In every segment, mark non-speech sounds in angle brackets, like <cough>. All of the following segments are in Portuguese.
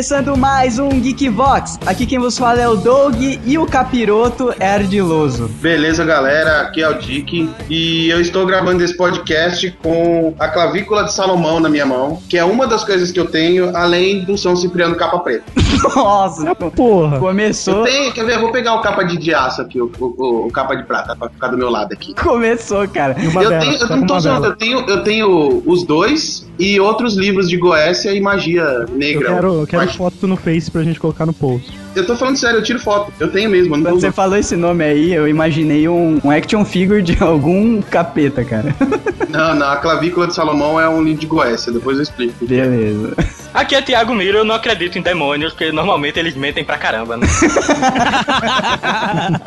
começando mais um Geek Vox. Aqui quem vos fala é o Doug e o capiroto é ardiloso. Beleza, galera, aqui é o Dick e eu estou gravando esse podcast com a clavícula de Salomão na minha mão, que é uma das coisas que eu tenho, além do São Cipriano capa preta. <laughs> Nossa, porra. Começou. Eu tenho, quer ver, eu vou pegar o capa de, de aço aqui, o, o, o, capa de prata, pra ficar do meu lado aqui. Começou, cara. Eu tenho, eu, não tô zoando, eu tenho, eu tenho os dois e outros livros de Goécia e magia negra. Eu quero, eu quero foto no Face pra gente colocar no post. Eu tô falando sério, eu tiro foto. Eu tenho mesmo. Quando você falou esse nome aí, eu imaginei um, um, action figure de <laughs> algum capeta, cara. <laughs> Não, não, a clavícula de Salomão é um livro de Goécia, depois eu explico. Beleza. Aqui é Thiago Miro, eu não acredito em demônios, porque normalmente eles mentem pra caramba, né? <laughs>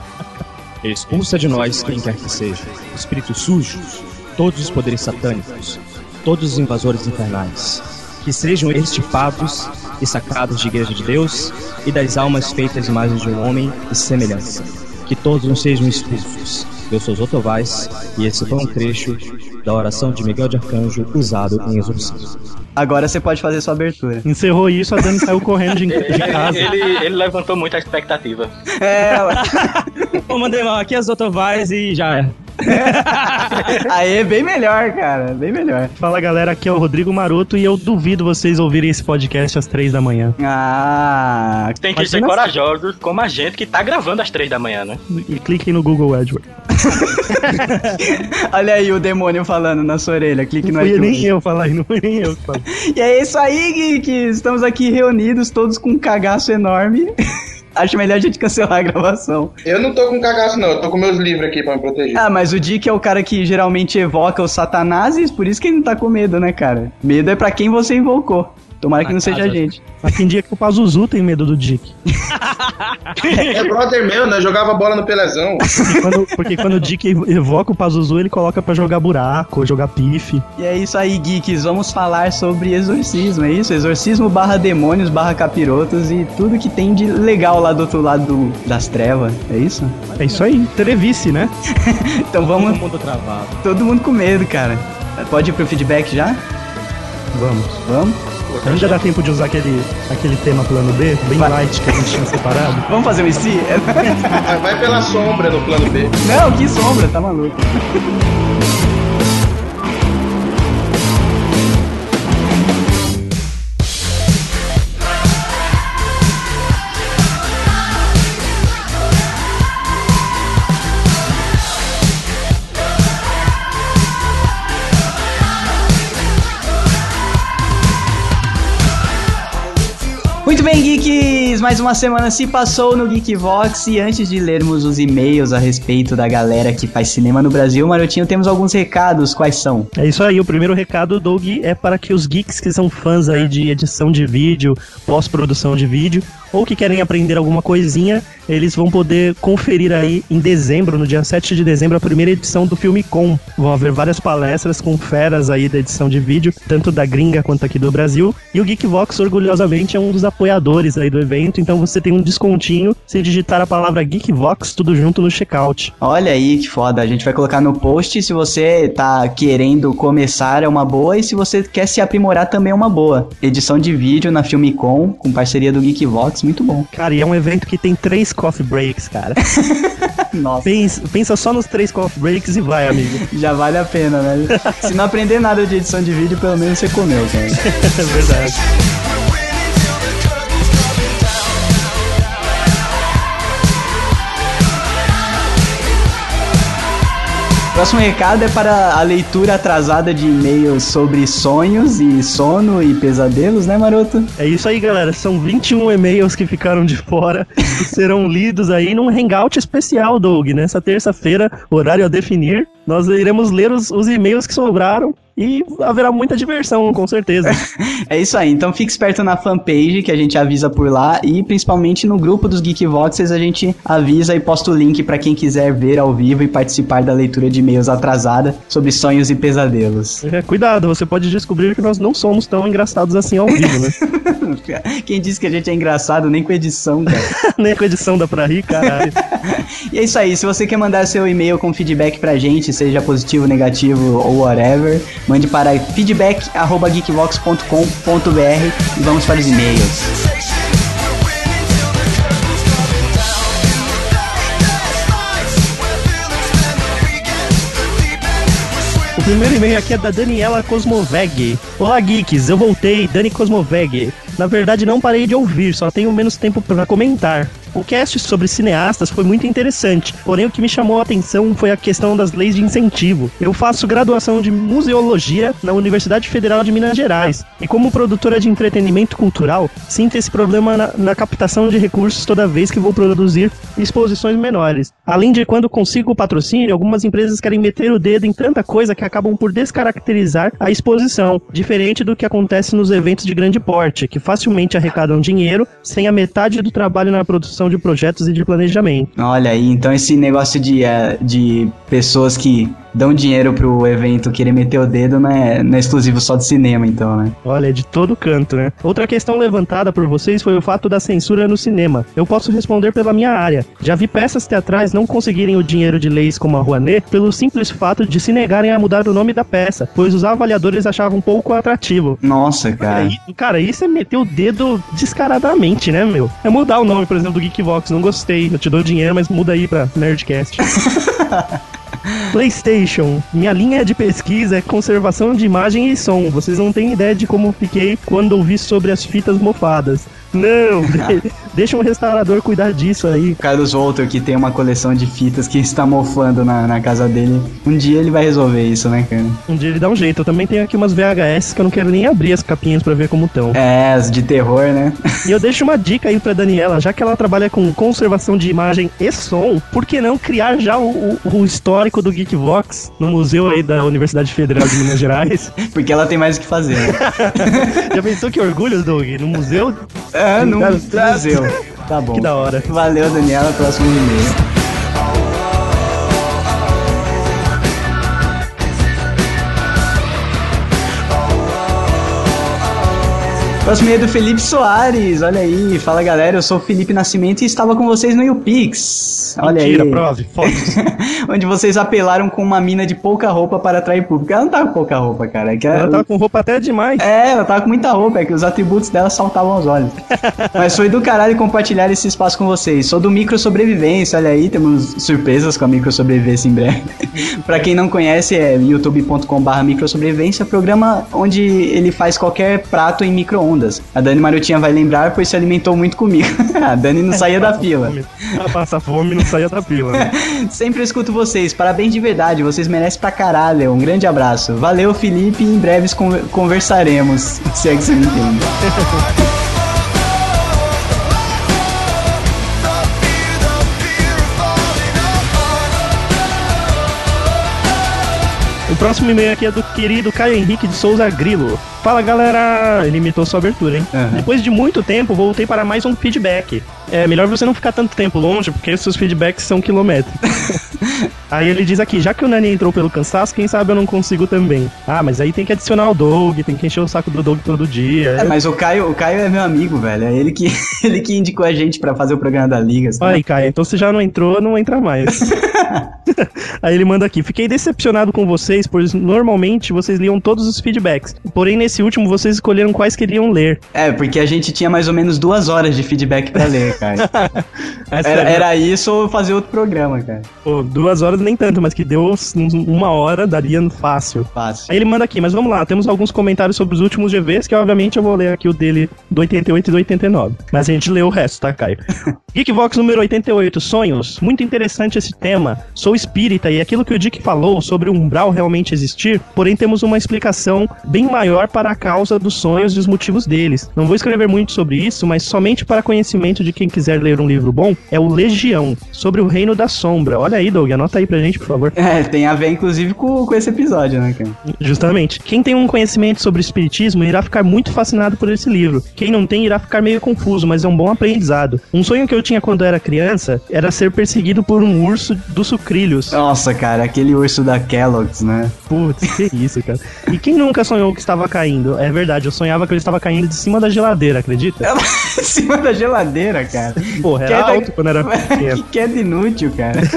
Expulsa de nós quem quer que seja. Espíritos sujos, todos os poderes satânicos, todos os invasores infernais. Que sejam estipados e sacados de igreja de Deus e das almas feitas imagens de um homem e semelhança. Que todos não sejam expulsos. Eu sou Zoto Vaz e esse foi um trecho da oração de Miguel de Arcanjo usado em exorcismo. Agora você pode fazer sua abertura. Encerrou isso, a Dani saiu correndo de, de casa. Ele, ele, levantou muito a expectativa. É, eu <laughs> mandei mal aqui as Zoto Vaz e já é. <laughs> Aí, bem melhor, cara. Bem melhor. Fala galera, aqui é o Rodrigo Maroto e eu duvido vocês ouvirem esse podcast às três da manhã. Ah, tem que ser corajosos como a gente que tá gravando às três da manhã, né? E cliquem no Google AdWords. <laughs> Olha aí o demônio falando na sua orelha. Clique no iTunes. nem eu falar, não foi nem eu falar. <laughs> E é isso aí, Geek. Estamos aqui reunidos, todos com um cagaço enorme. Acho melhor a gente cancelar a gravação. Eu não tô com cagaço, não. Eu tô com meus livros aqui pra me proteger. Ah, mas o Dick é o cara que geralmente evoca os satanases, por isso que ele não tá com medo, né, cara? Medo é para quem você invocou. Tomara que não seja a gente. Mas tem dia que o Pazuzu tem medo do Dick. é brother meu, né? Jogava bola no Pelezão. Porque quando, porque quando o Dick evoca o Pazuzu, ele coloca para jogar buraco, jogar pife. E é isso aí, geeks. Vamos falar sobre exorcismo, é isso? Exorcismo barra demônios, barra capirotos e tudo que tem de legal lá do outro lado do, das trevas. É isso? É isso aí. Trevice, né? <laughs> então vamos. Todo mundo travado. Todo mundo com medo, cara. Pode ir pro feedback já? Vamos. Vamos? Ainda dá tempo de usar aquele, aquele tema plano B, bem Vai. light que a gente tinha separado. <laughs> Vamos fazer um IC? <laughs> Vai pela sombra no plano B. Não, que sombra, tá maluco. <laughs> bem, geeks! Mais uma semana se passou no Geekvox e antes de lermos os e-mails a respeito da galera que faz cinema no Brasil, Marotinho, temos alguns recados. Quais são? É isso aí, o primeiro recado, Doug, é para que os geeks que são fãs aí de edição de vídeo, pós-produção de vídeo, ou que querem aprender alguma coisinha, eles vão poder conferir aí em dezembro, no dia 7 de dezembro, a primeira edição do Filme Com. Vão haver várias palestras com feras aí da edição de vídeo, tanto da gringa quanto aqui do Brasil. E o Geekvox, orgulhosamente, é um dos apoiadores aí do evento, então você tem um descontinho se digitar a palavra Geekvox tudo junto no checkout. Olha aí que foda, a gente vai colocar no post se você tá querendo começar é uma boa e se você quer se aprimorar também é uma boa. Edição de vídeo na Filmicom com parceria do Geekvox muito bom. Cara, e é um evento que tem três coffee breaks, cara. <laughs> Nossa. Pensa, pensa, só nos três coffee breaks e vai, amigo. <laughs> Já vale a pena, né? <laughs> Se não aprender nada de edição de vídeo, pelo menos você comeu, cara. é verdade. Próximo recado é para a leitura atrasada de e-mails sobre sonhos e sono e pesadelos, né, Maroto? É isso aí, galera. São 21 e-mails que ficaram de fora <laughs> e serão lidos aí num hangout especial, Doug. Nessa terça-feira, horário a definir, nós iremos ler os, os e-mails que sobraram e haverá muita diversão, com certeza. <laughs> é isso aí. Então fique esperto na fanpage que a gente avisa por lá e principalmente no grupo dos Geekvoxes a gente avisa e posta o link para quem quiser ver ao vivo e participar da leitura de e-mails atrasada sobre sonhos e pesadelos. É, cuidado, você pode descobrir que nós não somos tão engraçados assim ao vivo, né? <laughs> quem disse que a gente é engraçado nem com edição, cara. <laughs> nem com edição dá pra rir, caralho. e é isso aí. Se você quer mandar seu e-mail com feedback pra gente, seja positivo, negativo ou whatever, mande para feedback.geekvox.com.br e vamos para os e-mails. primeiro e-mail aqui é da Daniela Cosmoveg. Olá, geeks, eu voltei, Dani Cosmoveg. Na verdade, não parei de ouvir, só tenho menos tempo para comentar. O cast sobre cineastas foi muito interessante, porém o que me chamou a atenção foi a questão das leis de incentivo. Eu faço graduação de museologia na Universidade Federal de Minas Gerais, e como produtora de entretenimento cultural, sinto esse problema na, na captação de recursos toda vez que vou produzir exposições menores. Além de quando consigo o patrocínio, algumas empresas querem meter o dedo em tanta coisa que acabam por descaracterizar a exposição, diferente do que acontece nos eventos de grande porte, que facilmente arrecadam dinheiro sem a metade do trabalho na produção de projetos e de planejamento. Olha aí, então esse negócio de, eh, de pessoas que dão dinheiro pro evento querer meter o dedo não é, não é exclusivo só de cinema, então, né? Olha, é de todo canto, né? Outra questão levantada por vocês foi o fato da censura no cinema. Eu posso responder pela minha área. Já vi peças teatrais não conseguirem o dinheiro de leis como a Rouanet pelo simples fato de se negarem a mudar o nome da peça, pois os avaliadores achavam pouco atrativo. Nossa, cara. Cara, isso é meter o dedo descaradamente, né, meu? É mudar o nome, por exemplo, do Geekvox. Não gostei. Eu te dou dinheiro, mas muda aí pra Nerdcast. <laughs> PlayStation. Minha linha de pesquisa é conservação de imagem e som. Vocês não têm ideia de como fiquei quando ouvi sobre as fitas mofadas. Não, de- <laughs> <laughs> deixa um restaurador cuidar disso aí. Carlos Walter, que tem uma coleção de fitas que está mofando na, na casa dele. Um dia ele vai resolver isso, né, cara? Um dia ele dá um jeito. Eu também tenho aqui umas VHS que eu não quero nem abrir as capinhas pra ver como estão. É, as de terror, né? E eu deixo uma dica aí pra Daniela, já que ela trabalha com conservação de imagem e som, por que não criar já o, o- o histórico do Geekvox no museu aí da Universidade Federal de Minas Gerais? <laughs> Porque ela tem mais o que fazer. né? Já pensou que orgulho, Doug? No museu? É, no Cara, museu. Tá bom. Que da hora. Valeu, Daniela. Próximo e-mail. Próximo é do Felipe Soares. Olha aí. Fala, galera. Eu sou o Felipe Nascimento e estava com vocês no YouPix. Olha Mentira, aí. prove, fotos. <laughs> Onde vocês apelaram com uma mina de pouca roupa para atrair público. Ela não tava com pouca roupa, cara. É que Ela tava com roupa até demais. é, ela tava com muita roupa, é que os atributos dela saltavam aos olhos. <laughs> Mas foi do caralho compartilhar esse espaço com vocês. Sou do Micro Sobrevivência, olha aí, temos surpresas com a Micro Sobrevivência em breve. <laughs> pra quem não conhece, é youtube.com.br microsobrevivência, programa onde ele faz qualquer prato em micro-ondas. A Dani Marutinha vai lembrar, pois se alimentou muito comigo. <laughs> a Dani não saía da fila. Ela passa fome e não saia da fila. né? <laughs> Sempre escuto vocês, parabéns de verdade, vocês merecem pra caralho. Um grande abraço. Valeu, Felipe, e em breves con- conversaremos. Se é que você me entende. <laughs> O próximo e-mail aqui é do querido Caio Henrique de Souza Grilo. Fala galera, ele imitou sua abertura, hein? Aham. Depois de muito tempo, voltei para mais um feedback. É melhor você não ficar tanto tempo longe, porque seus feedbacks são quilométricos. <laughs> aí ele diz aqui: já que o Nani entrou pelo cansaço, quem sabe eu não consigo também. Ah, mas aí tem que adicionar o Doug, tem que encher o saco do Doug todo dia. É, mas o Caio, o Caio é meu amigo, velho. É ele que, <laughs> ele que indicou a gente pra fazer o programa da Liga. sabe? Aí, Caio, então você já não entrou, não entra mais. <laughs> Aí ele manda aqui: Fiquei decepcionado com vocês, pois normalmente vocês liam todos os feedbacks. Porém, nesse último, vocês escolheram quais queriam ler. É, porque a gente tinha mais ou menos duas horas de feedback pra ler, cara. <laughs> Essa Era, é- era isso ou fazer outro programa, cara. Pô, duas horas nem tanto, mas que deu uma hora, daria fácil. Fácil. Aí ele manda aqui, mas vamos lá, temos alguns comentários sobre os últimos GVs, que obviamente eu vou ler aqui o dele do 88 e do 89. Mas a gente lê o resto, tá, Caio? <laughs> Geekvox número 88, Sonhos. Muito interessante esse tema. Sou espírita e aquilo que o Dick falou sobre o umbral realmente existir, porém temos uma explicação bem maior para a causa dos sonhos e os motivos deles. Não vou escrever muito sobre isso, mas somente para conhecimento de quem quiser ler um livro bom, é o Legião, sobre o Reino da Sombra. Olha aí, Doug, anota aí pra gente, por favor. É, tem a ver inclusive com, com esse episódio, né, cara? Justamente. Quem tem um conhecimento sobre espiritismo irá ficar muito fascinado por esse livro. Quem não tem irá ficar meio confuso, mas é um bom aprendizado. Um sonho que eu tinha quando era criança era ser perseguido por um urso dos sucrilhos. Nossa, cara, aquele urso da Kellogg's, né? Putz, que isso, cara. E quem nunca sonhou que estava caindo? É verdade, eu sonhava que ele estava caindo de cima da geladeira, acredita? <laughs> em cima da geladeira, cara. Porra, era Queda- alto quando era <laughs> pequeno. que queda inútil, cara. <laughs>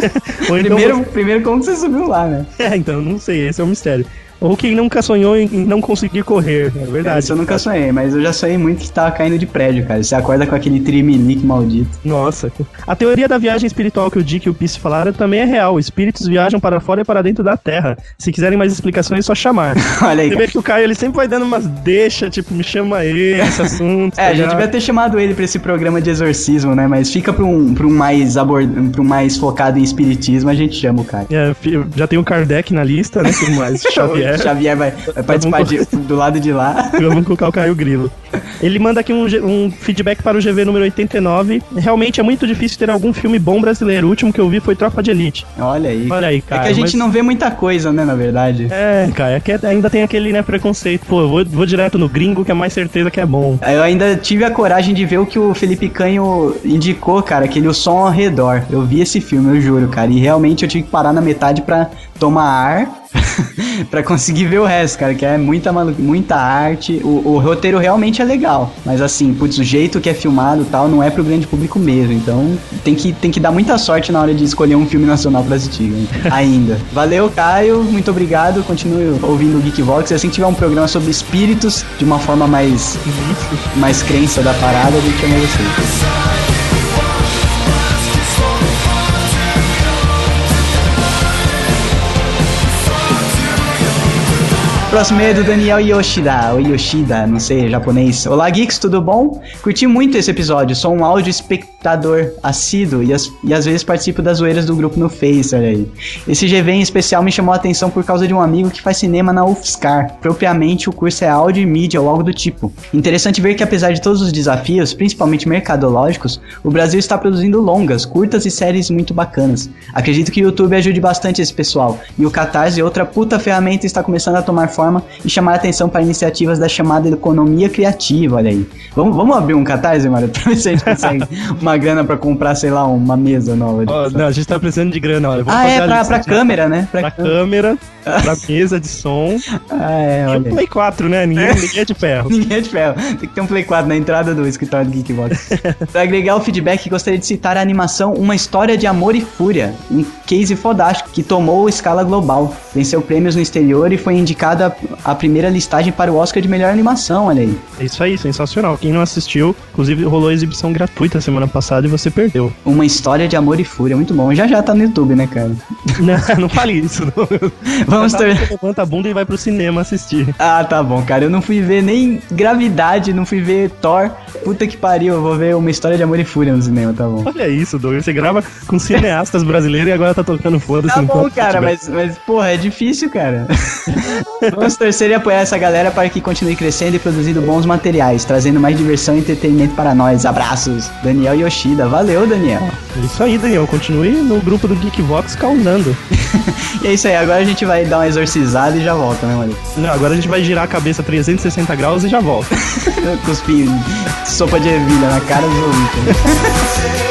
Então primeiro, primeiro, como você subiu lá, né? É, então, não sei, esse é o mistério. Ou quem nunca sonhou em não conseguir correr, é Cara, verdade. isso eu nunca sonhei, mas eu já sonhei muito que tava caindo de prédio, cara. Você acorda com aquele trimelique maldito. Nossa. A teoria da viagem espiritual que o Dick e o Pisse falaram também é real. Espíritos viajam para fora e para dentro da Terra. Se quiserem mais explicações, é só chamar. <laughs> Olha aí, Você vê que o Caio ele sempre vai dando umas deixa, tipo, me chama aí, esse assunto. É, tá a gente devia ter chamado ele pra esse programa de exorcismo, né? Mas fica pra um, pra um mais abord... pra um mais focado em espiritismo, a gente chama o cara. É, já tem o Kardec na lista, né? Tem mais <laughs> Xavier. O Xavier vai, vai participar de- do lado de lá. <laughs> Vamos colocar o Caio Grilo. Ele manda aqui um, um feedback para o GV número 89. Realmente é muito difícil ter algum filme bom brasileiro. O último que eu vi foi Tropa de Elite. Olha aí. Olha aí, é cara. que a gente mas- não vê muita coisa, né, na verdade. É, cara, é que ainda tem aquele né, preconceito. Pô, eu vou, vou direto no gringo que é mais certeza que é bom. Eu ainda tive a coragem de ver o que o Felipe Canho indicou, cara, aquele O Som ao Redor. Eu vi esse filme, eu juro, cara. E realmente eu tive que parar na metade pra tomar ar. <laughs> pra conseguir ver o resto, cara, que é muita, muita arte. O, o roteiro realmente é legal. Mas assim, putz, o jeito que é filmado tal não é pro grande público mesmo. Então tem que, tem que dar muita sorte na hora de escolher um filme nacional pra assistir, <laughs> ainda. Valeu, Caio. Muito obrigado. Continue ouvindo o Geekvox. E assim que tiver um programa sobre espíritos, de uma forma mais, mais crença da parada, a gente chama você. Próximo é do Daniel Yoshida, ou Yoshida, não sei, japonês. Olá, Geeks, tudo bom? Curti muito esse episódio, sou um áudio espectador assíduo e, as- e às vezes participo das zoeiras do grupo no Face, olha aí. Esse GV em especial me chamou a atenção por causa de um amigo que faz cinema na UFSCar. Propriamente, o curso é áudio e mídia ou algo do tipo. Interessante ver que apesar de todos os desafios, principalmente mercadológicos, o Brasil está produzindo longas, curtas e séries muito bacanas. Acredito que o YouTube ajude bastante esse pessoal, e o Catarse, outra puta ferramenta, está começando a tomar forma e chamar atenção para iniciativas da chamada economia criativa, olha aí. Vamos, vamos abrir um Catarse, Mário, <laughs> pra ver se a gente consegue uma grana pra comprar, sei lá, uma mesa nova. Ó, não, a gente tá precisando de grana, olha. vamos ah, é, a pra, pra câmera, né? Pra, Pra câmera. pra <laughs> mesa de som. Ah, é, E olha aí. Play 4, né? Ninguém, ninguém é de ferro. <laughs> Ninguém é de ferro. Tem que ter um Play 4 na entrada do escritório do Geekbox. pra agregar o feedback, gostaria de citar a animação Uma História de Amor e Fúria, um case fodástico que tomou escala global. Venceu prêmios no exterior e foi indicada a primeira listagem para o Oscar de melhor animação, olha aí. É isso aí, sensacional. Quem não assistiu, inclusive rolou exibição gratuita semana passada e você perdeu. Uma História de Amor e Fúria, muito bom. Já já tá no YouTube, né, cara? <laughs> Não, não fale isso. Não. <laughs> Vamos Você ter... levanta a bunda e vai pro cinema assistir. Ah, tá bom, cara. Eu não fui ver nem Gravidade, não fui ver Thor. Puta que pariu, eu vou ver Uma História de Amor e Fúria no cinema, tá bom. Olha isso, Douglas. Você grava com cineastas brasileiros e agora tá tocando foda-se. Tá bom, cara, mas, mas, porra, é difícil, cara. <laughs> Vamos torcer e apoiar essa galera para que continue crescendo e produzindo bons materiais, trazendo mais diversão e entretenimento para nós. Abraços, Daniel Yoshida. Valeu, Daniel. É Isso aí, Daniel. Continue no grupo do Geekvox causando. <laughs> E é isso aí, agora a gente vai dar uma exorcizada e já volta, né, mano? Não, agora a gente vai girar a cabeça 360 graus e já volta. <laughs> Cuspir sopa de ervilha na cara dos ouvintes. <laughs>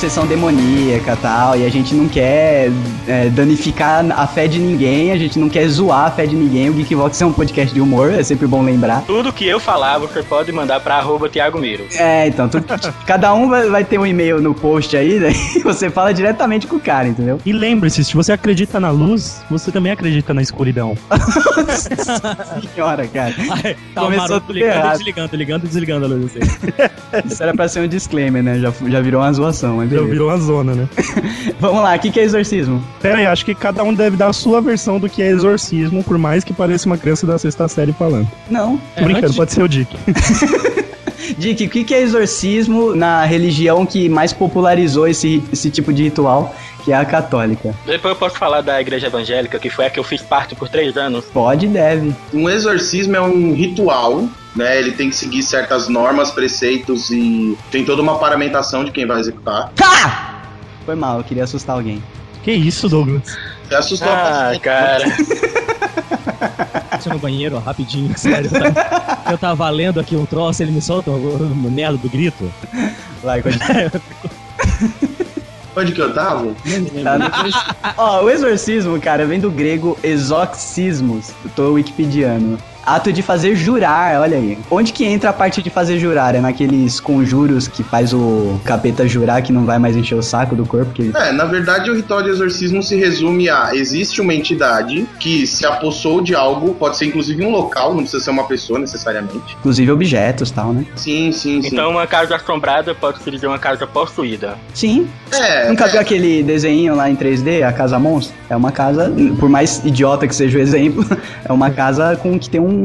possessão demoníaca e tal, e a gente não quer é, danificar a fé de ninguém, a gente não quer zoar a fé de ninguém. O Geekvox é um podcast de humor, é sempre bom lembrar. Tudo que eu falar, você pode mandar pra arroba Thiago Miro. É, então, tu- cada um vai, vai ter um e-mail no post aí, né? E você fala diretamente com o cara, entendeu? E lembre-se, se você acredita na luz, você também acredita na escuridão. <laughs> Senhora, cara. Ai, tá, Começou Maroto, tudo ligando, desligando, ligando, desligando a luz. assim. <laughs> Isso era pra ser um disclaimer, né? né? Já, já virou uma zoação, mas Já beleza. virou uma zona, né? <laughs> Vamos lá, o que, que é exorcismo? Pera aí, acho que cada um deve dar a sua versão do que é exorcismo, por mais que pareça uma criança da sexta série falando. Não. Tô brincando, antes pode ser o Dick. <laughs> Dick, o que, é exorcismo na religião que mais popularizou esse, esse tipo de ritual, que é a católica? Depois eu posso falar da igreja evangélica, que foi a que eu fiz parte por três anos. Pode e deve. Um exorcismo é um ritual, né? Ele tem que seguir certas normas, preceitos e tem toda uma paramentação de quem vai executar. Tá! Foi mal, eu queria assustar alguém. Que isso, Douglas? Você assustou a Ah, pessoa. cara. No banheiro, rapidinho, <laughs> sério. Tá? Eu tava lendo aqui um troço, ele me solta o merda do grito. Vai, continua. Onde <laughs> que eu tava? Tá no- Ó, o exorcismo, cara, vem do grego exoxismos. Eu tô wikipediano. Ato de fazer jurar, olha aí. Onde que entra a parte de fazer jurar? É naqueles conjuros que faz o capeta jurar que não vai mais encher o saco do corpo? Que... É, na verdade o ritual de exorcismo se resume a existe uma entidade que se apossou de algo, pode ser inclusive um local, não precisa ser uma pessoa necessariamente. Inclusive objetos e tal, né? Sim, sim, sim. Então uma casa assombrada pode se dizer uma casa possuída. Sim. é, Nunca é, viu aquele desenho lá em 3D, a Casa Monstro? É uma casa, por mais idiota que seja o exemplo, <laughs> é uma casa com que tem um,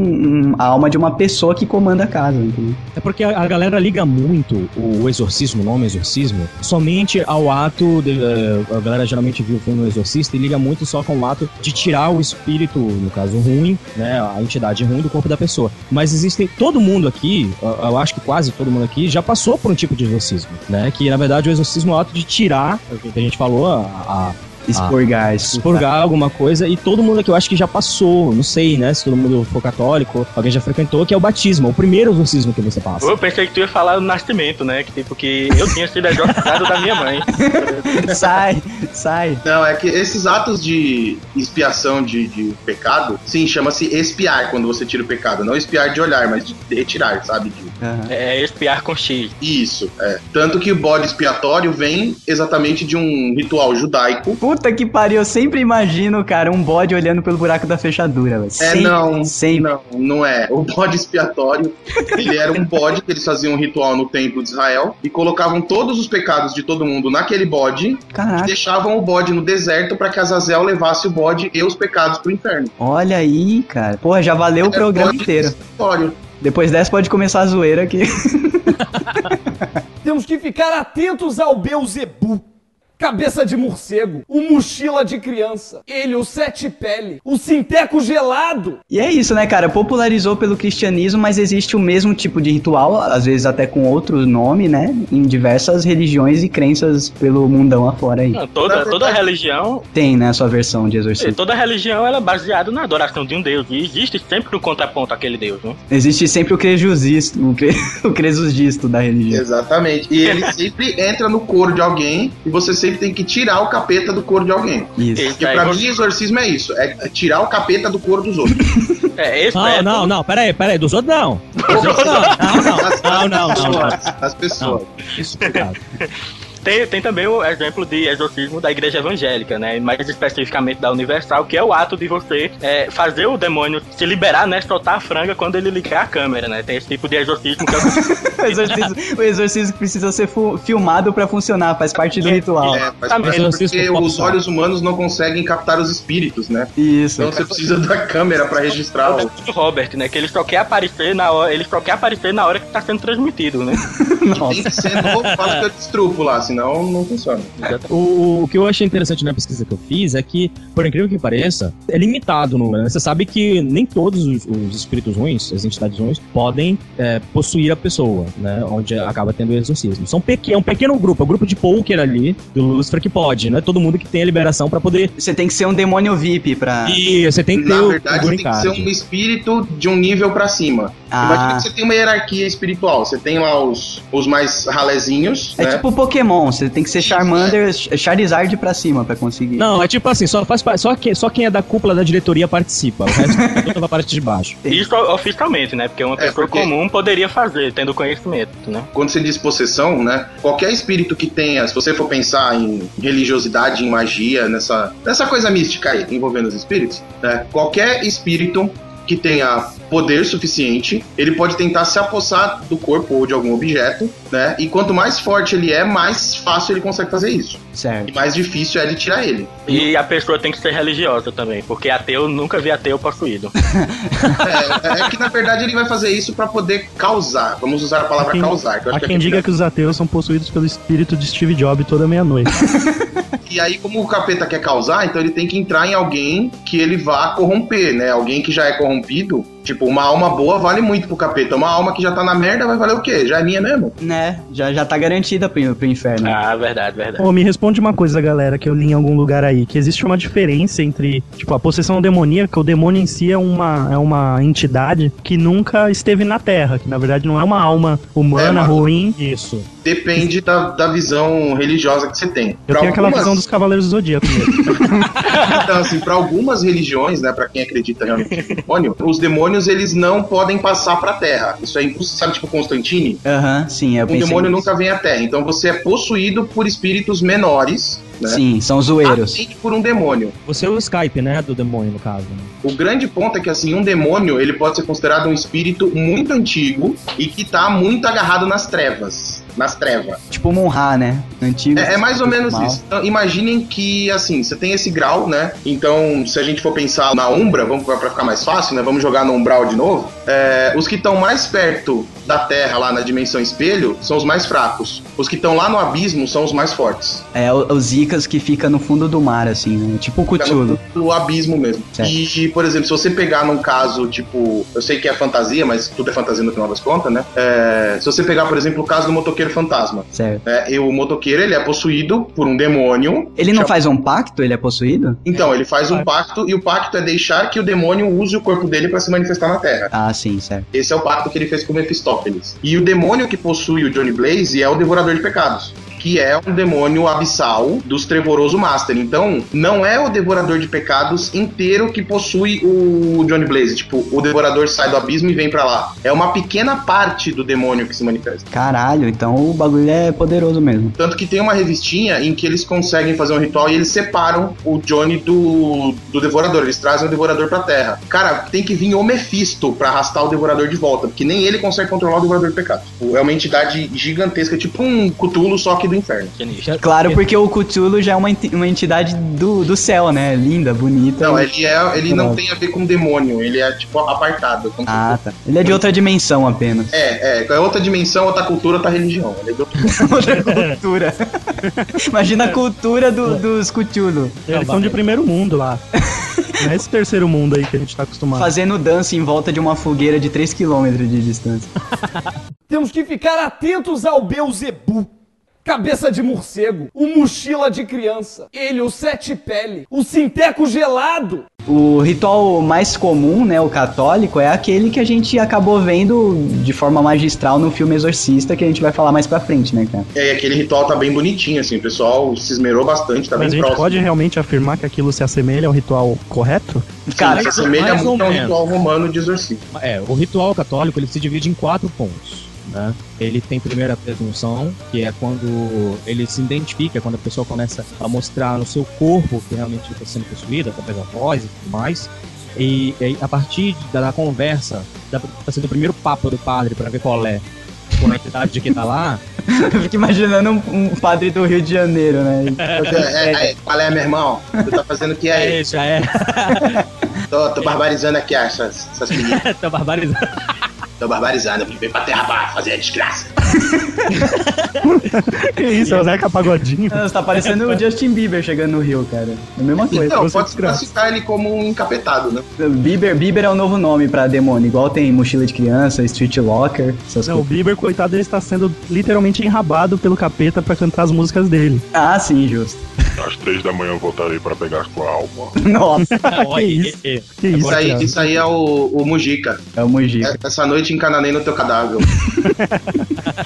a alma de uma pessoa que comanda a casa, entendeu? É porque a, a galera liga muito o exorcismo, o nome exorcismo, somente ao ato. De, eh, a galera geralmente viu o filme Exorcista e liga muito só com o ato de tirar o espírito, no caso ruim, né, a entidade ruim do corpo da pessoa. Mas existem. Todo mundo aqui, eu, eu acho que quase todo mundo aqui, já passou por um tipo de exorcismo, né? Que na verdade o exorcismo é o ato de tirar, o que a gente falou, a- a Expurgar, expurgar alguma coisa e todo mundo aqui eu acho que já passou, não sei, né, se todo mundo for católico, alguém já frequentou, que é o batismo, o primeiro exorcismo que você passa. Eu pensei que tu ia falar do nascimento, né? Que tipo que eu tinha sido exorcizado da minha mãe. <laughs> sai, sai. Não, é que esses atos de expiação de, de pecado, sim, chama-se espiar quando você tira o pecado. Não espiar de olhar, mas de retirar, sabe? De- Aham. É espiar com X. Isso, é. Tanto que o bode expiatório vem exatamente de um ritual judaico. Puta que pariu, eu sempre imagino, cara, um bode olhando pelo buraco da fechadura, velho. É, Sempre, não, Sempre. não, não é. O bode expiatório, ele era um bode que eles faziam um ritual no templo de Israel e colocavam todos os pecados de todo mundo naquele bode e Caraca, deixavam o bode no deserto para que Azazel levasse o bode e os pecados pro inferno. olha aí, cara. Porra, já valeu o Era programa bode inteiro. expiatório. Depois dessa pode começar a zoeira aqui. <laughs> Temos que ficar atentos ao Beuzebu. Cabeça de morcego, o mochila de criança, ele, o sete pele, o sinteco gelado. E é isso, né, cara? Popularizou pelo cristianismo, mas existe o mesmo tipo de ritual, às vezes até com outro nome, né? Em diversas religiões e crenças pelo mundão afora aí. Não, toda, toda religião, Tem, né, a sua versão de exorcismo. toda religião ela é baseada na adoração de um deus. E existe sempre no contraponto aquele deus, né? Existe sempre o crejusisto, o, cre... <laughs> o da religião. Exatamente. E ele <laughs> sempre entra no couro de alguém e você sempre tem que tirar o capeta do couro de alguém. Isso. Isso Porque pra você- mim, exorcismo é isso: é é tirar o capeta do couro dos outros. <laughs> É, esse Não, método- não, não, peraí, peraí, dos outros não. <laughs> Dos outros, Não, não, não, não, não. As pessoas. Isso, cuidado. Tem, tem também o exemplo de exorcismo da igreja evangélica, né? Mais especificamente da Universal, que é o ato de você é, fazer o demônio se liberar, né? Soltar a franga quando ele ligar a câmera, né? Tem esse tipo de exorcismo que é <laughs> O exorcismo, o exorcismo precisa ser filmado pra funcionar, faz parte do ritual. É, faz Tá, parte mas porque os olhos humanos não conseguem captar os espíritos, né? Isso. Então você precisa da câmera pra registrar o. o Robert, né? Que ele só quer aparecer na hora, ele só quer aparecer na hora que tá sendo transmitido, né? <laughs> Tem Nossa. que ser no de estrupo lá, senão não funciona. O, o que eu achei interessante na pesquisa que eu fiz é que, por incrível que pareça, é limitado o número. né? Você sabe que nem todos os, os espíritos ruins, as entidades ruins, podem é, possuir a pessoa, né? Onde acaba tendo o exorcismo. São pequ é um pequeno grupo, é um grupo de poker ali do Lucifer que pode, não é todo mundo que tem a liberação pra poder. Você tem que ser um demônio VIP pra. E você tem que ter Na o, verdade, o tem que ser um espírito de um nível pra cima. Ah. Imagina que você tem uma hierarquia espiritual. Você tem lá os, os mais ralezinhos, É né? tipo Pokémon, você tem que ser Charmander, Charizard pra cima pra conseguir. Não, é tipo assim, só faz só, que, só quem é da cúpula da diretoria participa. O resto <laughs> na parte de baixo. Isso oficialmente, né? Porque uma É, pessoa porque- comum poderia fazer, tendo conhecimento, né? Quando você diz possessão, né? Qualquer espírito que tenha, se você for pensar em religiosidade, em magia, nessa, nessa coisa mística aí, envolvendo os espíritos, né? Qualquer espírito que tenha poder suficiente, ele pode tentar se apossar do corpo ou de algum objeto né? E quanto mais forte ele é, mais fácil ele consegue fazer isso. Certo. E mais difícil é de tirar ele. E a pessoa tem que ser religiosa também, porque ateu nunca vi ateu possuído. <laughs> É, é que na verdade ele vai fazer isso pra poder causar. Vamos usar a palavra quem- causar. Que eu Há quem é diga que os ateus são possuídos pelo espírito de Steve Jobs toda meia-noite. <laughs> E aí, como o capeta quer causar, então ele tem que entrar em alguém que ele vá corromper, né? Alguém que já é corrompido. Tipo, uma alma boa vale muito pro capeta. Uma alma que já tá na merda vai valer o quê? Já é minha mesmo? Né? Já, já tá garantida pro, pro inferno. Ah, verdade, verdade. Ô, me responde uma coisa, galera, que eu li em algum lugar aí, que existe uma diferença entre, tipo, a possessão demoníaca, o demônio em si é uma, é uma entidade que nunca esteve na Terra, que na verdade não é uma alma humana É, mas- ruim. Isso. Depende da, da visão religiosa que você tem. Eu Pra tenho aquela algumas- visão dos Cavaleiros do Zodíaco mesmo. <laughs> Então, assim, pra algumas religiões, né, pra quem acredita realmente no demônio, os demônios eles não podem passar pra terra. Isso é impossível, sabe, tipo Constantine? Aham, sim, eu Um demônio nisso. nunca vem à terra. Então você é possuído por espíritos menores, né? Sim, são zoeiros. Aceite por um demônio. Você é o Skype, né, do demônio, no caso. né? O grande ponto é que assim, um demônio, ele pode ser considerado um espírito muito antigo e que tá muito agarrado nas trevas, nas trevas. Tipo Monra, né? Antigo. É, é mais ou menos mal. isso. Então, imaginem que, assim, você tem esse grau, né? Então, se a gente for pensar na Umbra, vamos pra ficar mais fácil, né? Vamos jogar no Umbral de novo. É, os que estão mais perto da Terra, lá na dimensão espelho, são os mais fracos. Os que estão lá no abismo são os mais fortes. É, o- os Zicas que fica no fundo do mar, assim, né? Tipo o Cthulhu. no, abismo mesmo. Certo. E, por exemplo, se você pegar num caso, tipo, eu sei que é fantasia, mas tudo é fantasia no final das contas, né? É, se você pegar, por exemplo, o caso do motoqueiro fantasma. Certo. É, e o motoqueiro, ele é possuído por um demônio. Ele não Chama- faz um pacto? Ele é possuído? Então, ele faz um pacto e o pacto é deixar que o demônio use o corpo dele pra se manifestar na Terra. Ah, sim, certo. Esse é o pacto que ele fez com Mephistófeles. E o demônio que possui o Johnny Blaze é o Devorador de Pecados. Que é um demônio abissal dos Trevoroso Master. Então, não é o Devorador de Pecados inteiro que possui o Johnny Blaze. Tipo, o Devorador sai do abismo e vem pra lá. É uma pequena parte do demônio que se manifesta. Caralho, então o bagulho é poderoso mesmo. Tanto que tem uma revistinha em que eles conseguem fazer um ritual e eles separam o Johnny do, do Devorador. Eles trazem o Devorador pra Terra. Cara, tem que vir o Mephisto pra arrastar o Devorador de volta, porque nem ele consegue controlar o Devorador de Pecados. Tipo, É uma entidade gigantesca, tipo um Cthulhu, só que do inferno. Claro, porque o Cthulhu já é uma, uma entidade do, do céu, né? Linda, bonita. Não, ele, é, ele não tem a ver com demônio, ele é tipo apartado. Ah, tá. Ele é de outra dimensão apenas. É, é, é outra dimensão, outra cultura, outra religião. Ele é de outra <laughs> cultura. Imagina a cultura do, dos Cthulhu. Eles são de primeiro mundo lá. <laughs> Não é esse terceiro mundo aí que a gente tá acostumado. Fazendo dança em volta de uma fogueira de 3km de distância. <laughs> Temos que ficar atentos ao Beuzebu. Cabeça de morcego, o mochila de criança, ele, o sete pele, o sinteco gelado. O ritual mais comum, né, o católico, é aquele que a gente acabou vendo de forma magistral no filme Exorcista, que a gente vai falar mais pra frente, né, cara? É, e aquele ritual tá bem bonitinho, assim, o pessoal se esmerou bastante, tá Mas a bem gente próximo. pode realmente afirmar que aquilo se assemelha ao ritual correto? Cara, se assemelha muito ao ritual romano de exorcismo. É, o ritual católico ele se divide em quatro pontos. Né? Ele tem primeiro a presunção, que é quando ele se identifica, quando a pessoa começa a mostrar no seu corpo que realmente está sendo possuída, através da voz e tudo mais. E, e a partir da, da conversa, da, tá sendo o primeiro papo do padre para ver qual é com a entidade de quem tá lá, <laughs> eu fico imaginando um, um padre do Rio de Janeiro, né? <laughs> É, é, é, qual é, meu irmão? Tu tá fazendo o que aí? <laughs> é, já é, Tô, tô barbarizando aqui essas, essas meninas. tá barbarizando. Tô barbarizando, vim pra terra pra fazer a desgraça. <laughs> <laughs> Que isso, é o Zeca Pagodinho. Você tá parecendo o Justin Bieber chegando no Rio, cara. É a mesma coisa. Então, você pode desgraça. classificar ele como um encapetado, né? Bieber, Bieber é o novo nome pra demônio. Igual tem mochila de criança, street locker, essas Não, o. Bieber, coitado, ele está sendo literalmente enrabado pelo capeta pra cantar as músicas dele. Ah, sim, justo. Às três da manhã eu voltarei para pegar sua alma. <laughs> Nossa, <laughs> que isso? é, Que isso, Isso aí, cara? isso aí é o, o Mujica. é o Mujica. É- Essa noite encananei no teu cadáver.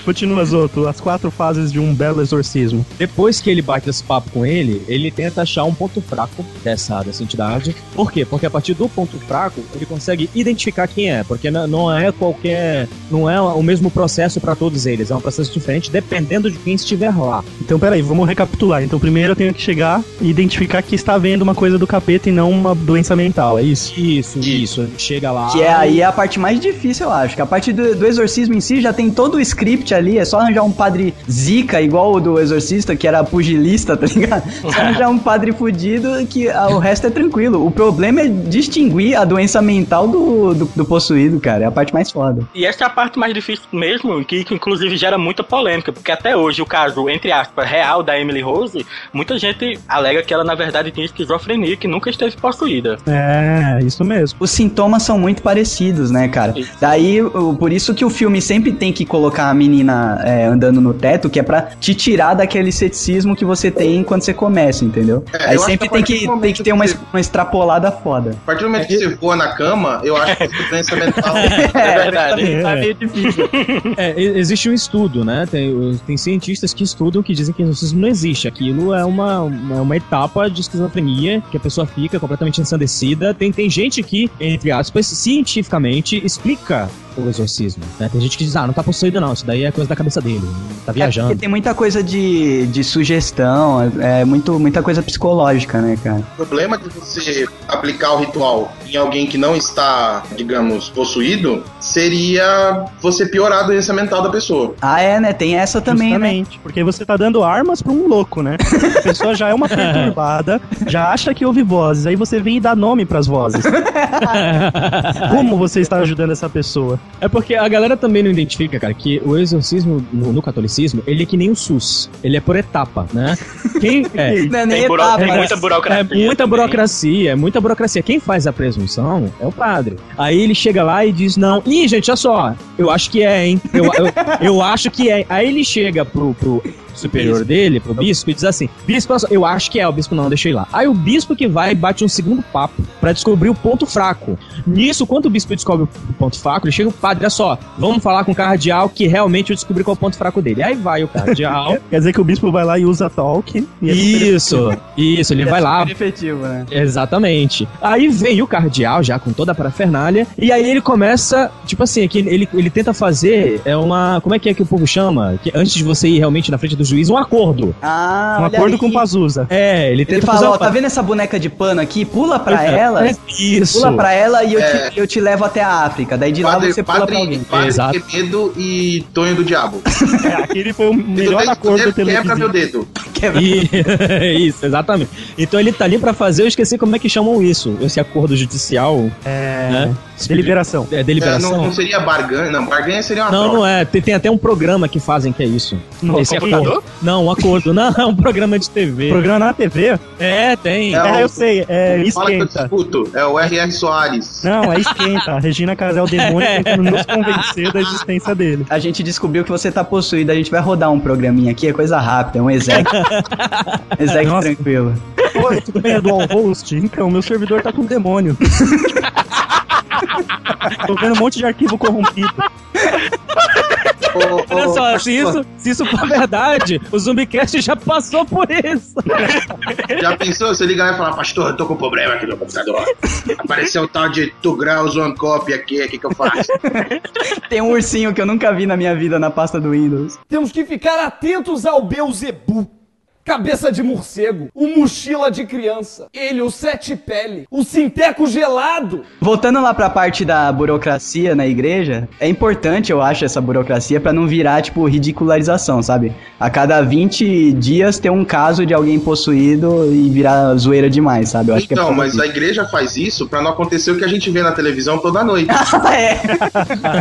Continua, Zoto, as quatro fases de um belo exorcismo. Depois que ele bate esse papo com ele, ele tenta achar um ponto fraco dessa, dessa entidade. Por quê? Porque a partir do ponto fraco, ele consegue identificar quem é. Porque não- é qualquer. Não é o mesmo processo para todos eles. É um processo diferente dependendo de quem estiver lá. Então, peraí, vamos recapitular. Então, primeiro eu tenho que chegar e identificar que está vendo uma coisa do capeta e não uma doença mental, é isso? Isso, isso. Chega lá. Que é aí a parte mais difícil, eu acho. Que a parte do, do exorcismo em si já tem todo o script ali, é só arranjar um padre zica, igual o do exorcista, que era pugilista, tá ligado? <laughs> Só arranjar um padre fudido que ah, o resto é tranquilo. O problema é distinguir a doença mental do, do, do possuído, cara. É a parte mais foda. E essa é a parte mais difícil mesmo, que, que inclusive gera muita polêmica, porque até hoje o caso, entre aspas, real da Emily Rose, muita gente alega que ela na verdade tinha esquizofrenia, que nunca esteve possuída. É, isso mesmo. Os sintomas são muito parecidos, né, cara? Isso. Daí, por isso que o filme sempre tem que colocar a menina é, andando no teto, que é pra te tirar daquele ceticismo que você tem quando você começa, entendeu? É, Aí sempre que a tem que, tem que ter uma, uma extrapolada foda. A partir do momento que você voa na cama, eu acho que essa doença <laughs> mental. É verdade. Tá meio difícil. É, existe um estudo, né? Tem, tem cientistas que estudam que dizem que exorcismo não existe. Aquilo é uma, uma, uma etapa de esquizofrenia que a pessoa fica completamente ensandecida. Tem, tem gente que, entre aspas, cientificamente explica o exorcismo. né? Tem gente que diz, ah, não tá possuído não, isso daí é coisa da cabeça dele, tá É viajando. porque tem muita coisa de, de sugestão, é muito, muita coisa psicológica, né, cara? O problema de você aplicar o ritual em alguém que não está, digamos, possuído, seria você piorar a doença mental da pessoa. Ah, é, né? Tem essa também, né? Justamente, porque você tá dando armas pra um louco, né? A pessoa já é uma <laughs> perturbada, já acha que ouve vozes, aí você vem e dá nome pras vozes. <laughs> Como você está ajudando essa pessoa? É porque a galera também não identifica, cara, que o exorcismo no, no catolicismo, ele é que nem o SUS. Ele é por etapa, né? <laughs> Quem é? Não é nem Tem, buro- etapa, tem né? muita burocracia. É muita também. burocracia, é muita burocracia. Quem faz a presunção é o padre. Aí ele chega lá e diz: Não, ih, gente, olha só, eu acho que é, hein? Eu, eu, eu acho que é. Aí ele chega pro, pro superior dele, pro bispo, e diz assim: Bispo, eu acho que é. O bispo não, deixa eu ir lá. Aí o bispo que vai bate um segundo papo pra descobrir o ponto fraco. Nisso, quando o bispo descobre o ponto fraco, ele chega o padre: Olha só, vamos falar com o cardeal que realmente eu descobri qual é o ponto fraco dele. Aí vai o cardeal. <laughs> Quer dizer que o bispo vai lá e usa talk. E é Isso, isso, ele vai lá, Super efetivo, né? Exatamente. Aí vem o cardeal já com toda a parafernália e aí ele começa, tipo assim, que ele, ele tenta fazer é uma, como é que é que o povo chama? Que antes de você ir realmente na frente do juiz, um acordo. Ah, um acordo aí. com o Pazuza. É, ele Ele tenta fala, fazer ó, tá vendo essa boneca de pano aqui? Pula pra ela. É, Isso. Pula pra ela e eu, É. te, eu te levo até a África. Daí de lá Padre, você pula pra padre, alguém. padre Exato. Quevedo e Tonho do Diabo. <laughs> É, aquele foi o melhor Tu acordo quebra televisivo. meu dedo. Quebra- E- <laughs> isso, exatamente. Então ele tá ali pra fazer, eu esqueci como é que chamam isso, esse acordo judicial, É. né? Deliberação. É, É, deliberação. não, não seria barganha, não. Barganha seria uma Não, troca. não é. Tem, tem até um programa que fazem que é isso. No Esse computador? Não, um acordo. Não, é um programa de TV. Programa na TV? É, tem. É, É, o- eu sei. É Fala que eu esquenta. disputo. É o R.R. Soares. Não, é esquenta. A <laughs> Regina Casel Demônio tentando nos convencer da existência dele. A gente descobriu que você tá possuído. A gente vai rodar um programinha aqui, é coisa rápida, é um exec. <laughs> exec Nossa. tranquilo. Oi, tudo bem, é dual host? Então, meu servidor tá com demônio. <laughs> Tô vendo um monte de arquivo corrompido. Ô, Olha só, se isso, se isso for verdade, o Zumbicast já passou por isso. Já pensou? Você ligar e falar, pastor, eu tô com problema aqui no computador. Apareceu um tal de 2 graus one copy aqui, o que que eu faço? Tem um ursinho que eu nunca vi na minha vida na pasta do Windows. Temos que ficar atentos ao Beuzebu. Cabeça de morcego, o mochila de criança, ele, o sete pele, o sinteco gelado. Voltando lá pra parte da burocracia na igreja, é importante, eu acho, essa burocracia pra não virar, tipo, ridicularização, sabe? A cada 20 dias tem um caso de alguém possuído e virar zoeira demais, sabe? Eu acho Então, que é mas a igreja faz isso pra não acontecer o que a gente vê na televisão toda noite. <laughs> é.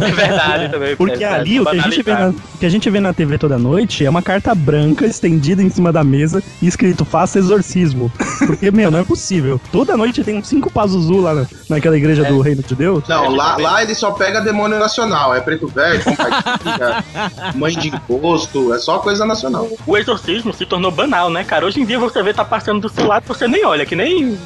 É verdade também. Porque é, ali o que, a gente vê na, o que a gente vê na TV toda noite é uma carta branca estendida em cima da mesa e escrito faça exorcismo. Porque, meu, não é possível. Toda noite tem uns cinco Pazuzu lá na, naquela igreja do Reino de Deus. Não, lá, lá ele só pega demônio nacional. É preto velho, compartilha, <laughs> mãe de imposto, é só coisa nacional. O exorcismo se tornou banal, né, cara? Hoje em dia você vê tá passando do seu lado você nem olha, que nem.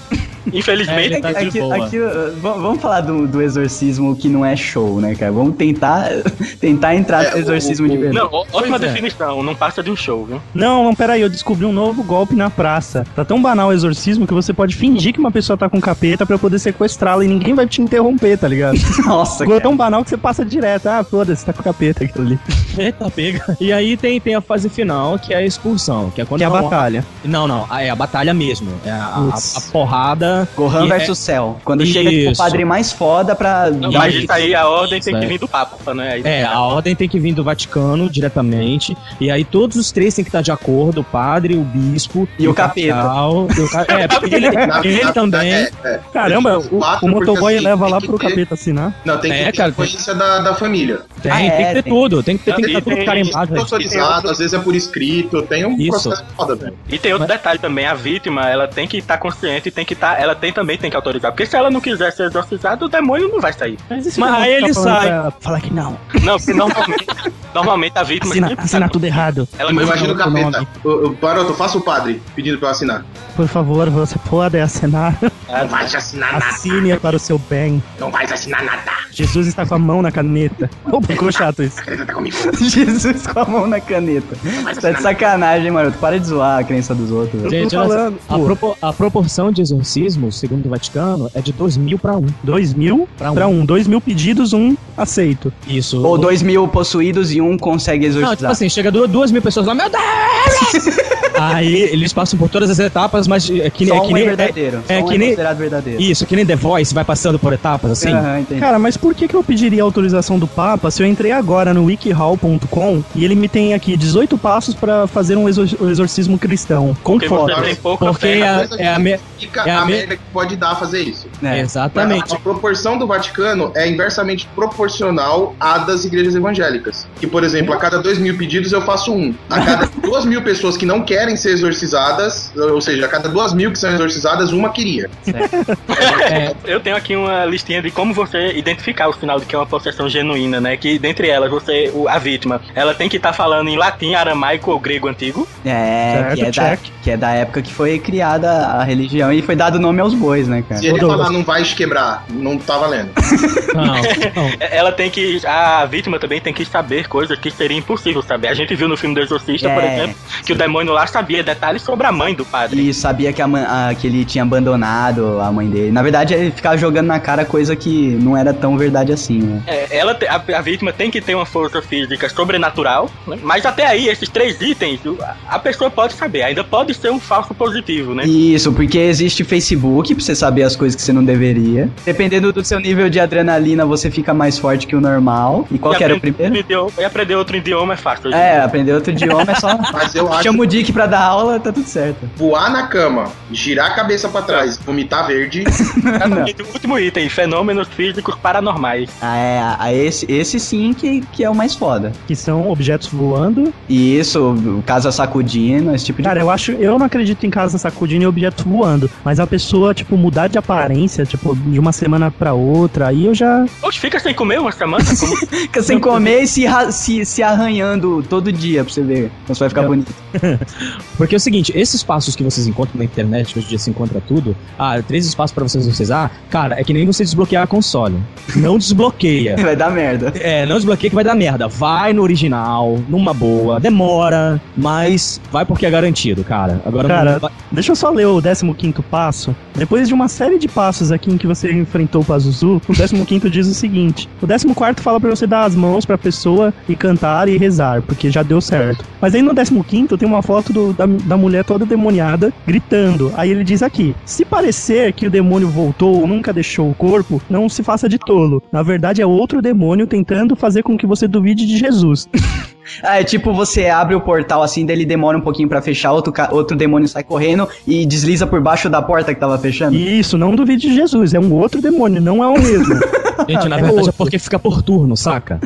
Infelizmente. É, tá de Aqui- aqui, v- vamos falar do, do exorcismo que não é show, né, cara? Vamos tentar, <laughs> tentar entrar É, no exorcismo o- de o- verdade. Não, ótima Pois é. definição, não passa de um show, viu? Não, não, peraí, eu descobri um novo golpe na praça. Tá tão banal o exorcismo que você pode fingir que uma pessoa tá com capeta pra poder sequestrá-la e ninguém vai te interromper, tá ligado? <laughs> Nossa, Ficou cara. tão banal que você passa direto. Ah, foda-se, tá com capeta aquilo ali. Eita, pega. E aí tem, tem a fase final, que é a expulsão. Que é quando Que é a não- batalha. Não, não, é a batalha mesmo. É a, a- a porrada Gohan E versus Cell. Quando chega tipo, o Isso. padre mais foda pra. Não, mas isso aí a ordem tem que Certo. vir do Papa, né? Aí- É, a ordem tem que vir do Vaticano diretamente. E aí todos os três têm que estar de acordo: o padre, o bispo E o capeta. cardeal, e o ca- É, porque ele, <laughs> Na- ele na- também. é, é. Caramba, o, quatro, o motoboy assim, leva lá tem pro que ter- capeta assinar. Não, tem que É, ter cara, influência da, da família. Tem, Ah, tem é, que ter tem. tudo, tem que ter, tem que Tem- tudo tem- carimbado. Tudo velho. autorizado, às vezes é por escrito, tem um Isso. processo foda, velho. E tem outro detalhe também, a vítima, ela tem que estar consciente e tem que estar, ela tem também tem que autorizar, porque se ela não quiser ser exorcizada, o demônio não vai sair. Mas, Mas aí ele sai. Falar que não. Não, porque normalmente, normalmente a vítima Assina, sempre- assina tudo errado. ela Imagina o capeta. Baroto, faça o padre pedindo pra eu assinar. Por favor, você pode assinar. Não vai te assinar nada. Assine para o seu bem. Não vai te assinar nada. Jesus está com a mão na caneta. Opa, ficou chato isso. Acredita comigo. <laughs> Jesus com a mão na caneta. Tá de sacanagem, mano. Para de zoar a crença dos outros. Gente, tô olha a, a proporção de exorcismos, segundo o Vaticano, é de 2 mil pra 1. Dois mil Pra um. pra um. Dois mil pedidos, um aceito. Isso. Ou dois mil possuídos e um consegue Não, tipo exorcizar. assim, chega du- duas mil pessoas lá, meu Deus! <laughs> Aí eles passam por todas as etapas, mas é que, Só é um que é nem. verdadeiro. É, Só um que é nem. considerado verdadeiro. Isso, que nem The Voice, vai passando por etapas, assim. Entendi. Cara, mas por que, que eu pediria autorização do Papa se eu entrei agora no wikihall.com e ele me tem aqui 18 passos pra fazer um exor- exorcismo cristão? Com porque foto. você tem pouca Porque fé. é, Coisa é a que me... É a a me- merda que pode dar a fazer isso. É. Exatamente. A proporção do Vaticano é inversamente proporcional à das igrejas evangélicas. Que, por exemplo, a cada dois mil pedidos eu faço um. A cada <laughs> duas mil pessoas que não querem ser exorcizadas, ou seja, a cada duas mil que são exorcizadas, uma queria. <laughs> É, Eu tenho aqui uma listinha de como você identificar o sinal de que é uma possessão genuína, né? Que dentre elas, você, a vítima, ela tem que estar falando em latim, aramaico ou grego antigo. É, Certo, que é, da, que é da época que foi criada a religião e foi dado nome aos bois, né, cara? Se ele falar não vai te quebrar, não tá valendo. <laughs> não, <laughs> não. É, Ela tem que. A vítima também tem que saber coisas que seria impossível saber. A gente viu no filme do Exorcista, por É. exemplo, que o demônio lá sabia detalhes sobre a mãe do padre. E sabia que, a, a- que ele tinha abandonado a mãe dele. Na verdade, ele ficava jogando na cara coisa que não era tão verdade assim, né? É, ela, a, a vítima tem que ter uma força física sobrenatural, né? mas até aí, esses três itens, a pessoa pode saber, ainda pode ser um falso positivo, né? Isso, porque existe Facebook pra você saber as coisas que você não deveria. Dependendo do seu nível de adrenalina, você fica mais forte que o normal. E qual E que era o primeiro? idioma- E aprender outro idioma é fácil. É, aprender outro idioma é só. <laughs> Mas eu acho Chama o Dick pra dar aula, tá tudo certo. voar na cama, girar a cabeça pra trás, vomitar verde, <laughs> o último item, fenômenos físicos paranormais. Ah, é, ah, esse, esse sim que, que é o mais foda. Que são objetos voando. E isso, casa sacudindo, esse tipo de Cara, eu acho. Eu não acredito em casa sacudindo e objetos voando. Mas a pessoa, tipo, mudar de aparência, tipo, de uma semana pra outra, aí eu já. Oxe, fica sem comer uma semana? <laughs> Como... Fica sem comer e se, se, se arranhando todo dia pra você ver. Então você vai ficar Eu- bonito. <laughs> Porque é o seguinte, esses passos que vocês encontram na internet, hoje em dia se encontra tudo, ah, três espaços pra você exorcizar, cara, é que nem você desbloquear a console. Não desbloqueia. <laughs> Vai dar merda. É, não desbloqueia que vai dar merda. Vai no original, numa boa, demora, mas vai porque é garantido, cara. Agora Cara, vai- Deixa eu só ler o 15 passo. Depois de uma série de passos aqui em que você enfrentou o Pazuzu, o 15 diz o seguinte: o 14 fala pra você dar as mãos pra pessoa e cantar e rezar, porque já deu certo. Mas aí no 15 tem uma foto do- da, da mulher toda demoniada gritando. Aí ele diz aqui: se parecer que o demônio voltou ou nunca deixou o corpo, não se faça de tolo. Na verdade é outro demônio tentando fazer com que você duvide de Jesus. <laughs> Ah, é tipo você abre o portal assim, daí ele demora um pouquinho pra fechar, outro, outro demônio sai correndo e desliza por baixo da porta que tava fechando. Isso, não duvide de Jesus, é um outro demônio, não é o mesmo. <laughs> Gente, na É verdade é outro. porque fica por turno, saca?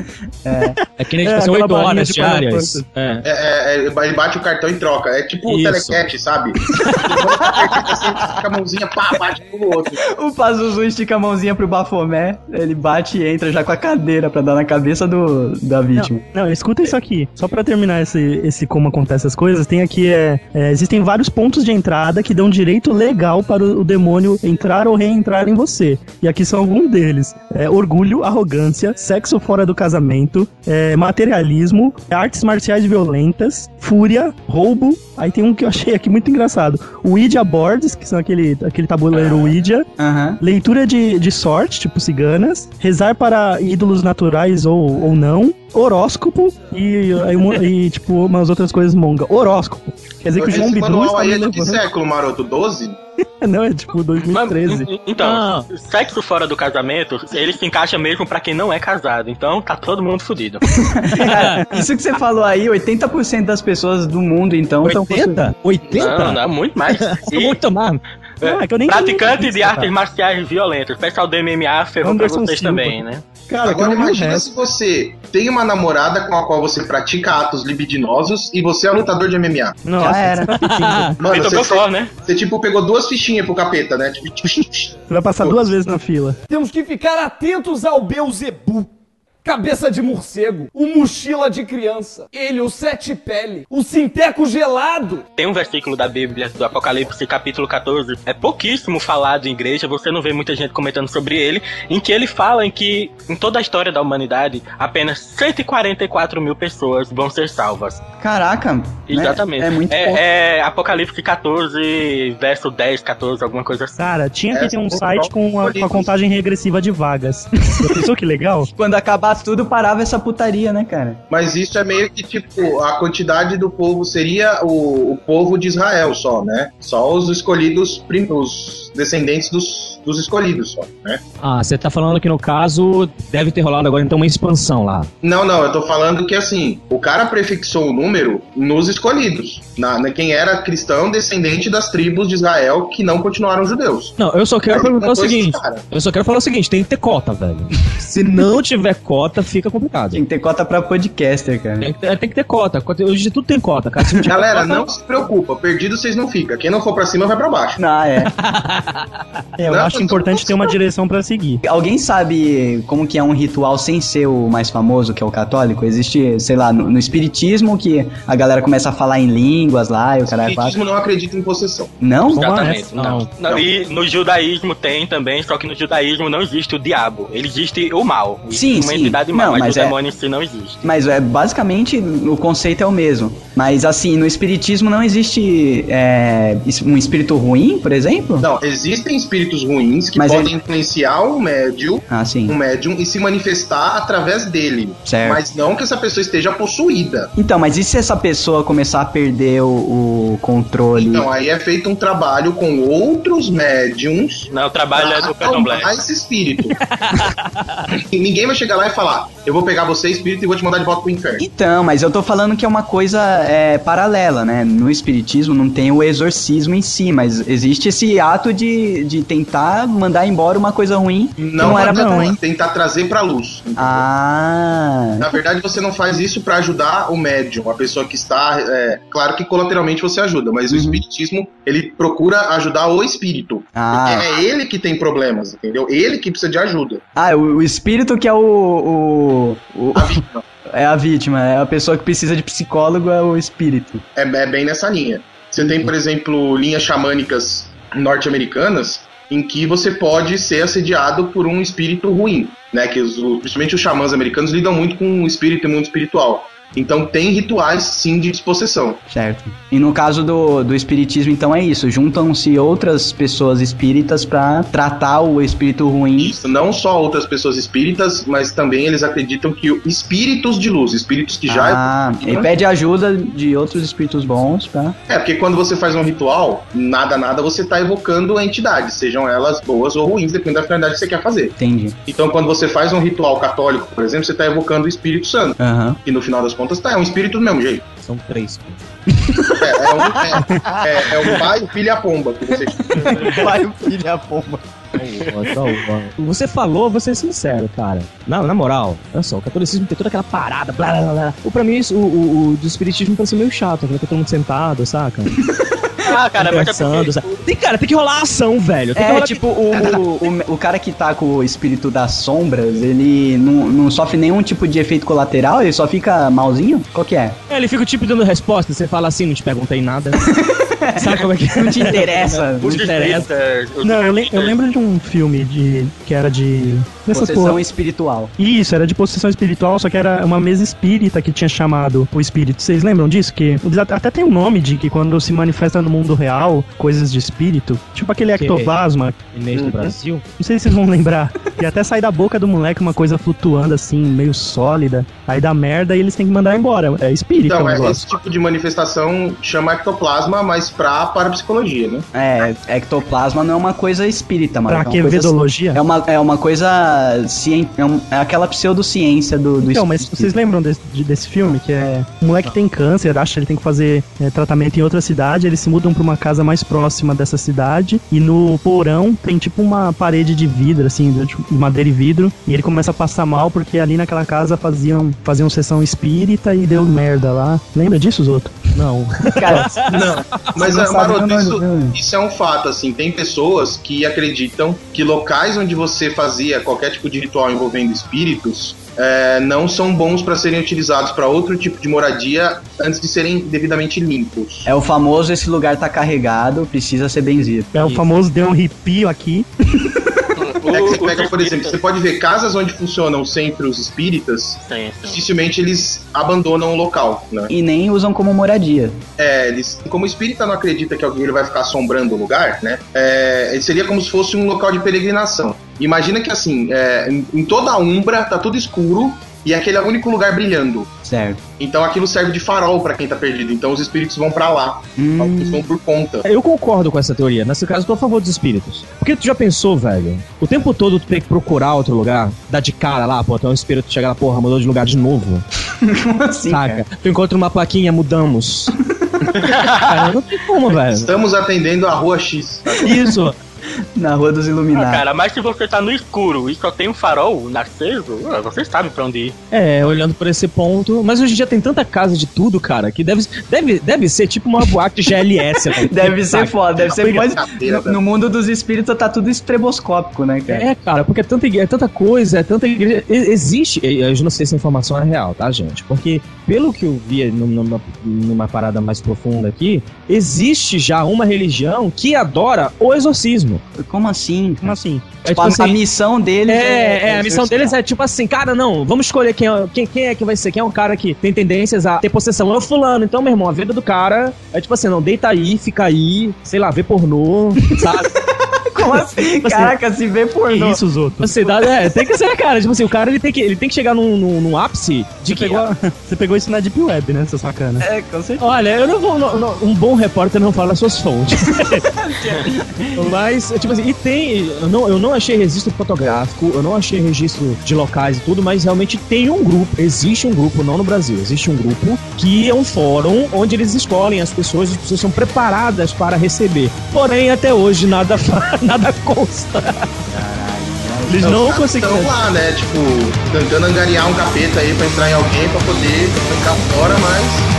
É. que nem É, tipo assim, aquela 8 barrinha horas de diárias. É. é, é, é, ele bate o cartão e troca. É tipo o telecat, sabe? <laughs> Você fica a mãozinha, pá, bate pro outro. O Pazuzu estica a mãozinha pro Bafomé, ele bate e entra já com a cadeira pra dar na cabeça do, da vítima. Não, escuta isso aqui. Só pra terminar esse, esse como acontecem as coisas, tem aqui é, é, existem vários pontos de entrada que dão direito legal para o, o demônio entrar ou reentrar em você. E aqui são alguns deles: É, orgulho, arrogância, sexo fora do casamento, é, materialismo, artes marciais violentas, fúria, roubo. Aí tem um que eu achei aqui muito engraçado: Ouija boards, que são aquele, aquele tabuleiro Ouija. Leitura de, de sorte, tipo ciganas. Rezar para ídolos naturais ou, ou não. Horóscopo e, e, e, tipo umas outras coisas monga. Horóscopo. Quer dizer que o João Esse Bidu manual está aí é de que século, maroto? 12? <laughs> Não, é tipo 2013. Mas, então, sexo fora do casamento, ele se encaixa mesmo pra quem não é casado. Então tá todo mundo fudido. <laughs> Isso que você falou aí, 80% das pessoas do mundo, então, estão 80? 80? Não, não, <laughs> muito mais. É muito mais. Não, é que eu nem Praticantes de cara. artes marciais violentas. O pessoal do MMA ferrou Anderson pra vocês Silva. também, né? Cara, Agora não imagina resto. se você tem uma namorada com a qual você pratica atos libidinosos e você é lutador de MMA. Nossa, Já era. <laughs> você tá pedindo. Mano, você, Belfort, né? você, tipo pegou duas fichinhas pro capeta, né? Tipo, Você vai passar duas vezes na fila. Temos que ficar atentos ao Beuzebu. Cabeça de morcego, o mochila de criança, ele, o sete pele, o sinteco gelado. Tem um versículo da Bíblia, do Apocalipse, capítulo 14, é pouquíssimo falado em igreja, você não vê muita gente comentando sobre ele, em que ele fala em que, em toda a história da humanidade, apenas 144 mil pessoas vão ser salvas. Caraca. né? Exatamente. É, muito pouco. é, é Apocalipse 14, verso 10, 14, alguma coisa assim. Cara, tinha que É, ter um site com a, com a contagem regressiva de vagas. <laughs> Já pensou que legal? Quando acabar tudo, parava essa putaria, né, cara? Mas isso é meio que tipo, a quantidade do povo seria o, o povo de Israel só, né? Só os escolhidos, os descendentes dos, dos escolhidos só, né? Ah, você tá falando que no caso deve ter rolado agora então uma expansão lá. Não, não, eu tô falando que assim, o cara prefixou o número nos escolhidos. Na, na- quem era cristão, descendente das tribos de Israel que não continuaram judeus. Não, eu só quero Aí, perguntar o seguinte. cara. Eu só quero falar o seguinte, tem que ter cota, velho. <laughs> Se não tiver cota, fica complicado. Tinha que ter cota pra podcaster, cara. Tem que ter, tem que ter cota. Cota- Hoje tudo tem cota, cara. Se Galera, cota, não se preocupa, perdido vocês não ficam. Quem não for pra cima vai pra baixo. Ah, é. <laughs> É, eu Não, acho importante ter uma direção pra seguir. Alguém sabe como que é um ritual sem ser o mais famoso, que é o católico? Existe, sei lá, no, no espiritismo que a galera começa a falar em línguas lá e o O caralho espiritismo não acredita em possessão. Não? Lá, Exatamente. Não. Não. Não, E no judaísmo tem também, só que no judaísmo não existe o diabo. Ele existe o mal. Sim, sim. Entidade mal, Não, mas, mas o é- demônio em si não existe. Mas é basicamente o conceito é o mesmo. Mas assim, no espiritismo não existe é, um espírito ruim, por exemplo? Não, existem espíritos ruins que Mas podem ele- influenciar o médium, Ah, sim. um médium e se manifestar através dele. Certo. Mas não que essa pessoa esteja possuída. Então, mas e se essa pessoa começar a perder o, o controle? Então, aí é feito um trabalho com outros médiums Não, o trabalho é do candomblé. esse espírito. <laughs> e ninguém vai chegar lá e falar: Eu vou pegar você, espírito, e vou te mandar de volta pro inferno. Então, mas eu tô falando que é uma coisa é, paralela, né? No espiritismo não tem o exorcismo em si, mas existe esse ato de, de tentar mandar embora uma coisa ruim que não, Não, era pra hein? tentar trazer pra luz. entendeu? Ah, Na verdade, você não faz isso pra ajudar o médium, a pessoa que está. é, claro que colateralmente você ajuda, mas Uhum. o espiritismo ele procura ajudar o espírito. Ah. Porque é ele que tem problemas, entendeu? Ele que precisa de ajuda. ah o, o espírito que é o, o, o- A <laughs> vítima. é a vítima, é a pessoa que precisa de psicólogo é o espírito. é, é bem nessa linha. Você tem, por exemplo, linhas xamânicas norte-americanas em que você pode ser assediado por um espírito ruim, né? Que os, principalmente os xamãs americanos lidam muito com o espírito e mundo espiritual. Então tem rituais sim de dispossessão. Certo. E no caso do, do espiritismo, então é isso. Juntam-se outras pessoas espíritas pra tratar o espírito ruim. Isso, não só outras pessoas espíritas, mas também eles acreditam que espíritos de luz, espíritos que já Ah, e pede ajuda de outros espíritos bons pra. É, porque quando você faz um ritual, nada, nada, você tá evocando entidades, sejam elas boas ou ruins, dependendo da finalidade que você quer fazer. Entendi. Então, quando você faz um ritual católico, por exemplo, você tá evocando o Espírito Santo. Aham. E no final das contas, tá, é um espírito do mesmo jeito. São três. É, é, um, é, é- é o pai, o filho e a pomba. Que você... <laughs> Vai o filho e a pomba. Você falou, vou ser sincero, cara. Na, na moral, olha só, o catolicismo tem toda aquela parada, blá blá blá. blá. O, pra mim, isso, o, o, o do espiritismo parece meio chato, né? Que todo mundo sentado, saca? <laughs> Ah, cara, mas é Conversando? Tem, cara, tem que rolar ação, velho. Tem que É, rolar tipo, <laughs> o, o, o, cara que tá com o espírito das sombras, ele não, não sofre nenhum tipo de efeito colateral, ele só fica malzinho? Qual que é? É, ele fica tipo dando resposta, você fala assim, não te perguntei nada. <laughs> Sabe como é que Não te interessa. Não Os interessa. espíritas, os Não, eu, lem- eu lembro de um filme de que era de. Dessas Possessão porra. espiritual. Isso, era de possessão espiritual, só que era uma mesa espírita que tinha chamado o espírito. Vocês lembram disso? Que até tem um nome de que quando se manifesta no mundo mundo real, coisas de espírito, tipo aquele ectoplasma, Inês do Brasil. não sei se vocês vão lembrar, e até sai da boca do moleque uma coisa flutuando assim, meio sólida, aí dá merda e eles têm que mandar embora. É espírito Então, é, negócio. esse tipo de manifestação chama ectoplasma, mas pra parapsicologia, né? É, ectoplasma não é uma coisa espírita, mano. Pra é uma que coisa- vedologia? É uma, é uma coisa. Cien, é, um- é aquela pseudociência do, do Então, mas espírito. vocês lembram desse, de- desse filme? Que é. O moleque tem câncer, acha que ele tem que fazer é, tratamento em outra cidade, eles se mudam pra uma casa mais próxima dessa cidade, e no porão tem tipo uma parede de vidro, assim, de de madeira e vidro, e ele começa a passar mal porque ali naquela casa faziam, faziam sessão espírita e deu merda lá. Lembra disso, Zoto? Não. Cara, <laughs> Mas, não sabe Maroto, isso, isso é um fato, assim. Tem pessoas que acreditam que locais onde você fazia qualquer tipo de ritual envolvendo espíritos é, não são bons para serem utilizados para outro tipo de moradia antes de serem devidamente limpos. é o famoso esse lugar tá carregado, precisa ser benzido. É o famoso deu um arrepio aqui. <laughs> É você pega, por exemplo, você pode ver casas onde funcionam centros espíritas, Sim, sim. dificilmente eles abandonam o local, né? E nem usam como moradia. É, eles, como o espírita não acredita que alguém ele vai ficar assombrando o lugar, né? É, seria como se fosse um local de peregrinação. Imagina que assim, é, em, em toda a umbra tá tudo escuro e aquele é o único lugar brilhando. Certo. Então aquilo serve de farol pra quem tá perdido. Então os espíritos vão pra lá. Hum. Alguns vão por conta. Eu concordo com essa teoria. Nesse caso, eu tô a favor dos espíritos. Porque tu já pensou, velho? O tempo todo tu tem que procurar outro lugar, dar de cara lá, pô, tem um espírito chega lá, porra, mudou de lugar de novo. Como assim, saca? cara? Tu encontra uma plaquinha, mudamos. <laughs> cara, não tem como, velho. Estamos atendendo a rua X. Isso. <laughs> Na Rua dos Ah, Iluminados. cara, mas se você tá no escuro e só tem um farol aceso, ah, você sabe pra onde ir. É, olhando por esse ponto. Mas hoje em dia tem tanta casa de tudo, cara, que deve, deve, deve ser tipo uma boate GLS. velho. <laughs> Deve ser Saca? foda, deve ser mais. No, no mundo dos espíritos tá tudo estreboscópico, né, cara? É, cara, porque é tanta, é tanta coisa, é tanta igreja. Existe, eu não sei se a informação é real, tá, gente? Porque, pelo que eu vi num- numa, numa parada mais profunda aqui, existe já uma religião que adora o exorcismo. Como assim? Como assim? É Tipo, tipo a, a assim, missão deles É, é, a missão deles é tipo assim, cara, não, vamos escolher quem é, quem, quem é que vai ser, quem é o cara que tem tendências a ter possessão. É o fulano. Então, meu irmão, a vida do cara é tipo assim, não, deita aí, fica aí, sei lá, vê pornô, <laughs> sabe? Como <laughs> assim? Caraca, se vê Que pornô. isso, Zoto? Você dá, é, tem que ser, cara. Tipo assim, o cara ele tem que, ele tem que chegar num, num, num ápice de Você que. pegou, <laughs> você pegou isso na Deep Web, né, seu sacana? É, com certeza. Olha, eu não vou. não- não- um bom repórter não fala suas fontes. <laughs> mas, tipo assim, e tem. Eu não, eu não achei registro fotográfico, eu não achei registro de locais e tudo, mas realmente tem um grupo. Existe um grupo, não no Brasil, existe um grupo que é um fórum onde eles escolhem as pessoas, as pessoas são preparadas para receber. Porém, até hoje nada, fa- nada consta. Eles não conseguiram. Estão lá, né? Tipo, tentando angariar um capeta aí pra entrar em alguém pra poder ficar fora, mas.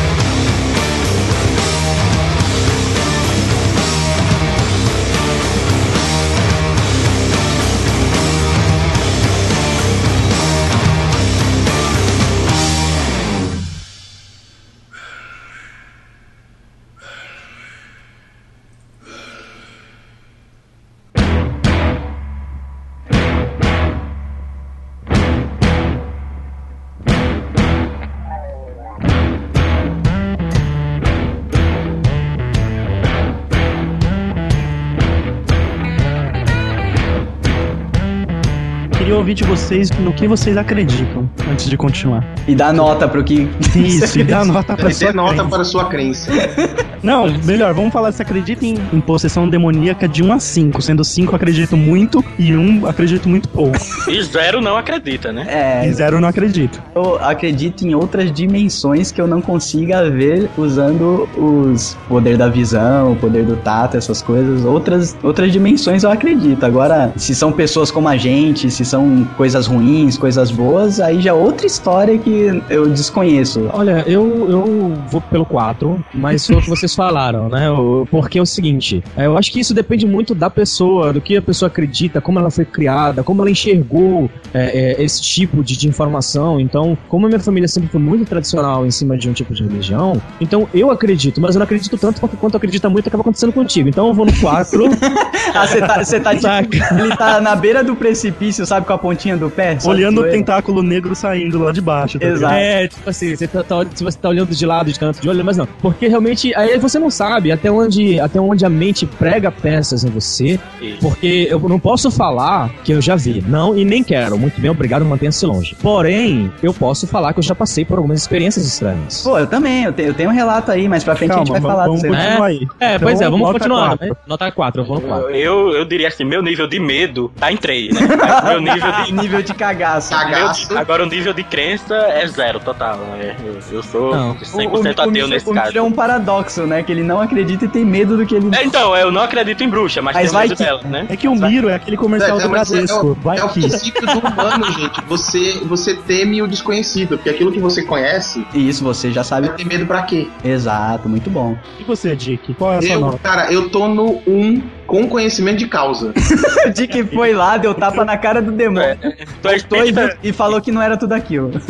Ouvir de vocês no que vocês acreditam, antes de continuar. E dá nota pro que. Isso, e dá nota pra sua nota crença. para sua crença. Não, melhor, vamos falar se acredita em, em possessão demoníaca de 1 a 5, sendo 5 acredito muito e 1 acredito muito pouco. E zero não acredita, né? É, E 0 não acredito. eu acredito em outras dimensões que eu não consiga ver usando os poder da visão, o poder do tato, essas coisas. Outras, outras dimensões eu acredito. Agora, se são pessoas como a gente, se são coisas ruins, coisas boas, aí já é outra história que eu desconheço. Olha, eu, eu vou pelo 4, mas foi o que vocês falaram, né? Porque é o seguinte, é, eu acho que isso depende muito da pessoa, do que a pessoa acredita, como ela foi criada, como ela enxergou é, é, esse tipo de, de informação. Então, como a minha família sempre foi muito tradicional em cima de um tipo de religião, então eu acredito, mas eu não acredito tanto porque quanto acredita muito acaba acontecendo contigo. Então eu vou no 4. <laughs> Ah, você tá, tá <laughs> tipo, ele tá na beira do precipício, sabe? com a pontinha do pé? Olhando o tentáculo negro saindo lá de baixo. tá ligado? Exato. É, tipo assim, você tá, tá- se você tá olhando de lado, de canto de olho, mas não. Porque realmente, aí você não sabe até onde, até onde a mente prega peças em você. Porque eu não posso falar que eu já vi. Não, e nem quero. Muito bem, obrigado, mantenha-se longe. Porém, eu posso falar que eu já passei por algumas experiências estranhas. Pô, eu também, eu, te- eu tenho um relato aí, mas pra frente a gente vai Calma, falar vamos do seu. continuar aí. É, pois é, Então, vamos nota continuar. quatro. Né? Nota 4, eu vou no 4. Eu, eu diria assim, meu nível de medo tá em 3, né? <laughs> Meu nível de. Nível de cagaço. Cagaço. meu- agora o nível de crença é zero total. né? Eu, eu sou Não. 100% ateu Miro- nesse o Miro caso. é um paradoxo, né? Que ele não acredita e tem medo do que ele. É, então, eu não acredito em bruxa, mas, Mas tenho vai medo que- dela, né? É que o Miro é aquele comercial É, do é, é Bradesco. o, Vai é o princípio do humano, gente. Você, você teme o desconhecido, porque aquilo que você conhece, Isso, você já sabe. ter medo pra quê? Exato, muito bom. E você, Dick? Qual é a sua Eu, nota? cara, eu tô no 1 com conhecimento de causa. <laughs> O Dick foi lá, deu tapa na cara do demônio. É Voltou e, espírita, e falou que não era tudo aquilo. <laughs>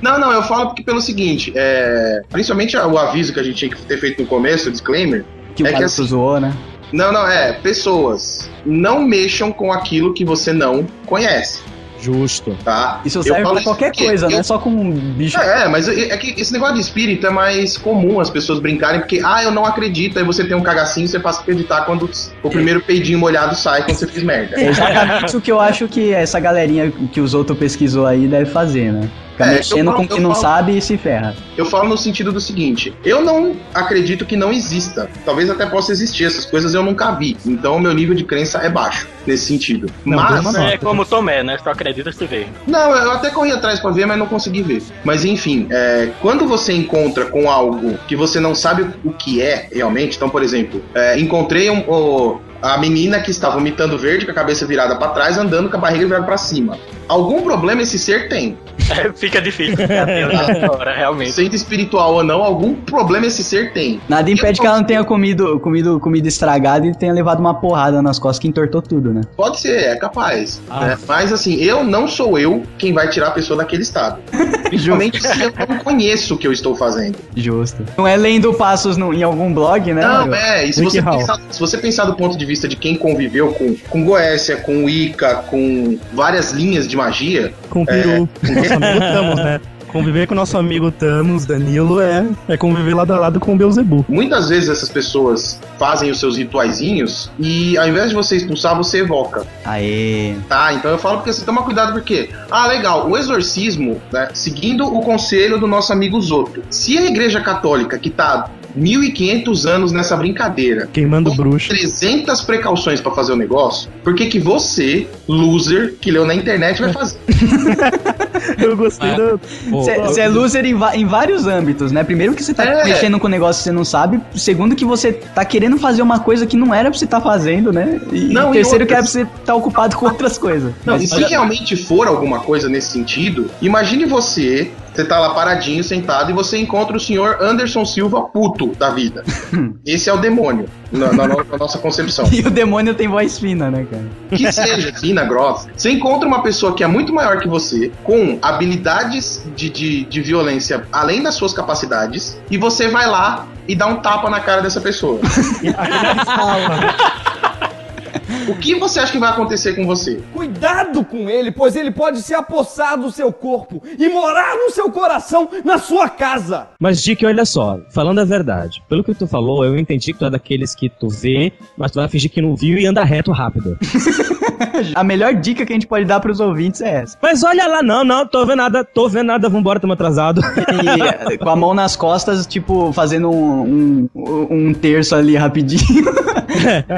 Não, não, eu falo porque pelo seguinte, é, principalmente o aviso que a gente tinha que ter feito no começo, o disclaimer. Que o É que cara assim- zoou, né? Não, não, é, pessoas, não mexam com aquilo que você não conhece, Justo. tá? Isso Eu serve falo pra qualquer porque coisa, eu- não é só com um bicho. É, mas é é que esse negócio de espírito é mais comum as pessoas brincarem, porque, ah, eu não acredito, aí você tem um cagacinho e você passa a acreditar quando o primeiro peidinho molhado sai quando você fez merda. É exatamente o que eu acho que essa galerinha que os outros pesquisou aí deve fazer, né? Fica É, mexendo falo- com o que eu não falo- sabe e se ferra. Eu falo no sentido do seguinte: eu não acredito que não exista. Talvez até possa existir, essas coisas eu nunca vi. Então o meu nível de crença é baixo nesse sentido. Não, mas. é como Tomé, né? Só acredita se vê. Não, eu até corri atrás pra ver, mas não consegui ver. Mas enfim, é, quando você encontra com algo que você não sabe o que é realmente, então, por exemplo, é, encontrei um- o- a menina que está vomitando verde com a cabeça virada pra trás, andando com a barriga virada pra cima. Algum problema esse ser tem. É, fica difícil <laughs> hora, realmente. Sendo espiritual ou não, algum problema esse ser tem. Nada impede Eu que ela não tenha comido, comido comida estragada e tenha levado uma porrada nas costas que entortou tudo, né? Pode ser, é capaz. Ah. né? Mas assim, eu não sou eu quem vai tirar a pessoa daquele estado. <laughs> Principalmente se eu não conheço o que eu estou fazendo. Justo. Não é lendo passos no- em algum blog, né? Não, Mario? é, e se você, pensar, se você pensar do ponto de vista de quem conviveu com, com Goécia, com Wicca, com várias linhas de magia, Com o peru. Com o nosso amigo <laughs> Thanos, né? Conviver com o nosso amigo Thanos, Danilo, é, é conviver lado a lado com o Beelzebub. muitas vezes essas pessoas fazem os seus rituaizinhos e ao invés de você expulsar, você evoca. Aê. Tá, então eu falo porque você toma cuidado porque, ah, legal, o exorcismo, né, seguindo o conselho do nosso amigo Zoto. Se a igreja católica, que tá 1500 anos nessa brincadeira, Queimando com bruxo. 300 precauções pra fazer o negócio, por que que você, loser, que leu na internet, vai fazer? <laughs> Eu gostei da. Pô, Você é loser em, em vários âmbitos, né? Primeiro que você tá É. mexendo com um negócio que você não sabe. Segundo que você tá querendo fazer uma coisa que não era pra você estar fazendo, né? E Não, e terceiro que é pra outras- você estar ocupado com outras coisas. Não, Mas e se realmente for alguma coisa nesse sentido, imagine você, você tá lá paradinho, sentado, e você encontra o senhor Anderson Silva puto da vida. <laughs> Esse é o demônio, na, na no- na nossa concepção. <laughs> E o demônio tem voz fina, né, cara? Que seja fina, grossa. Você encontra uma pessoa que é muito maior que você, com habilidades de, de, de violência além das suas capacidades, e você vai lá e dá um tapa na cara dessa pessoa. <laughs> O que você acha que vai acontecer com você? Cuidado com ele, pois ele pode se apossar do seu corpo e morar no seu coração, na sua casa. Mas, Dick, olha só, falando a verdade, pelo que tu falou, eu entendi que tu é daqueles que tu vê, mas tu vai fingir que não viu e anda reto rápido. <laughs> A melhor dica que a gente pode dar pros ouvintes é essa. Mas olha lá, não, não, tô vendo nada, tô vendo nada, vambora, tamo atrasado. E <laughs> com a mão nas costas, tipo, fazendo um, um, um terço ali rapidinho.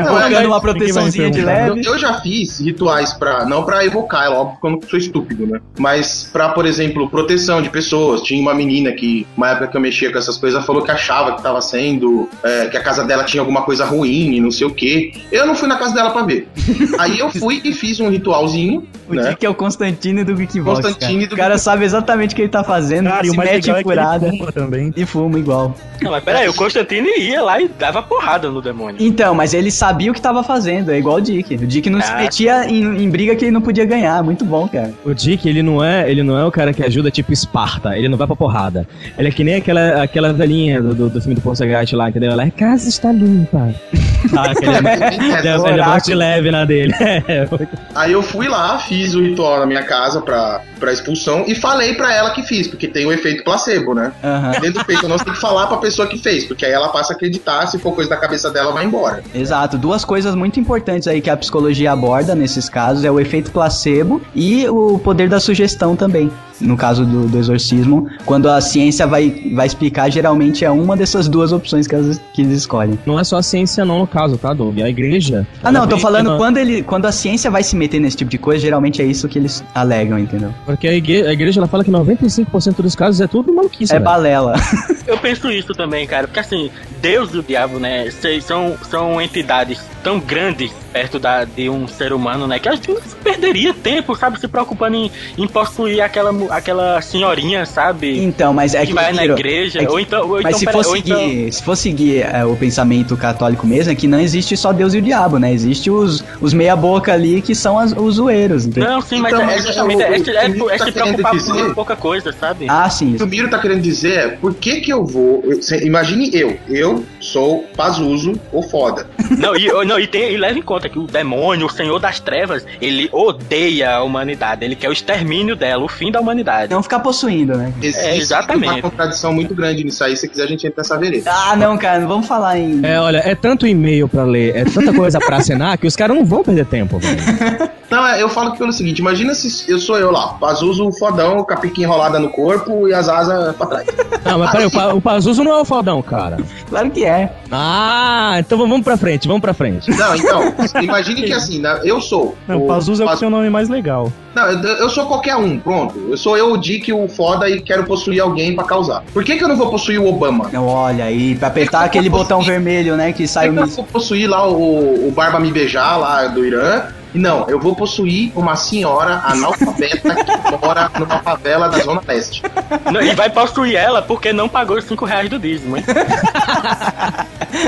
Colocando uma proteçãozinha de leve. eu já fiz rituais pra. Não pra evocar, é óbvio que eu não sou estúpido, né? Mas pra, por exemplo, proteção de pessoas. Tinha uma menina que, uma época que eu mexia com essas coisas, falou que achava que tava sendo. é, que a casa dela tinha alguma coisa ruim e não sei o quê. Eu não fui na casa dela pra ver. <laughs> Aí eu fui e fiz um ritualzinho, O né? Dick é o Constantino do Geekbox, Constantino cara. do O cara sabe exatamente o que ele tá fazendo, Cara, e se o mais mete legal em é que ele furada fuma também. e fuma igual. Não, mas peraí, o Constantino ia lá e dava porrada no demônio. Então, mas ele sabia o que tava fazendo. É igual igual o Dick. O Dick não se Ah. metia em, em briga que ele não podia ganhar. Muito bom, cara. O Dick, ele não é, ele não é o cara que ajuda tipo Esparta, ele não vai pra porrada. Ele é que nem aquela, aquela velhinha do, do, do filme do Poltergeist lá, entendeu? Ela é casa está limpa. <laughs> Ah, aquele, ele <laughs> é, ele é Oráculo. morte leve na dele. <laughs> É, Aí eu fui lá, fiz o ritual na minha casa pra, pra expulsão e falei pra ela que fiz, porque tem o efeito placebo, né? Aham. Dentro do peito, nós tem que falar pra pessoa que fez, porque aí ela passa a acreditar, se for coisa da cabeça dela, vai embora. Exato, duas coisas muito importantes aí que a psicologia aborda nesses casos é o efeito placebo e o poder da sugestão também. No caso do, do exorcismo, quando a ciência vai, vai explicar, geralmente é uma dessas duas opções que eles, que eles escolhem. Não é só a ciência não no caso, tá, Doug? A igreja... Ah, não, tô falando quando, ele, quando a ciência vai se meter nesse tipo de coisa, geralmente é isso que eles alegam, entendeu? Porque a igreja, a igreja ela fala que 95% dos casos é tudo maluquice, É velho. balela. <laughs> Eu penso isso também, cara, porque assim, Deus e o diabo, né, se- são, são entidades tão grandes perto da, de um ser humano, né, que a gente perderia tempo, sabe, se preocupando em, em possuir aquela, aquela senhorinha, sabe? Então, mas é que que. vai na igreja, é que- ou então. Ou Mas então, se pera- for ou então- seguir, se for seguir é, o pensamento católico mesmo, é que não existe só Deus e o diabo, né? Existe os, os meia-boca ali que são as- os zoeiros, entendeu? Não, sim, mas Então, é o- é, é, que é, é tá se preocupar dizer- com pouca coisa, sabe? Ah, sim. O que o Miro tá querendo dizer é, por que que eu vou... imagine eu, eu sou Pazuzu ou foda. <laughs> Não, e, não, e, tem, e leva em conta que o demônio, o senhor das trevas, ele odeia a humanidade, ele quer o extermínio dela, o fim da humanidade. Não ficar possuindo, né? É, exatamente. uma contradição muito grande nisso aí, se quiser a gente entra nessa vereda. Ah, não, cara, não vamos falar em. É, olha, é tanto e-mail pra ler, é tanta coisa pra assinar que os caras não vão perder tempo, velho. <laughs> Não, é, eu falo que pelo seguinte, imagina se eu sou eu lá, Pazuzu fodão, com a pica enrolada no corpo e as asas pra trás. <laughs> Não, mas peraí, o, Pa- o Pazuzu não é o fodão, cara. Claro que é. Ah, então vamos pra frente, vamos pra frente. Não, então, <laughs> imagine que assim, né, eu sou. Não, Pazuzu é o Paz- seu nome mais legal. Não, eu, eu sou qualquer um, pronto. Eu sou eu, o Dick, o foda e quero possuir alguém pra causar. Por que, que eu não vou possuir o Obama? Não, olha aí, pra apertar aquele botão vermelho, né? Que sai o que eu vou possuir lá o, o Barba Me Beijar, lá do Irã? Não, eu vou possuir uma senhora analfabeta que mora numa favela da Zona Leste. Não, e vai possuir ela porque não pagou os 5 reais do dízimo, hein?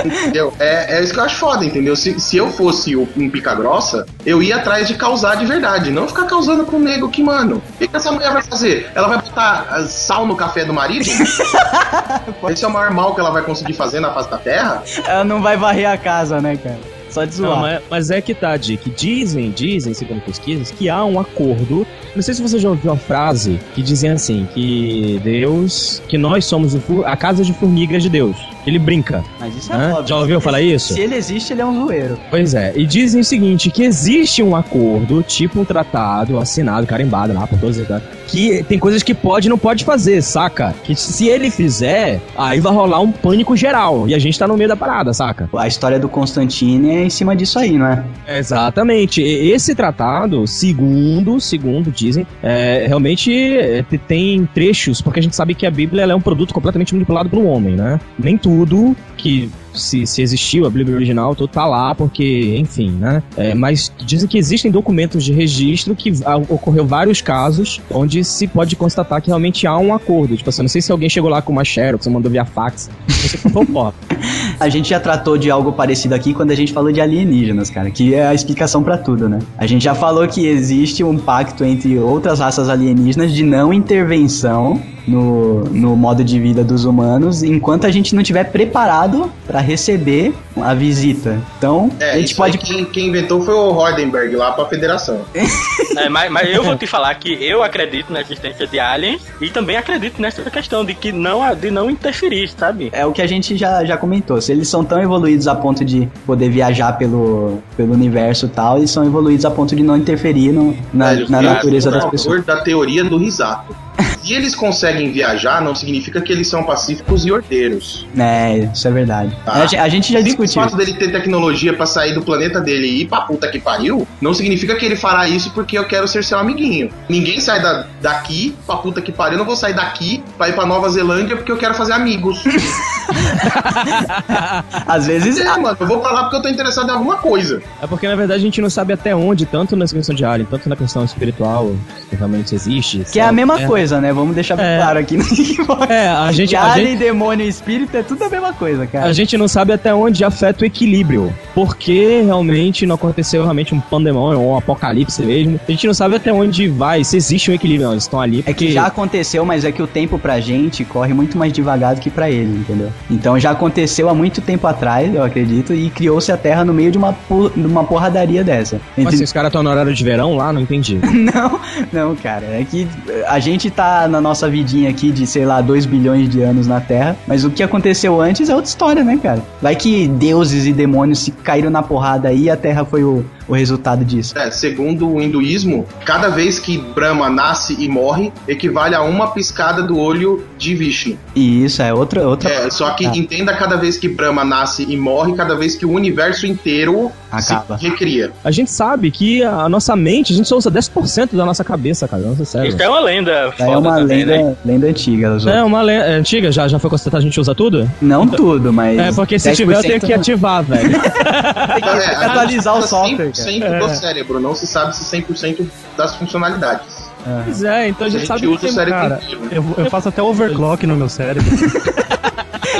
Entendeu? É, é isso que eu acho foda, entendeu? Se, se eu fosse um pica grossa, eu ia atrás de causar de verdade, não ficar causando com o nego que, mano. O que, que essa mulher vai fazer? Ela vai botar ah, sal no café do marido? <laughs> Esse é o maior mal que ela vai conseguir fazer na face da terra? Ela não vai varrer a casa, né, cara? Só de Não, zoar. mas, mas é que tá, Dick. Dizem, dizem, segundo pesquisas, que há um acordo. Não sei se você já ouviu a frase que dizem assim: que Deus. que nós somos o a casa de formigas de Deus. Ele brinca. Mas isso é Hã? óbvio. Já ouviu falar isso? Se ele existe, ele é um zoeiro. Pois é, e dizem o seguinte, que existe um acordo, tipo um tratado assinado, carimbado lá por todos os que tem coisas que pode e não pode fazer, saca? Que se ele fizer, aí vai rolar um pânico geral, e a gente tá no meio da parada, saca? A história do Constantine é em cima disso aí, não é? Exatamente. Esse tratado, segundo, segundo dizem, é, realmente é, te- tem trechos, porque a gente sabe que a Bíblia é um produto completamente manipulado pelo homem, né? Nem tudo que se, se existiu a Bíblia original, tudo tá lá, porque, enfim, né? É, mas dizem que existem documentos de registro que ah, ocorreu vários casos onde se pode constatar que realmente há um acordo. Tipo assim, não sei se alguém chegou lá com uma xerox, mandou via fax. <laughs> A gente já tratou de algo parecido aqui quando a gente falou de alienígenas, cara, que é a explicação pra tudo, né? A gente já falou que existe um pacto entre outras raças alienígenas de não intervenção no, no modo de vida dos humanos enquanto a gente não tiver preparado pra receber a visita. Então, É, a gente pode quem, quem inventou foi o Rodenberg lá pra federação. <laughs> É, mas, mas eu vou te falar que eu acredito na existência de aliens e também acredito nessa questão de que não, de não interferir, sabe? É o que a gente já, já comentou. Se eles são tão evoluídos a ponto de poder viajar pelo, pelo universo e tal, eles são evoluídos a ponto de não interferir no- na, Velho, na eu natureza sou a das pessoas. da teoria do risato. Se eles conseguem viajar, não significa que eles são pacíficos e ordeiros. É, isso é verdade. Tá. A, gente- já O discutiu. fato dele ter tecnologia pra sair do planeta dele e ir pra puta que pariu, não significa que ele fará isso porque eu quero ser seu amiguinho. Ninguém sai da, daqui pra puta que pariu, eu não vou sair daqui pra ir pra Nova Zelândia porque eu quero fazer amigos. <laughs> <laughs> Às vezes. é, mano, eu vou pra lá porque eu tô interessado em alguma coisa. É porque, na verdade, a gente não sabe até onde, tanto nessa questão de alien, tanto na questão espiritual, que realmente existe. Que é a sabe? mesma coisa, né? Vamos deixar É. claro aqui no <laughs> É, a gente, De a, alien, gente, demônio e espírito é tudo a mesma coisa, cara. a gente não sabe até onde afeta o equilíbrio. porque realmente não aconteceu realmente um pandemônio ou um apocalipse mesmo. A gente não sabe até onde vai, se existe um equilíbrio. Não, eles estão ali. É que já aconteceu, mas é que o tempo pra gente corre muito mais devagar do que pra ele, entendeu? Então já aconteceu há muito tempo atrás, eu acredito, e criou-se a Terra no meio de uma, de uma porradaria dessa. Mas Entre- assim, os caras estão no horário de verão lá, não entendi. <laughs> Não, não, cara. É que a gente tá na nossa vidinha aqui de, sei lá, 2 bilhões de anos na Terra, mas o que aconteceu antes é outra história, né, cara? Vai que deuses e demônios se caíram na porrada aí e a Terra foi o, o resultado disso. É, segundo o hinduísmo, cada vez que Brahma nasce e morre, equivale a uma piscada do olho de Vishnu. E isso é outra. outra É, só que Ah. entenda cada vez que Brahma nasce e morre, cada vez que o universo inteiro Acaba. se recria. A gente sabe que a nossa mente, a gente só usa 10% da nossa cabeça, cara. Nossa, sério. Isso é uma lenda É uma também, lenda, né? lenda antiga. É uma lenda antiga, já, já foi constatado, a gente usa tudo? Não tudo, mas. É, porque se tiver eu tenho que 10% ativar, velho. <laughs> Tem que É, atualizar o gente software. cara. 100% do cérebro, não se sabe se 100% das funcionalidades. Pois é, então a A gente gente sabe usa que o tem- cérebro cara, inteiro. Eu, eu faço até overclock no meu cérebro. <laughs>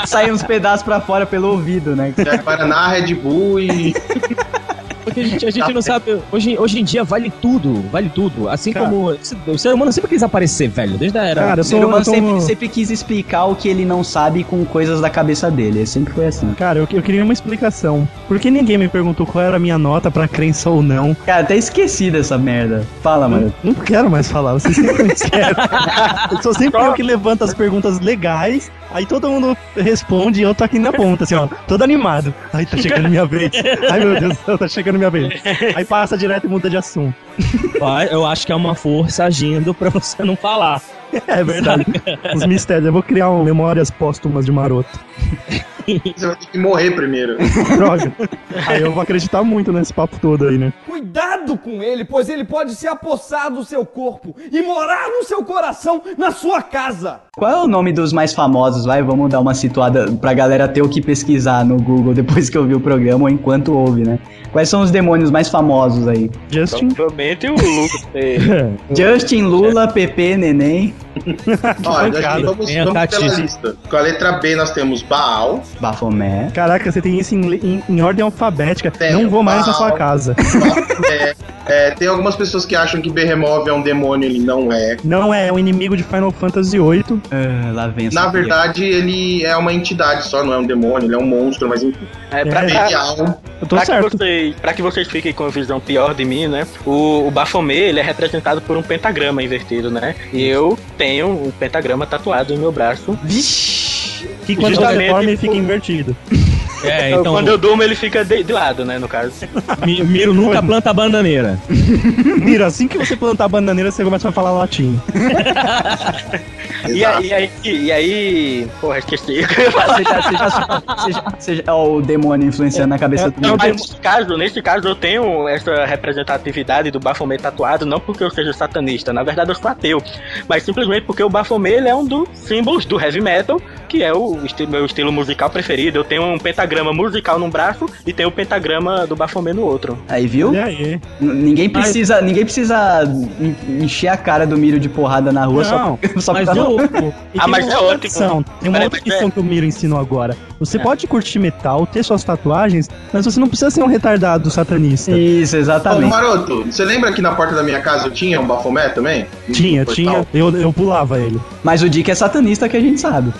Sai uns pedaços pra fora pelo ouvido, né? Guaraná, Red Bull e. Porque a gente, a gente não sabe. Hoje, hoje em dia vale tudo, vale tudo. Assim Cara. como. O ser humano sempre quis aparecer, velho, desde a era. Cara, O ser humano sou- sempre, sempre quis explicar o que ele não sabe com coisas da cabeça dele. Sempre foi assim. Cara, eu, eu queria uma explicação. Por que ninguém me perguntou qual era a minha nota pra crença ou não? Cara, até esqueci dessa merda. Fala, mano. Não quero mais falar, vocês sempre me querem. Eu sou sempre eu que levanto as perguntas legais, aí todo mundo responde e eu tô aqui na ponta, assim, ó, todo animado. Ai, tá chegando minha vez. Ai, meu Deus do céu, tá chegando minha vez. Aí passa direto e muda de assunto. <laughs> Eu acho que é uma força agindo pra você não falar. É verdade. Os mistérios. Eu vou criar um memórias póstumas de maroto. <laughs> Você vai ter que morrer primeiro. Droga. Aí eu vou acreditar muito nesse papo todo aí, né? Cuidado com ele, pois ele pode se apossar do seu corpo e morar no seu coração, na sua casa. Qual é o nome dos mais famosos? Vai, vamos dar uma situada pra galera ter o que pesquisar no Google depois que ouvir o programa ou enquanto ouve, né? Quais são os demônios mais famosos aí? Justin. Provavelmente o Lucas. <laughs> é, Justin, Lula, PP, Neném, <laughs> Olha, vamos, Tem vamos pela lista. Com a letra B nós temos Baal, Bafomé. Caraca, você tem isso em, em- em ordem alfabética. Tem, Não vou mais na sua Baal. casa. é, <laughs> é, tem algumas pessoas que acham que Behemoth é um demônio, ele não é. Não é um inimigo de Final Fantasy VIII. Ah, lá vem Na verdade, ele é uma entidade só, não é um demônio, ele é um monstro, mas enfim. É, pra, É. pra- Belial. Eu tô pra que, certo. vocês, pra que vocês fiquem com a visão pior de mim, né? O, o Baphomet, ele é representado por um pentagrama invertido, né? E eu tenho um pentagrama tatuado no meu braço. Vixe! Que quando Justamente você dorme, ele fica invertido. <laughs> É, <laughs> Então. Quando eu durmo, ele fica de, de lado, né? No caso. Mi- Miro nunca planta a bananeira. <laughs> Mira, assim que você plantar a bananeira, você começa a falar latim. <laughs> E aí, e aí, e aí. Porra, esqueci. Você já, você já, você já, você já- ó, o demônio influenciando na cabeça do é mundo. o Mas nesse caso, nesse caso, eu tenho essa representatividade do Baphomet tatuado, não porque eu seja satanista, na verdade eu sou ateu, mas simplesmente porque o Baphomet ele é um dos símbolos do heavy metal, que é o meu estilo musical preferido. Eu tenho um pentagrama musical num braço e tenho o pentagrama do Baphomet no outro. Aí, viu? E aí? Ninguém precisa, ninguém precisa en- encher a cara do Miro de porrada na rua Não, só, <laughs> só Mas pra o, o- e <laughs> Ah, tem mas uma é outra ótimo. lição, Tem uma outra mas é- que o Miro ensinou agora. Você É. pode curtir metal, ter suas tatuagens, mas você não precisa ser um retardado satanista. Isso, Ô, exatamente. Maroto, você lembra que na porta da minha casa eu tinha um Baphomet também? Tinha, tinha. tal. Eu, eu pulava ele. Mas o Dick é satanista que a gente sabe.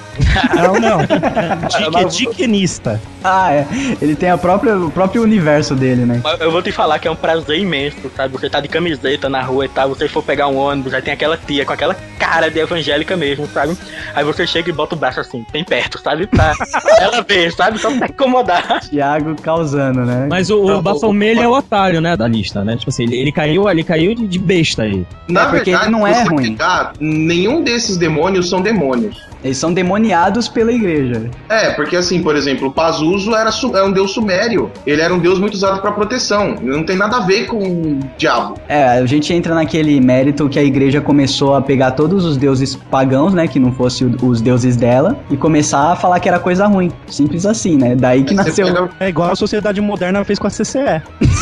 Não, não. <laughs> Dick é diquenista. <laughs> Ah, é. Ele tem a própria, o próprio universo dele, né? Eu vou te falar que é um prazer imenso, sabe? Você tá de camiseta na rua e tal, você for pegar um ônibus, aí tem aquela tia com aquela cara de evangélica mesmo, sabe? Aí você chega e bota o braço assim, bem perto, sabe? Pra <laughs> ela ver, sabe? Só pra incomodar. Tiago causando, né? Mas o, Não, o é o otário, né, da lista, né? Tipo assim, ele, ele caiu, ele caiu de, de besta aí. Na É, porque verdade, ele não é se você ruim. pegar, nenhum desses demônios são demônios. Eles são demoniados pela igreja. É, porque assim, por exemplo, o Pazuzu era, su- é um deus sumério. Ele era um deus muito usado pra proteção. Não tem nada a ver com o diabo. É, a gente entra naquele mérito que a igreja começou a pegar todos os deuses pagãos, né? Que não fossem os deuses dela, e começar a falar que era coisa ruim. Simples assim, né? Daí que Você nasceu. pega- É igual a sociedade moderna fez com a CCE. <laughs>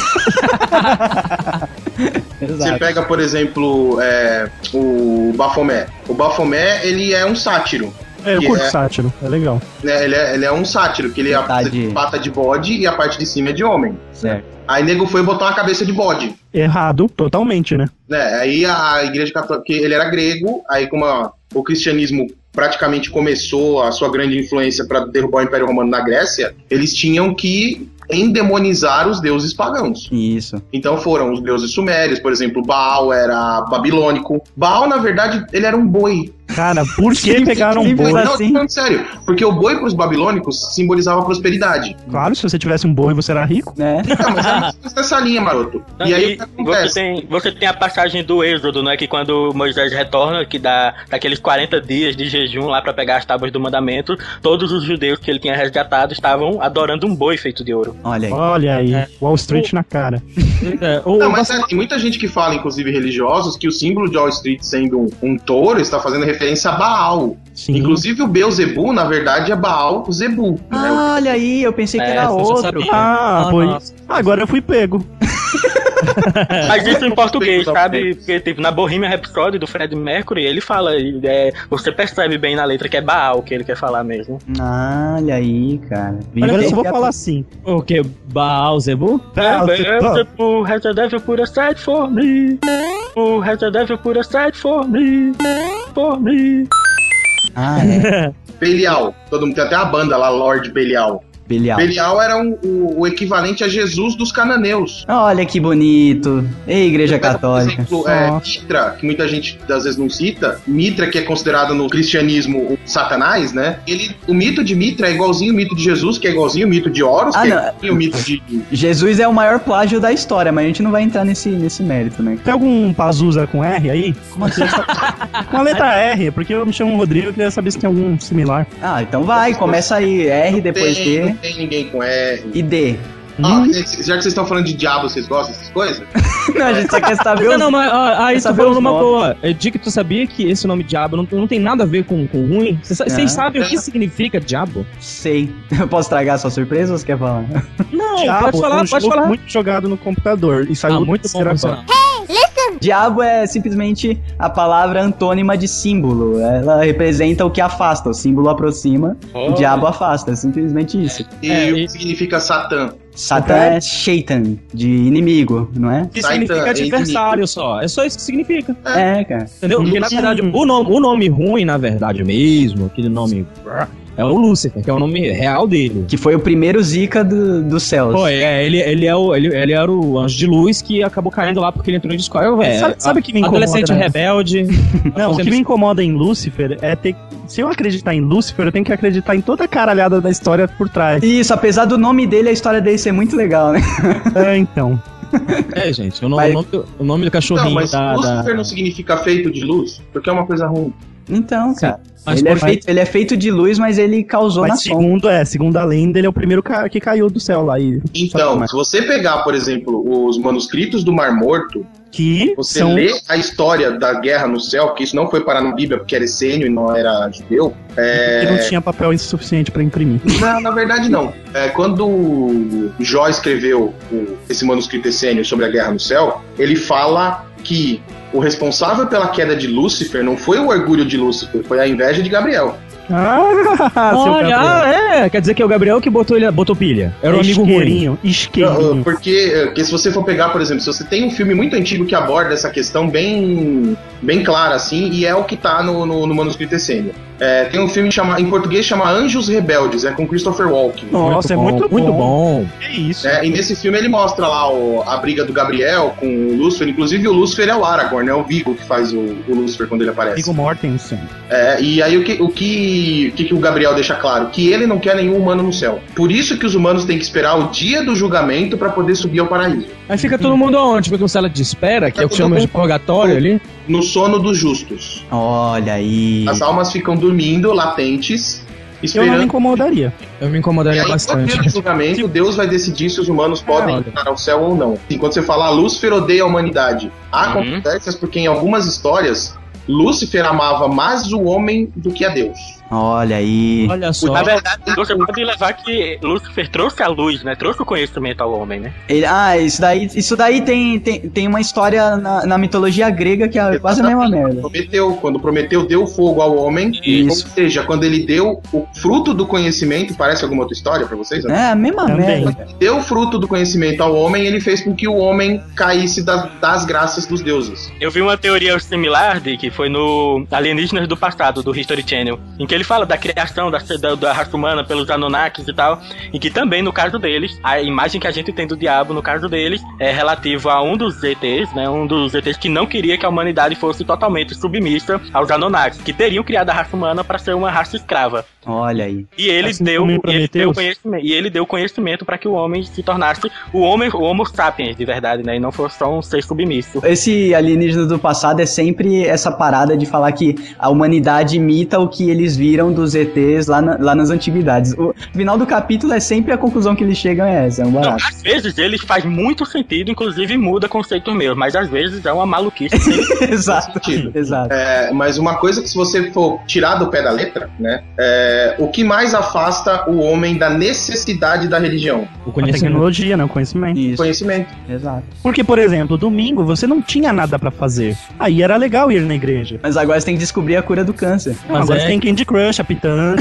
Você pega, por exemplo, é, o Baphomet. O Baphomet, ele é um sátiro. É, eu Que curto é- sátiro, é legal. né, ele, é, ele é um sátiro, que ele Metade. é pata de bode e a parte de cima é de homem. Certo. Aí nego foi botar uma cabeça de bode. Errado, totalmente, né? né? Aí a igreja católica, porque ele era grego, aí como a- o cristianismo praticamente começou a sua grande influência para derrubar o Império Romano na Grécia, eles tinham que endemonizar os deuses pagãos. Isso. Então foram os deuses sumérios, por exemplo, Baal era babilônico. Baal, na verdade, ele era um boi. Cara, por que pegaram um boi? Não, assim? falando sério. Porque o boi para os babilônicos simbolizava prosperidade. Claro, se você tivesse um boi você era rico. Né? Não, mas era nessa linha, maroto. E aí que você tem, você tem a passagem do Êxodo, né? Que quando Moisés retorna, que dá daqueles 40 dias de jejum lá pra pegar as tábuas do mandamento, todos os judeus que ele tinha resgatado estavam adorando um boi feito de ouro. Olha aí. Olha aí, Wall Street na cara. <laughs> É, o- Não, mas é, tem muita gente que fala, inclusive religiosos, que o símbolo de Wall Street sendo um, um touro está fazendo referência a Baal. Sim. Inclusive o Beuzebu, na verdade, é Baal Zebu. né? Olha aí, eu pensei que É, era você já outro. Ah, Ah, pois. nossa. Agora eu fui pego. <laughs> <laughs> Mas isso em português, sabe? Porque, tipo, na Bohemian Rhapsody do Fred Mercury, ele fala, e, é, você percebe bem na letra que é Baal que ele quer falar mesmo. Olha aí, cara. Viva Agora eu só vou falar assim. O que? Baal Zebu? Ah, você- ah, Who has the devil put aside for me? Who has devil put aside for me? For me. Ah, é. <laughs> Belial. Todo mundo tem até a banda lá, Lord Belial. Belial. Belial era um- o, o equivalente a Jesus dos cananeus. Olha que bonito. Ei, Igreja Pega, Católica. Por exemplo, é, Mitra, que muita gente às vezes não cita, Mitra, que é considerado no cristianismo o Satanás, né? Ele, o mito de Mitra é igualzinho o mito de Jesus, que é igualzinho o mito de Horus, Ah, que não. é igualzinho o mito de. Jesus é o maior plágio da história, mas a gente não vai entrar nesse, nesse mérito, né? Tem algum Pazuza com R aí? Como assim? <laughs> Com a letra R, porque eu me chamo Rodrigo e queria saber se tem algum similar. Ah, então vai, começa aí. R, depois tem, D tem ninguém com R. e D. Ah, Hum. já que vocês estão falando de diabo, vocês gostam dessas coisas? <laughs> Não, a gente só quer saber Não, os... não, mas ah, aí tu falou foi os numa nomes. boa. É, Dica, tu sabia que esse nome diabo não, não tem nada a ver com, com ruim? Vocês vocês sabem o que significa diabo? Sei. <laughs> Eu posso estragar sua surpresa ou você quer falar? Não, Diabo pode é falar, um pode jogo falar. muito jogado no computador. E saiu Ah, muito bom, Diabo é simplesmente a palavra antônima de símbolo. Ela representa o que afasta. O símbolo aproxima, o diabo afasta. É simplesmente isso. E É, o e- que significa Satã? Satã é Shaitan, de inimigo, não é? Que Satan, significa é adversário só. É só isso que significa. É, cara. Entendeu? Porque na verdade, o nome, o nome ruim, na verdade mesmo, aquele nome. É o Lúcifer, que é o nome real dele. Que foi o primeiro Zika do, dos céus. Pô, é, ele, ele, é o, ele, ele era o anjo de luz que acabou caindo lá porque ele entrou em discórdia, velho. Sabe- sabe o que me incomoda, Adolescente né? rebelde. <laughs> Não, o que me incomoda em Lúcifer é ter. Se eu acreditar em Lúcifer, eu tenho que acreditar em toda a caralhada da história por trás. Isso, apesar do nome dele, a história dele ser muito legal, né? <laughs> É, então. É, gente, o nome, Mas- o nome, do- o nome do cachorrinho Não, mas da. Lúcifer da... não significa feito de luz, porque é uma coisa ruim. Então, cara. Mas ele, é feito, ele é feito de luz, mas ele causou na Mas sombra. segundo, é, segundo a lenda, ele é o primeiro ca- que caiu do céu lá. E, Então, se você pegar, por exemplo, os manuscritos do Mar Morto, que você são. lê a história da guerra no céu, que isso não foi parar na Bíblia porque era essênio e não era judeu. que não É... tinha papel suficiente pra imprimir. Não, na verdade não. É, quando Jó escreveu o- esse manuscrito essênio sobre a guerra no céu, ele fala que o responsável pela queda de Lúcifer não foi o orgulho de Lúcifer, foi a inveja de Gabriel. Ah, <laughs> Olha, Gabriel. é, quer dizer que é o Gabriel que botou, ele, botou pilha. Era um amigo ruim. isqueirinho, isqueirinho. Porque, eh, porque se você for pegar, por exemplo, se você tem um filme muito antigo que aborda essa questão bem, bem clara, assim, e é o que tá no, no, no manuscrito essênio. É, tem um filme chama, em português chama Anjos Rebeldes, é com Christopher Walken. Nossa, é muito bom. Muito bom. Que isso. É, e nesse filme ele mostra lá o- a briga do Gabriel com o Lúcifer. Inclusive o Lúcifer é o Aragorn, é o Vigo que faz o, o Lúcifer quando ele aparece. Viggo Mortensen. É, e aí o que o, que, que que o Gabriel deixa claro? Que ele não quer nenhum humano no céu. Por isso que os humanos têm que esperar o dia do julgamento para poder subir ao paraíso. Aí fica todo mundo aonde? Fica com sala de espera, que é o que chama de purgatório ali. No sono dos justos. Olha aí. As almas ficam dormindo, latentes, Eu não me esperando. incomodaria. Eu me E incomodaria aí, no bastante. do julgamento, Deus vai decidir se os humanos podem olha. entrar ao céu ou não. Enquanto você fala, "Ah, Lúcifer odeia a humanidade. Há Uhum. controvérsias porque em algumas histórias, Lúcifer amava mais o homem do que a Deus. Olha aí. Olha só. Na verdade, você pode levar que Lúcifer trouxe a luz, né? Trouxe o conhecimento ao homem, né? Ele- ah, isso daí, isso daí tem, tem, tem uma história na, na mitologia grega que é quase a mesma merda. Prometeu, quando Prometeu deu fogo ao homem, Isso. ou seja, quando ele deu o fruto do conhecimento, parece alguma outra história pra vocês? né? É, a mesma Também. merda. Deu o fruto do conhecimento ao homem, ele fez com que o homem caísse das, das graças dos deuses. Eu vi uma teoria similar de que foi no Alienígenas do Passado, do History Channel, em que ele fala da criação da, da, da raça humana pelos Anunnakis e tal, e que também, no caso deles, a imagem que a gente tem do diabo, no caso deles, é relativa a um dos ETs, né, um dos ETs que não queria que a humanidade fosse totalmente submissa aos Anunnakis, que teriam criado a raça humana para ser uma raça escrava. Olha aí. E ele Assim deu, e ele deu conhecimento, e ele deu conhecimento para que o homem se tornasse o homem, o Homo sapiens de verdade, né, e não fosse só um ser submisso. Esse alienígena do passado é sempre essa parada de falar que a humanidade imita o que eles viram dos ETs lá, na- lá nas antiguidades. O final do capítulo é sempre a conclusão que eles chegam é essa, é um Não, barato. às vezes ele faz muito sentido, inclusive muda conceitos meus, mas às vezes é uma maluquice. <laughs> exato, exato. É, mas uma coisa que se você for tirar do pé da letra, né, é, o que mais afasta o homem da necessidade da religião? O A conhecimento. tecnologia, né? O conhecimento. Isso, Conhecimento. exato. Porque, por exemplo, domingo você não tinha nada pra fazer. Aí era legal ir na igreja. Mas agora você tem que descobrir a cura do câncer. Mas Mas agora é- você tem Candy Crush apitando. <laughs>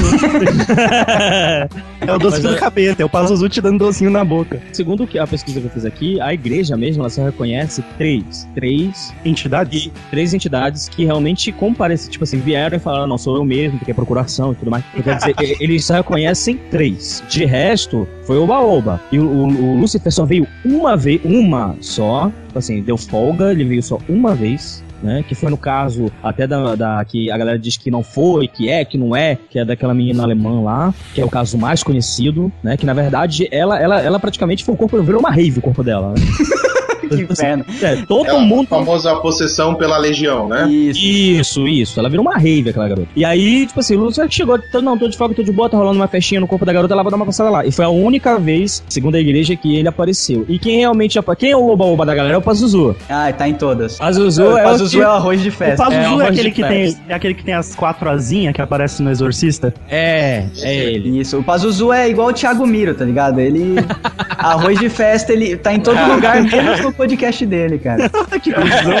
é o docinho Mas do é- capeta, é o Pazuzu te dando docinho na boca. Segundo a pesquisa que eu fiz aqui, a igreja mesmo, ela só reconhece três. Três Entidade? e três entidades que realmente comparecem, tipo assim, vieram e falaram, não, sou eu mesmo, porque é procuração e tudo mais. Quer dizer, <laughs> eles só reconhecem três. De resto, foi o Baoba. E o, o, o Lucifer só veio uma vez, uma só, tipo assim, deu folga, ele veio só uma vez. Né, que foi no caso até da, da- que a galera diz que não foi, que é, que não é, que é daquela menina alemã lá, que é o caso mais conhecido, né? Que na verdade ela, ela, ela praticamente foi o corpo, virou uma rave o corpo dela. Né? <laughs> que <laughs> inferno. É, todo É a mundo famosa possessão pela legião, né? Isso. isso, isso. Ela virou uma rave, aquela garota. E aí, tipo assim, o Lúcio chegou, tô- não, tô de folga, tô de boa, tá rolando uma festinha no corpo da garota, ela vai dar uma passada lá. E foi a única vez, segundo a igreja, que ele apareceu. E quem realmente apa- Quem é o oba-oba da galera? É o Pazuzu. Ah, tá em todas. Pazuzu o é Pazuzu o é o arroz de O festa. Pazuzu É, é, o aquele que tem, é aquele que tem as quatro asinhas que aparece no Exorcista. É, é ele. Isso, o Pazuzu é igual o Thiago Miro, tá ligado? Ele. <laughs> Arroz de festa, ele tá em todo lugar, menos no podcast dele, cara. <laughs> que confusão.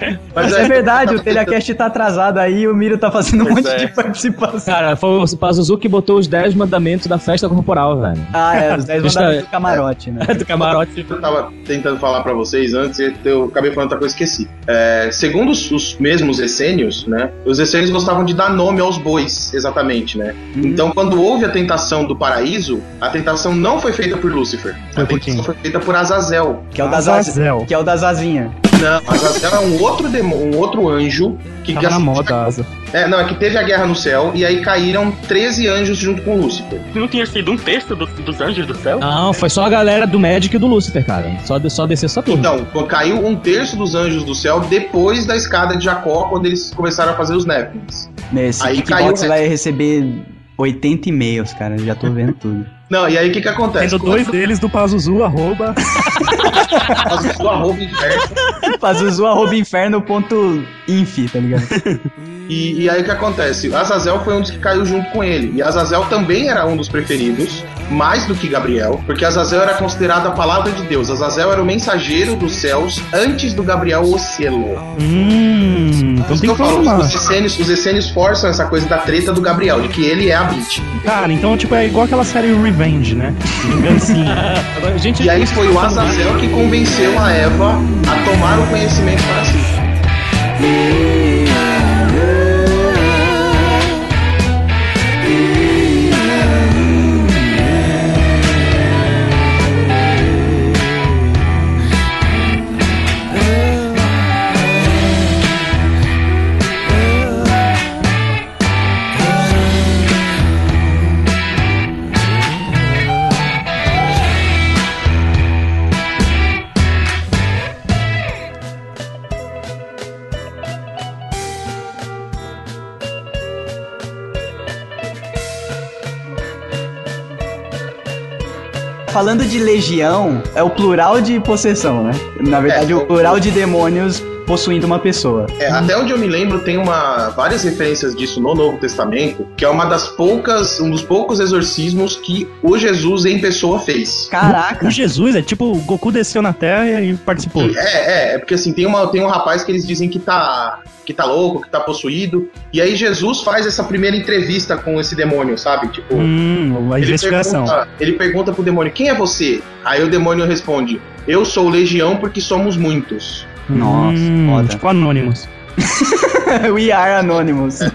Mas Mas é verdade, o Telecast tá atrasado aí, o Miro tá fazendo um Pois monte é. de participação. Cara, foi o Pazuzu que botou os 10 mandamentos da festa corporal, velho. Ah, é, os 10 Deixa- <laughs> mandamentos do camarote, né? <laughs> Do camarote. eu tava tentando falar pra vocês antes e eu acabei falando outra coisa e esqueci. É, segundo os, os mesmos essênios, né? Os essênios gostavam de dar nome aos bois, exatamente, né? Hum. Então, quando houve a tentação do paraíso, a tentação não foi feita por Lúcifer. Foi a por tentação quem? foi feita por Azazel. Que é o das Azazel. Azazel. Que é o das Azinha. Não, Azazel é um outro demo, um outro anjo que Tava na gastou- moda, asa. É, não, é que teve a guerra no céu e aí caíram 13 anjos junto com Lúcifer. Não tinha sido um terço do- dos anjos do céu? Não, foi só a galera do Magic e do Lucifer, cara. Só, só descer essa turma. Então, caiu um terço dos anjos do céu depois da escada de Jacó, quando eles começaram a fazer os Néfilins. Nesse Aí caiu você vai receber 80 e-mails, cara. Já tô vendo tudo. Não, e aí o que que acontece? Tendo dois deles do Pazuzu, arroba. Faz o seu arroba inverso. Pazuzu.inferno.inf, tá ligado? E, e aí o que acontece? Azazel foi um dos que caiu junto com ele. E Azazel também era um dos preferidos, mais do que Gabriel, porque Azazel era considerado a palavra de Deus. Azazel era o mensageiro dos céus antes do Gabriel o selo. Hum, então tem que que eu falo, confirmar. os essênios, os essênios forçam essa coisa da treta do Gabriel, de que ele é a Beat. Cara, então, tipo, é igual aquela série Revenge, né? Vingancinha. <laughs> Gente, E aí foi o Azazel que convenceu a Eva a tomar o conhecimento para si. Falando de legião, é o plural de possessão, né? Na verdade, É, o plural de demônios possuindo uma pessoa. É, até onde eu me lembro, tem uma, várias referências disso no Novo Testamento, que é uma das poucas, um dos poucos exorcismos que o Jesus em pessoa fez. Caraca! O Jesus é tipo, o Goku desceu na Terra e participou. É, é, é porque assim, tem, uma, tem um rapaz que eles dizem que tá, que tá louco, que tá possuído, e aí Jesus faz essa primeira entrevista com esse demônio, sabe? Tipo, Hum, a ele investigação. pergunta, ele pergunta pro demônio, quem é você? Aí o demônio responde, eu sou legião porque somos muitos. Nossa, Hum, foda. Tipo Anonymous. <laughs> We are Anonymous. <laughs>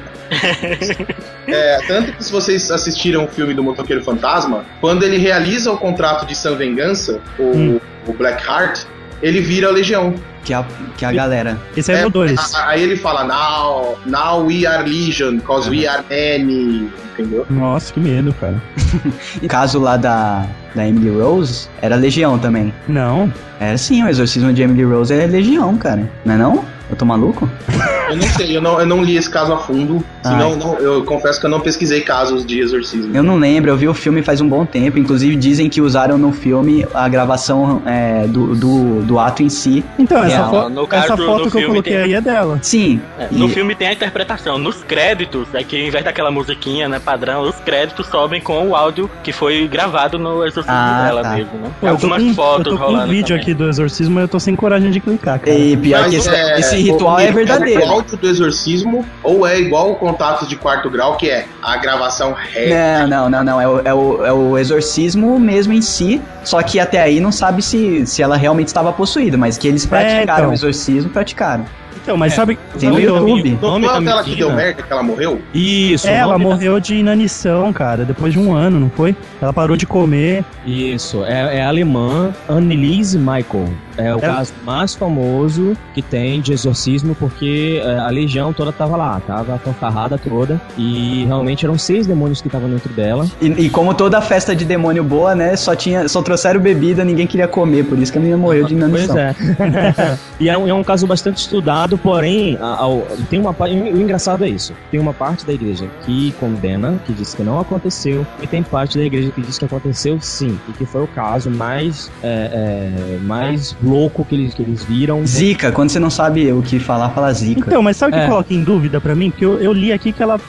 É, tanto que se vocês assistiram o filme do Motoqueiro Fantasma, quando ele realiza o contrato de San Vengança, o, Hum. o Blackheart, ele vira a Legião. Que a, que a galera. Esse é, o 2. a- Aí ele fala, now, now we are Legion, cause we are many, entendeu? Nossa, que medo, cara. <laughs> Caso lá da, da Emily Rose, era Legião também. Não. Era sim, o exorcismo de Emily Rose é Legião, cara. Não é não? Eu tô maluco? Eu não sei, eu não, eu não li esse caso a fundo, senão não- eu confesso que eu não pesquisei casos de exorcismo. Eu não lembro, eu vi o filme faz um bom tempo. Inclusive dizem que usaram no filme a gravação é, do, do, do ato em si. Então, essa, Real. fo- No caso, essa no foto que eu coloquei tem- aí é dela. Sim. É, no e- filme tem a interpretação. Nos créditos, é que ao invés daquela musiquinha, né, padrão, os créditos sobem com o áudio que foi gravado no exorcismo Ah, dela tá. mesmo, né? Pô, eu tô Algumas com, fotos eu tô com um vídeo também. aqui do exorcismo e eu tô sem coragem de clicar, cara. E pior Mas que esse, é, esse ritual é o verdadeiro. áudio do exorcismo, ou é igual o contato de quarto grau, que é a gravação ré. Não, não, não, não. É o, é, o, é o exorcismo mesmo em si. Só que até aí não sabe se, se ela realmente estava possuída, mas que eles praticaram então. o exorcismo, praticaram. Então, mas sabe. Tem no o- YouTube. Não nome foi aquela que deu merda, que ela morreu? Isso. É, o ela nome da- morreu de inanição, cara, depois de um ano, não foi? Ela parou de comer. Isso, é, é alemã, Anneliese Michael. É o É. caso mais famoso que tem de exorcismo, porque é, a legião toda tava lá, tava fanfarrada toda, e realmente eram seis demônios que estavam dentro dela. E, e como toda festa de demônio boa, né? Só, tinha, só trouxeram bebida, ninguém queria comer. Por isso que a menina morreu de Pois inanição. é. <laughs> e é um, é um caso bastante estudado, porém, a- ao- tem uma o engraçado é isso. Tem uma parte da igreja que condena, que diz que não aconteceu, e tem parte da igreja que diz que aconteceu sim, e que foi o caso mais, é, é, mais louco que eles, que eles viram. Zica, quando você não sabe o que falar, fala zica. Então, mas sabe o que É. coloca em dúvida pra mim? Porque eu, eu li aqui que ela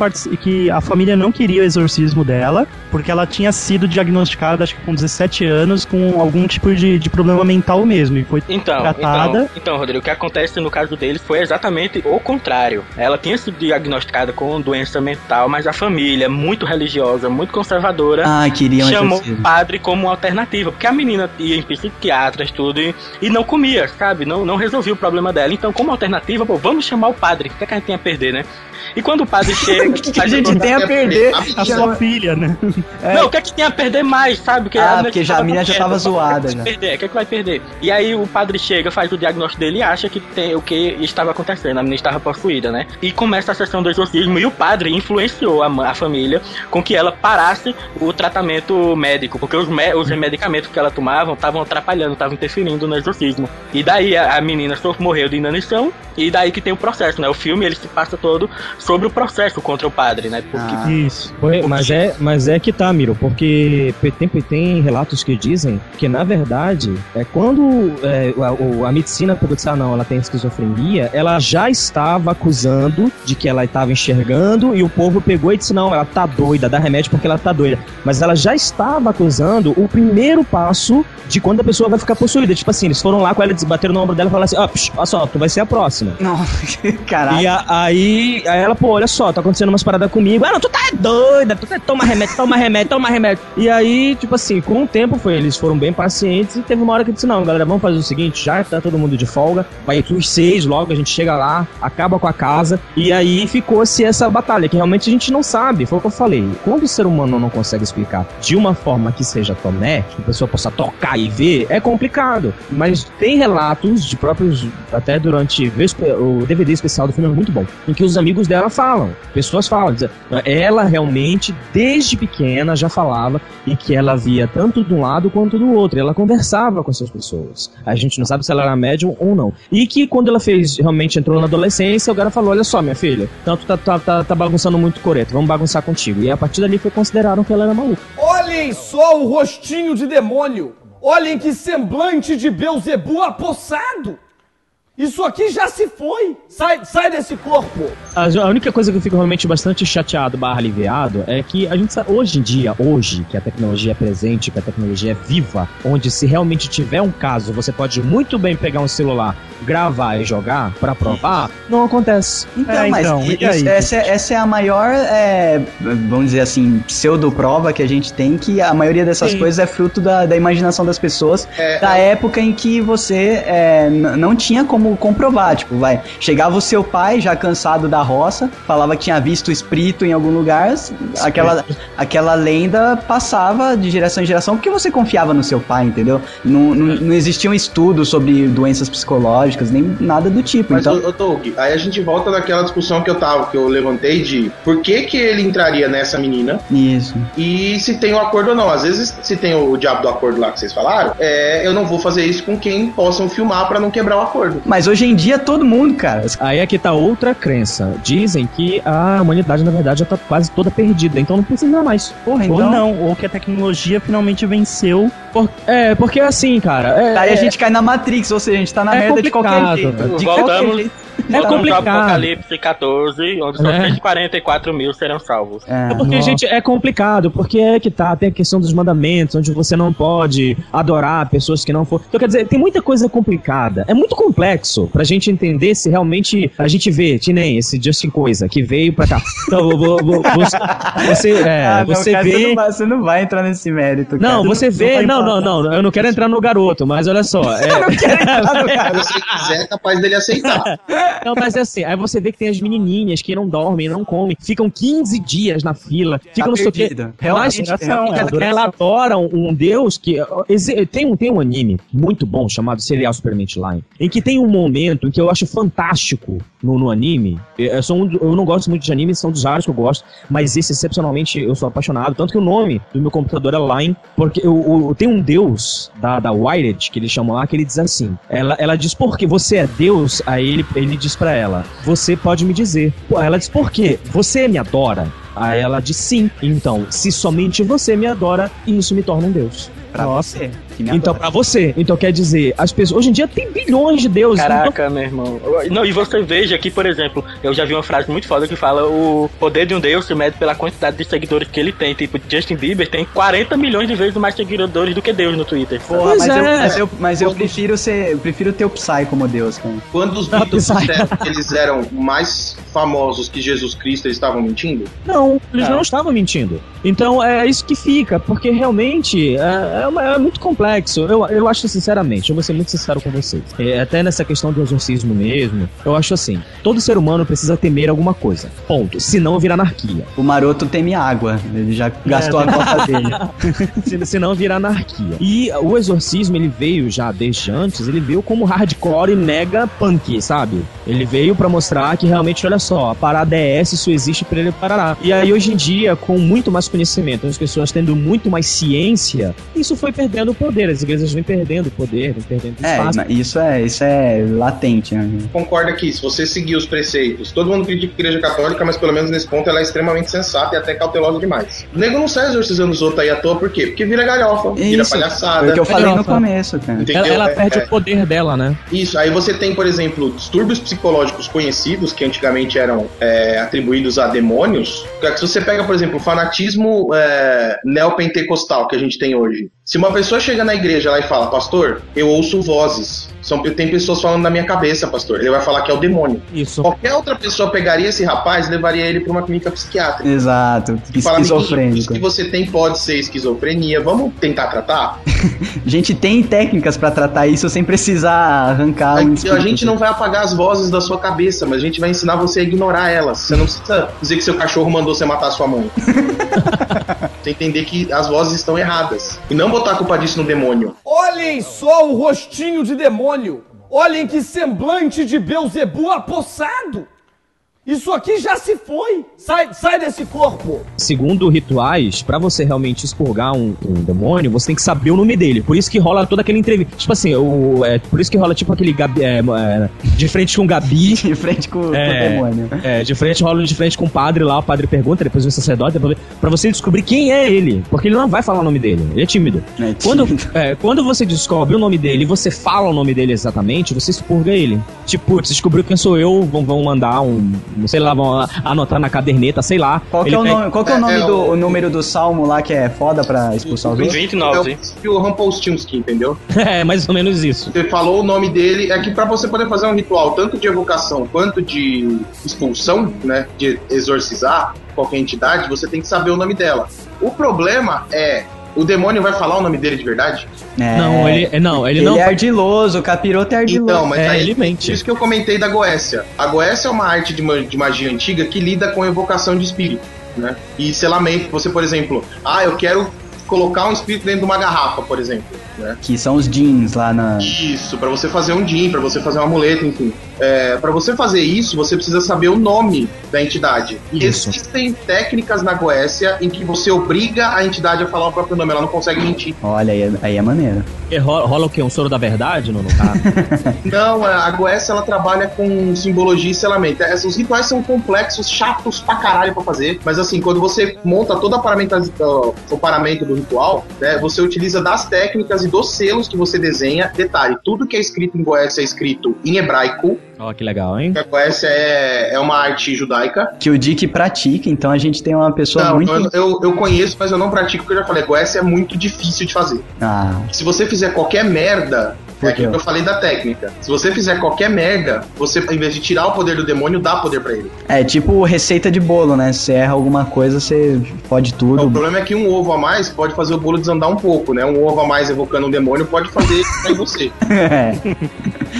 que a família não queria o exorcismo dela, porque ela tinha sido diagnosticada, acho que com 17 anos, com algum tipo de, de problema mental mesmo. E foi Então, tratada. então, então, Rodrigo, o que acontece no caso deles foi exatamente o contrário. Ela tinha sido diagnosticada com doença mental, mas a família, muito religiosa, muito conservadora, Ah, chamou o padre como alternativa, porque a menina ia em psiquiatras, tudo, e, e não comia, sabe? Não, não resolvia o problema dela. Então, como alternativa, pô, vamos chamar o padre, o que, é que a gente tem a perder, né? E quando o padre <laughs> chega. O que, que a gente tem a perder? A sua filha, né? É. <laughs> Não, o que é que tem a perder mais, sabe? Porque Ah, a porque já- a menina já tava zoada, é vai perder? O que é que vai perder? E aí o padre chega, faz o diagnóstico dele e acha que tem o que estava acontecendo. A menina estava possuída, né? E começa a sessão do exorcismo e o padre influenciou a, a família com que ela parasse o tratamento médico, porque os, me- os medicamentos que ela tomava estavam atrapalhando, estavam interferindo no exorcismo. E daí a, a menina só morreu de inanição e daí que tem o processo, né? O filme ele se passa todo sobre o processo contra o padre, né? Porque Ah. Isso. Foi- mas, é, mas é que tá, Miro, porque tem, tem relatos que dizem que, na verdade, é quando é, a, o- a medicina pegou disse, ah, não, ela tem esquizofrenia, ela já estava acusando de que ela estava enxergando e o povo pegou e disse, não, ela tá doida, dá remédio porque ela tá doida. Mas ela já estava acusando o primeiro passo de quando a pessoa vai ficar possuída. Tipo assim, eles foram lá com ela, bateram no ombro dela e falaram assim, ó, psh, olha só, tu vai ser a próxima. Não, <laughs> caralho. E a- aí, aí ela, pô, olha só, tá acontecendo umas paradas comigo. Ah, não, tu tá doida, tu tá, toma remédio, toma remédio, toma remédio. E aí, tipo assim, com o tempo foi, eles foram bem pacientes e teve uma hora que disse, não, galera, vamos fazer o seguinte, já tá todo mundo de folga, vai os seis logo, a gente chega lá, acaba com a casa. E aí ficou-se essa batalha, que realmente a gente não sabe, foi o que eu falei. Quando o ser humano não consegue explicar de uma forma que seja tomé, que a pessoa possa tocar e ver, é complicado. Mas tem relatos de próprios, até durante o DVD especial do filme é muito bom, em que os amigos dela falam, pessoas falam, ela realmente desde pequena já falava e que ela via tanto de um lado quanto do outro, ela conversava com essas pessoas. A gente não sabe se ela era médium ou não. E que quando ela fez, realmente entrou na adolescência, o cara falou: Olha só, minha filha, tanto tá, tá, tá, tá bagunçando muito coreto, vamos bagunçar contigo. E a partir dali foi consideraram que ela era maluca. Olhem só o rostinho de demônio! Olhem que semblante de Beuzebu apossado! Isso aqui já se foi! Sai, sai desse corpo! A, a única coisa que eu fico realmente bastante chateado barra aliviado é que a gente sabe, hoje em dia, hoje, que a tecnologia é presente, que a tecnologia é viva, onde se realmente tiver um caso, você pode muito bem pegar um celular, gravar e jogar pra provar, não acontece. Então, É, mas então, e aí? essa, é- essa é a maior, é, vamos dizer assim, pseudo-prova que a gente tem, que a maioria dessas Sim. coisas é fruto da, da imaginação das pessoas, É, da época em que você é, não tinha como comprovar. Tipo, vai, chegava o seu pai, já cansado da roça, falava que tinha visto o espírito em algum lugar, aquela, aquela lenda passava de geração em geração porque você confiava no seu pai, entendeu? Não, não, não existia um estudo sobre doenças psicológicas, nem nada do tipo. Mas, então, ô, Doug, aí a gente volta naquela discussão que eu tava, que eu levantei de por que que ele entraria nessa menina isso. e se tem o acordo ou não. Às vezes, se tem o diabo do acordo lá que vocês falaram, é, eu não vou fazer isso com quem possam filmar pra não quebrar o acordo. Mas hoje em dia todo mundo, cara. Aí é que tá outra crença. Dizem que a humanidade, na verdade, já tá quase toda perdida, então não precisa mais. Porra, Ou então. não, ou que a tecnologia finalmente venceu. Por- é, porque assim, cara. É, Aí a é- gente cai na Matrix, ou seja, a gente tá na É merda de qualquer jeito. De Voltamos- qualquer jeito. É ao complicado. Apocalipse 14, onde só É. 144 mil serão salvos. É porque, Nossa. gente, é complicado, porque é que tá, tem a questão dos mandamentos, onde você não pode adorar pessoas que não for. Então, quer dizer, tem muita coisa complicada. É muito complexo pra gente entender se realmente a gente vê, que nem esse Justin Coisa, que veio pra cá. Então, vou- vou- vou- você, você, é, Ah, não, você cara, vê. Você não, vai, você não vai entrar nesse mérito, cara. Não, você vê. Não, não, empatar. não, eu não quero entrar no garoto, mas olha só. <laughs> é- Se você quiser, é capaz dele aceitar. <laughs> Não, mas é assim, aí você vê que tem as menininhas que não dormem, não comem, ficam 15 dias na fila, ficam não sei o quê. é ela, adora um Deus que. Tem um, tem um anime muito bom chamado Serial Superment Line, em que tem um momento em que eu acho fantástico no, no anime. Eu, sou um eu não gosto muito de anime, são dos raros que eu gosto, mas esse excepcionalmente eu sou apaixonado. Tanto que o nome do meu computador é Line, porque o, o- tem um Deus da, da Wired, que eles chamam lá, que ele diz assim: ela, ela diz, porque você é Deus, aí ele, ele diz pra ela: Você pode me dizer. Ela diz, por quê? Você me adora? Aí ela diz sim. Então, se somente você me adora, isso me torna um Deus. Pra você. Me Então, pra você. Então, quer dizer, as pessoas. Hoje em dia tem bilhões de deuses. então- Caraca, meu irmão. Não, e você veja que, por exemplo, eu já vi uma frase muito foda que fala o poder de um deus se mede pela quantidade de seguidores que ele tem. Tipo, Justin Bieber tem 40 milhões de vezes mais seguidores do que Deus no Twitter. Porra, Pois mas, eu, é. mas eu, mas eu prefiro ser. Eu prefiro ter o Psy como Deus, cara. Quando os Beatles disseram que eles eram mais famosos que Jesus Cristo, eles estavam mentindo? Não, eles Não. não estavam mentindo. Então é isso que fica, porque realmente é, é uma- é muito complexo. Eu, eu acho sinceramente, eu vou ser muito sincero com vocês. É, até nessa questão do exorcismo mesmo, eu acho assim: todo ser humano precisa temer alguma coisa. Ponto. Senão vira anarquia. O maroto teme água. Ele já gastou a cota dele. <laughs> Se- senão vira anarquia. E o exorcismo, ele veio já desde antes, ele veio como hardcore e mega punk, sabe? Ele veio pra mostrar que realmente, olha só, a parada é essa, isso existe pra ele parará. E aí, hoje em dia, com muito mais conhecimento, as pessoas tendo muito mais ciência, isso foi perdendo o poder. As igrejas vêm perdendo o poder, vêm perdendo É, espaço. mas isso é, isso é latente, né? Concorda que se você seguir os preceitos, todo mundo critica a igreja católica, mas pelo menos nesse ponto ela é extremamente sensata e até cautelosa demais. O nego não sai exorcizando os outros aí à toa, por quê? Porque vira galhofa, vira Isso, palhaçada. Foi o que eu falei no Galhofa. começo, cara. Entendeu? Ela, ela É, perde é. o poder dela, né? Isso, aí você tem, por exemplo, distúrbios psicológicos conhecidos, que antigamente eram é, atribuídos a demônios. Se você pega, por exemplo, o fanatismo é, neopentecostal que a gente tem hoje. Se uma pessoa chega na igreja lá e fala, pastor, eu ouço vozes. São, tem pessoas falando na minha cabeça, pastor. Ele vai falar que é o demônio. Isso. Qualquer outra pessoa pegaria esse rapaz e levaria ele para uma clínica psiquiátrica. Exato. E fala, "Amiguinho, isso Esquizofrênico. que você tem pode ser esquizofrenia. Vamos tentar tratar? <laughs> A gente tem técnicas pra tratar isso sem precisar arrancar A, um a gente não vai apagar as vozes da sua cabeça, mas a gente vai ensinar você a ignorar elas. Você não precisa dizer que seu cachorro mandou você matar sua mãe. <laughs> você entender que as vozes estão erradas. E não botar a culpa disso no demônio. Olhem só o rostinho de demônio! Olhem que semblante de Beuzebu apossado! Isso aqui já se foi! Sai, sai desse corpo! Segundo rituais, pra você realmente expurgar um, um demônio, você tem que saber o nome dele. Por isso que rola toda aquela entrevista. Tipo assim, o, é, por isso que rola tipo aquele Gabi, é, é, de frente com o Gabi. <laughs> De frente com, com É. o demônio. É, de frente rola de frente com o padre lá, o padre pergunta, depois o sacerdote, depois, pra você descobrir quem é ele. Porque ele não vai falar o nome dele, ele é tímido. É Quando, tímido. é, quando você descobre o nome dele e você fala o nome dele exatamente, você expurga ele. Tipo, putz, descobriu quem sou eu, vão, vão mandar um, sei lá, vão anotar na caderneta, sei lá. Qual que, é o nome, qual que é o É, nome é do o- o número do salmo lá que é foda pra expulsar os outros? 29, É o, o Rumpelstiltskin, entendeu? <laughs> É, mais ou menos isso. Você falou o nome dele, é que pra você poder fazer um ritual tanto de evocação quanto de expulsão, né, de exorcizar qualquer entidade, você tem que saber o nome dela. O problema é, o demônio vai falar o nome dele de verdade? É, Não, ele, é, não, ele, ele não. é ardiloso, o capiroto é ardiloso. Então, mas É, aí, ele mente. Isso que eu comentei da Goécia. A Goécia é uma arte de, de magia antiga que lida com evocação de espírito, né? E selamento. Você, por exemplo, ah, eu quero colocar um espírito dentro de uma garrafa, por exemplo, né? Que são os jeans lá na. Isso, pra você fazer um DIN, pra você fazer um amuleto, enfim. É, para você fazer isso, você precisa saber o nome da entidade. E Isso. existem técnicas na Goécia em que você obriga a entidade a falar o próprio nome, ela não consegue mentir. Olha, aí é, aí é maneiro. E rola, rola o quê? Um soro da verdade no, no cara? Não, a Goécia ela trabalha com simbologia e selamento. É, Os rituais são complexos, chatos pra caralho pra fazer, mas assim, quando você monta toda a paramenta- o paramento do ritual, né, você utiliza das técnicas e dos selos que você desenha. Detalhe, tudo que é escrito em Goécia é escrito em hebraico. Ó, que legal, hein? A Goécia é, é uma arte judaica. Que o Dick pratica, então a gente tem uma pessoa Não, muito. eu, eu, eu conheço, mas eu não pratico, porque eu já falei, Goécia é muito difícil de fazer. Ah, Se você fizer qualquer merda, Por é aquilo que eu falei da técnica. Se você fizer qualquer merda, você, em vez de tirar o poder do demônio, dá poder pra ele. é tipo receita de bolo, né? Você erra alguma coisa, você pode O tudo. problema é que um ovo a mais pode fazer o bolo desandar um pouco, né? Um ovo a mais evocando um demônio pode fazer em você. <laughs>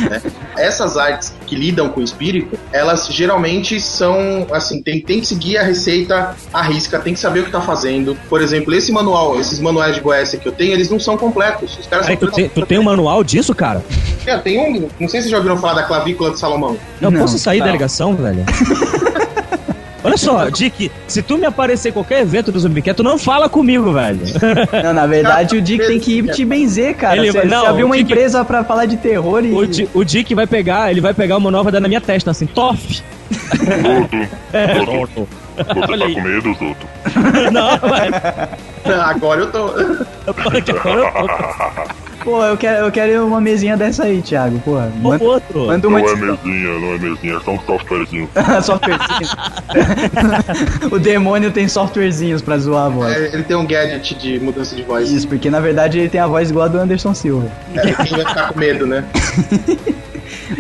É. Essas artes que lidam com o espírito, elas geralmente são, assim, tem, tem que seguir a receita à risca, tem que saber o que tá fazendo. Por exemplo, esse manual, esses manuais de Goécia que eu tenho, eles não são completos. Os caras tu, tem, tu tem um manual disso, cara? É, tem um, não sei se vocês já ouviram falar da clavícula de Salomão. Eu Não, posso sair não. da ligação, velho? <laughs> Olha só, Dick, se tu me aparecer em qualquer evento do Zumbiquet, tu não fala comigo, velho. Não, na verdade, o Dick tem que ir te benzer, cara. Ele você, vai- não, você abriu uma Dick- empresa pra falar de terror e. O, Di- o Dick vai pegar, ele vai pegar e vai dar na minha testa, assim, tof. É, Zoto, você Olha tá aí. com medo, Zoto? <laughs> Não, vai. Agora eu tô. <laughs> Pô, eu quero, eu quero uma mesinha dessa aí, Thiago. Porra, O manda, outro. manda Não uma é mesinha, não é mesinha, é só um softwarezinho. <laughs> softwarezinho. <laughs> o demônio tem softwarezinhos pra zoar a voz. É, ele tem um gadget de mudança de voz. Isso, porque na verdade ele tem a voz igual a do Anderson Silva. É, quem vai ficar com medo, né? <laughs>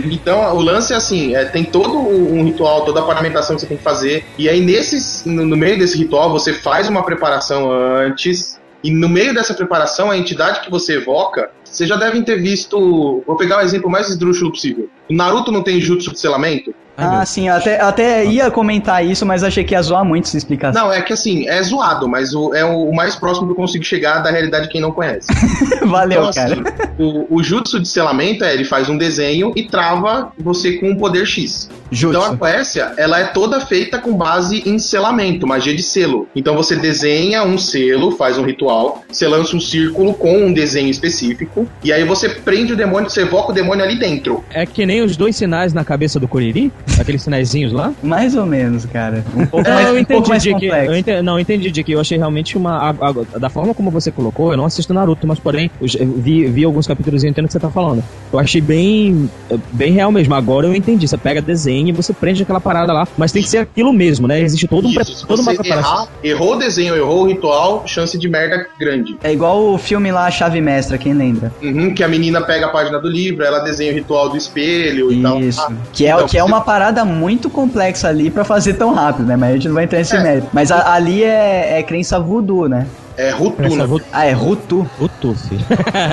Então, o lance é assim, é, tem todo um ritual, toda a paramentação que você tem que fazer, e aí nesses, no, no meio desse ritual você faz uma preparação antes, e no meio dessa preparação, a entidade que você evoca, vocês já devem ter visto, vou pegar o exemplo mais esdrúxulo possível. O Naruto não tem jutsu de selamento? Ai, ah, sim, eu até, até ia comentar isso, mas achei que ia zoar muito essa explicação. Não, é que assim, é zoado, mas o, é o, mais próximo que eu consigo chegar da realidade de quem não conhece. <laughs> Valeu, Então, cara. assim, o, o jutsu de selamento é ele faz um desenho e trava você com um poder X. Jutsu. Então a Quécia, ela é toda feita com base em selamento, magia de selo. Então você desenha um selo, faz um ritual, você lança um círculo com um desenho específico, e aí você prende o demônio, você evoca o demônio ali dentro. É que nem os dois sinais na cabeça do Coriri? Aqueles sinaizinhos lá? Mais ou menos, cara. Um pouco É, mais, eu um pouco entendi, mais Dick. complexo. Eu ente- não, eu entendi, Dick. Eu achei realmente uma. a- a- da forma como você colocou, eu não assisto Naruto, mas porém, vi, vi alguns capítulos e entendo o que você tá falando. Eu achei bem. bem real mesmo. Agora eu entendi. Você pega desenho e você prende aquela parada lá, mas tem que ser aquilo mesmo, né? Existe todo um Isso, toda uma preparação. errar, errou o desenho, errou o ritual, chance de merda grande. É igual o filme lá, A Chave Mestra, quem lembra? Uhum, que a menina pega a página do livro, ela desenha o ritual do espelho e tal. Isso. Ah, Que é, então, que é uma parada muito complexa ali pra fazer tão rápido, né? Mas a gente não vai entrar nesse É. mérito. Mas a- ali é, é crença voodoo, né? É Rutu, Essa né? Ah, é Rutu. o Tufi.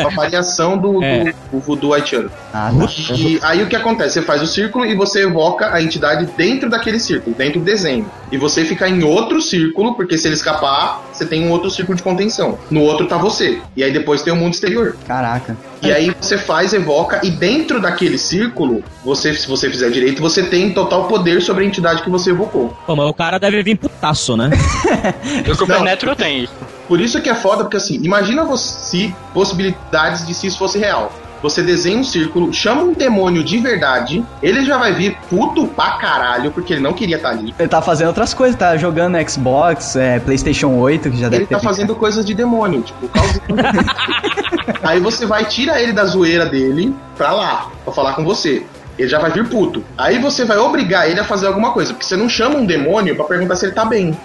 uma variação do, É. do, do voodoo haitiano. Ah, tá. E aí o que acontece? Você faz o círculo e você evoca a entidade dentro daquele círculo, dentro do desenho. E você fica em outro círculo, porque se ele escapar, você tem um outro círculo de contenção. No outro tá você. E aí depois tem o mundo exterior. Caraca. E aí você faz, evoca, e dentro daquele círculo, você, se você fizer direito, você tem total poder sobre a entidade que você evocou. Pô, mas o cara deve vir putaço, né? <laughs> O Super Não. Netro tem isso. Por isso que é foda, porque assim, imagina você possibilidades de se isso fosse real. Você desenha um círculo, chama um demônio de verdade, ele já vai vir puto pra caralho, porque ele não queria estar ali. Ele tá fazendo outras coisas, tá jogando Xbox, é, PlayStation 8, que já deve Ele ter. tá fazendo coisas de demônio, tipo, causa... <laughs> Aí você vai, tira ele da zoeira dele pra lá, pra falar com você. Ele já vai vir puto. Aí você vai obrigar ele a fazer alguma coisa, porque você não chama um demônio pra perguntar se ele tá bem.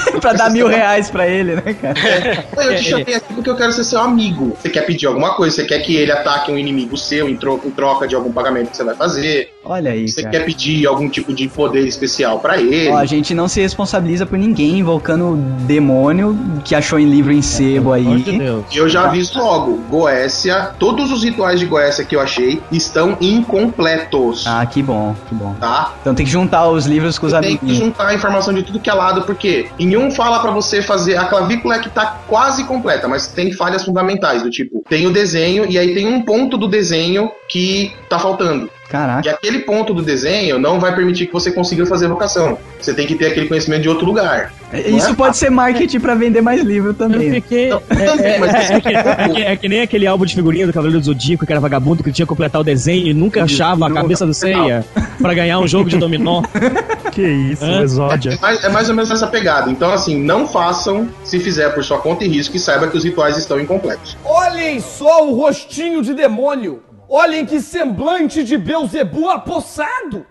<laughs> pra dar mil reais pra ele, né, cara? Pô, Eu te chamei aqui porque eu quero ser seu amigo. Você quer pedir alguma coisa, você quer que ele ataque um inimigo seu em, em troca de algum pagamento que você vai fazer. Olha aí, Você cara. quer pedir algum tipo de poder especial pra ele. Ó, a gente não se responsabiliza por ninguém invocando o demônio que achou em livro em sebo de aí. Deus. E eu já aviso logo, Goécia, todos os rituais de Goécia que eu achei estão incompletos. Ah, que bom, que bom. Tá? Então tem que juntar os livros com os Tem que juntar a informação de tudo que é lado, porque em um fala pra você fazer. A clavícula é que tá quase completa, mas tem falhas fundamentais, do tipo, tem o desenho e aí tem um ponto do desenho que tá faltando. Caraca. E aquele ponto do desenho não vai permitir que você consiga fazer vocação. Você tem que ter aquele conhecimento de outro lugar. Isso é? pode ser marketing pra vender mais livro Eu também. fiquei. Não, É, é- mas é- é que, é é nem aquele álbum de figurinha do Cavaleiro do Zodíaco, que era vagabundo, que tinha que completar o desenho e nunca achava a cabeça do Seiya pra ganhar um jogo de dominó. <laughs> Que isso, Hã? exódia. É mais, é mais ou menos essa pegada. Então, assim, não façam se fizer por sua conta e risco e saiba que os rituais estão incompletos. Olhem só o rostinho de demônio! Olhem que semblante de Beuzebu apossado!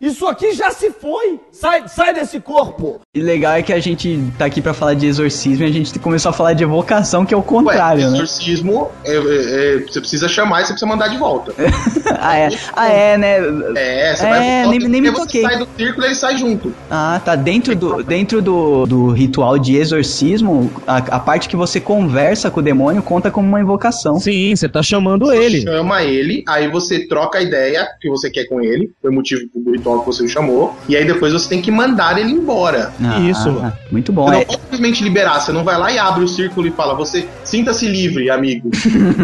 Isso aqui já se foi! Sai, sai desse corpo! E legal é que a gente tá aqui pra falar de exorcismo e a gente começou a falar de evocação, que é o contrário, Ué, né? exorcismo, é, é, é, você precisa chamar e você precisa mandar de volta. <laughs> ah, é. Ah, é, né? É, você É, vai nem- porque nem me você toquei. sai do círculo e ele sai junto. Ah, tá. Dentro do, dentro do, do ritual de exorcismo, a, a parte que você conversa com o demônio conta como uma invocação. Sim, você tá chamando ele. Chama ele, aí você troca a ideia que você quer com ele, foi o motivo do ritual que você o chamou, e aí depois você tem que mandar ele embora. Ah, Isso. ah, muito bom. Você É, não pode simplesmente liberar, você não vai lá e abre o círculo e fala, você sinta-se livre, amigo. <laughs>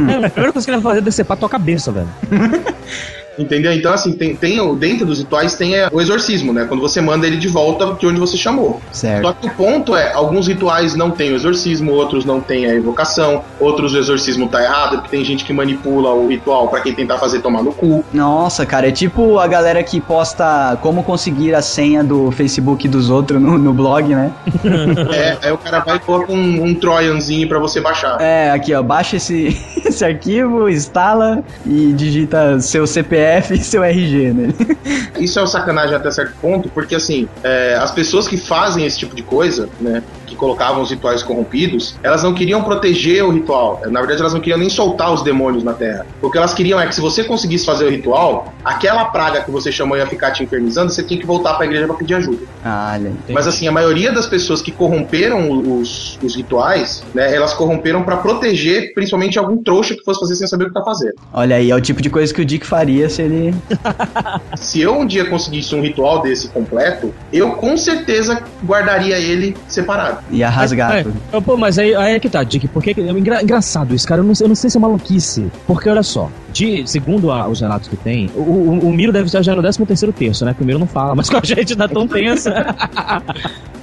É, a primeira coisa que ele vai fazer é decepar tua cabeça, velho. <laughs> Entendeu? Então, assim, tem, tem dentro dos rituais tem é, o exorcismo, né? Quando você manda ele de volta de onde você chamou. certo. Só que o ponto é, alguns rituais não têm o exorcismo, outros não têm a evocação, outros o exorcismo tá errado, porque tem gente que manipula o ritual pra quem tentar fazer tomar no cu. Nossa, cara, é tipo a galera que posta como conseguir a senha do Facebook dos outros no, no blog, né? <laughs> É, aí o cara vai e coloca um, um trojanzinho pra você baixar. É, aqui ó, baixa esse, <laughs> esse arquivo, instala e digita seu CPF e seu RG, né? Isso é uma sacanagem até certo ponto, porque assim, é, as pessoas que fazem esse tipo de coisa, né, que colocavam os rituais corrompidos, elas não queriam proteger o ritual. Na verdade, elas não queriam nem soltar os demônios na Terra. O que elas queriam é que se você conseguisse fazer o ritual, aquela praga que você chamou ia ficar te infernizando, você tinha que voltar pra igreja pra pedir ajuda. Ah. Mas assim, a maioria das pessoas que corromperam os, os rituais, né, elas corromperam pra proteger principalmente algum trouxa que fosse fazer sem saber o que tá fazendo. Olha aí, é o tipo de coisa que o Dick faria se ele. <laughs> <laughs> Se eu um dia conseguisse um ritual desse completo, eu com certeza guardaria ele separado. Ia rasgar É, tudo. é, pô, mas aí, aí é que tá, Dick, porque é engra- engraçado isso, cara. Eu não, sei- eu não sei se é maluquice. Porque olha só, de, segundo a- os relatos que tem, o, o, o Miro deve estar já no 13 terceiro terço, né? Que o Miro não fala, mas <laughs> com a gente tá tão tensa. <laughs>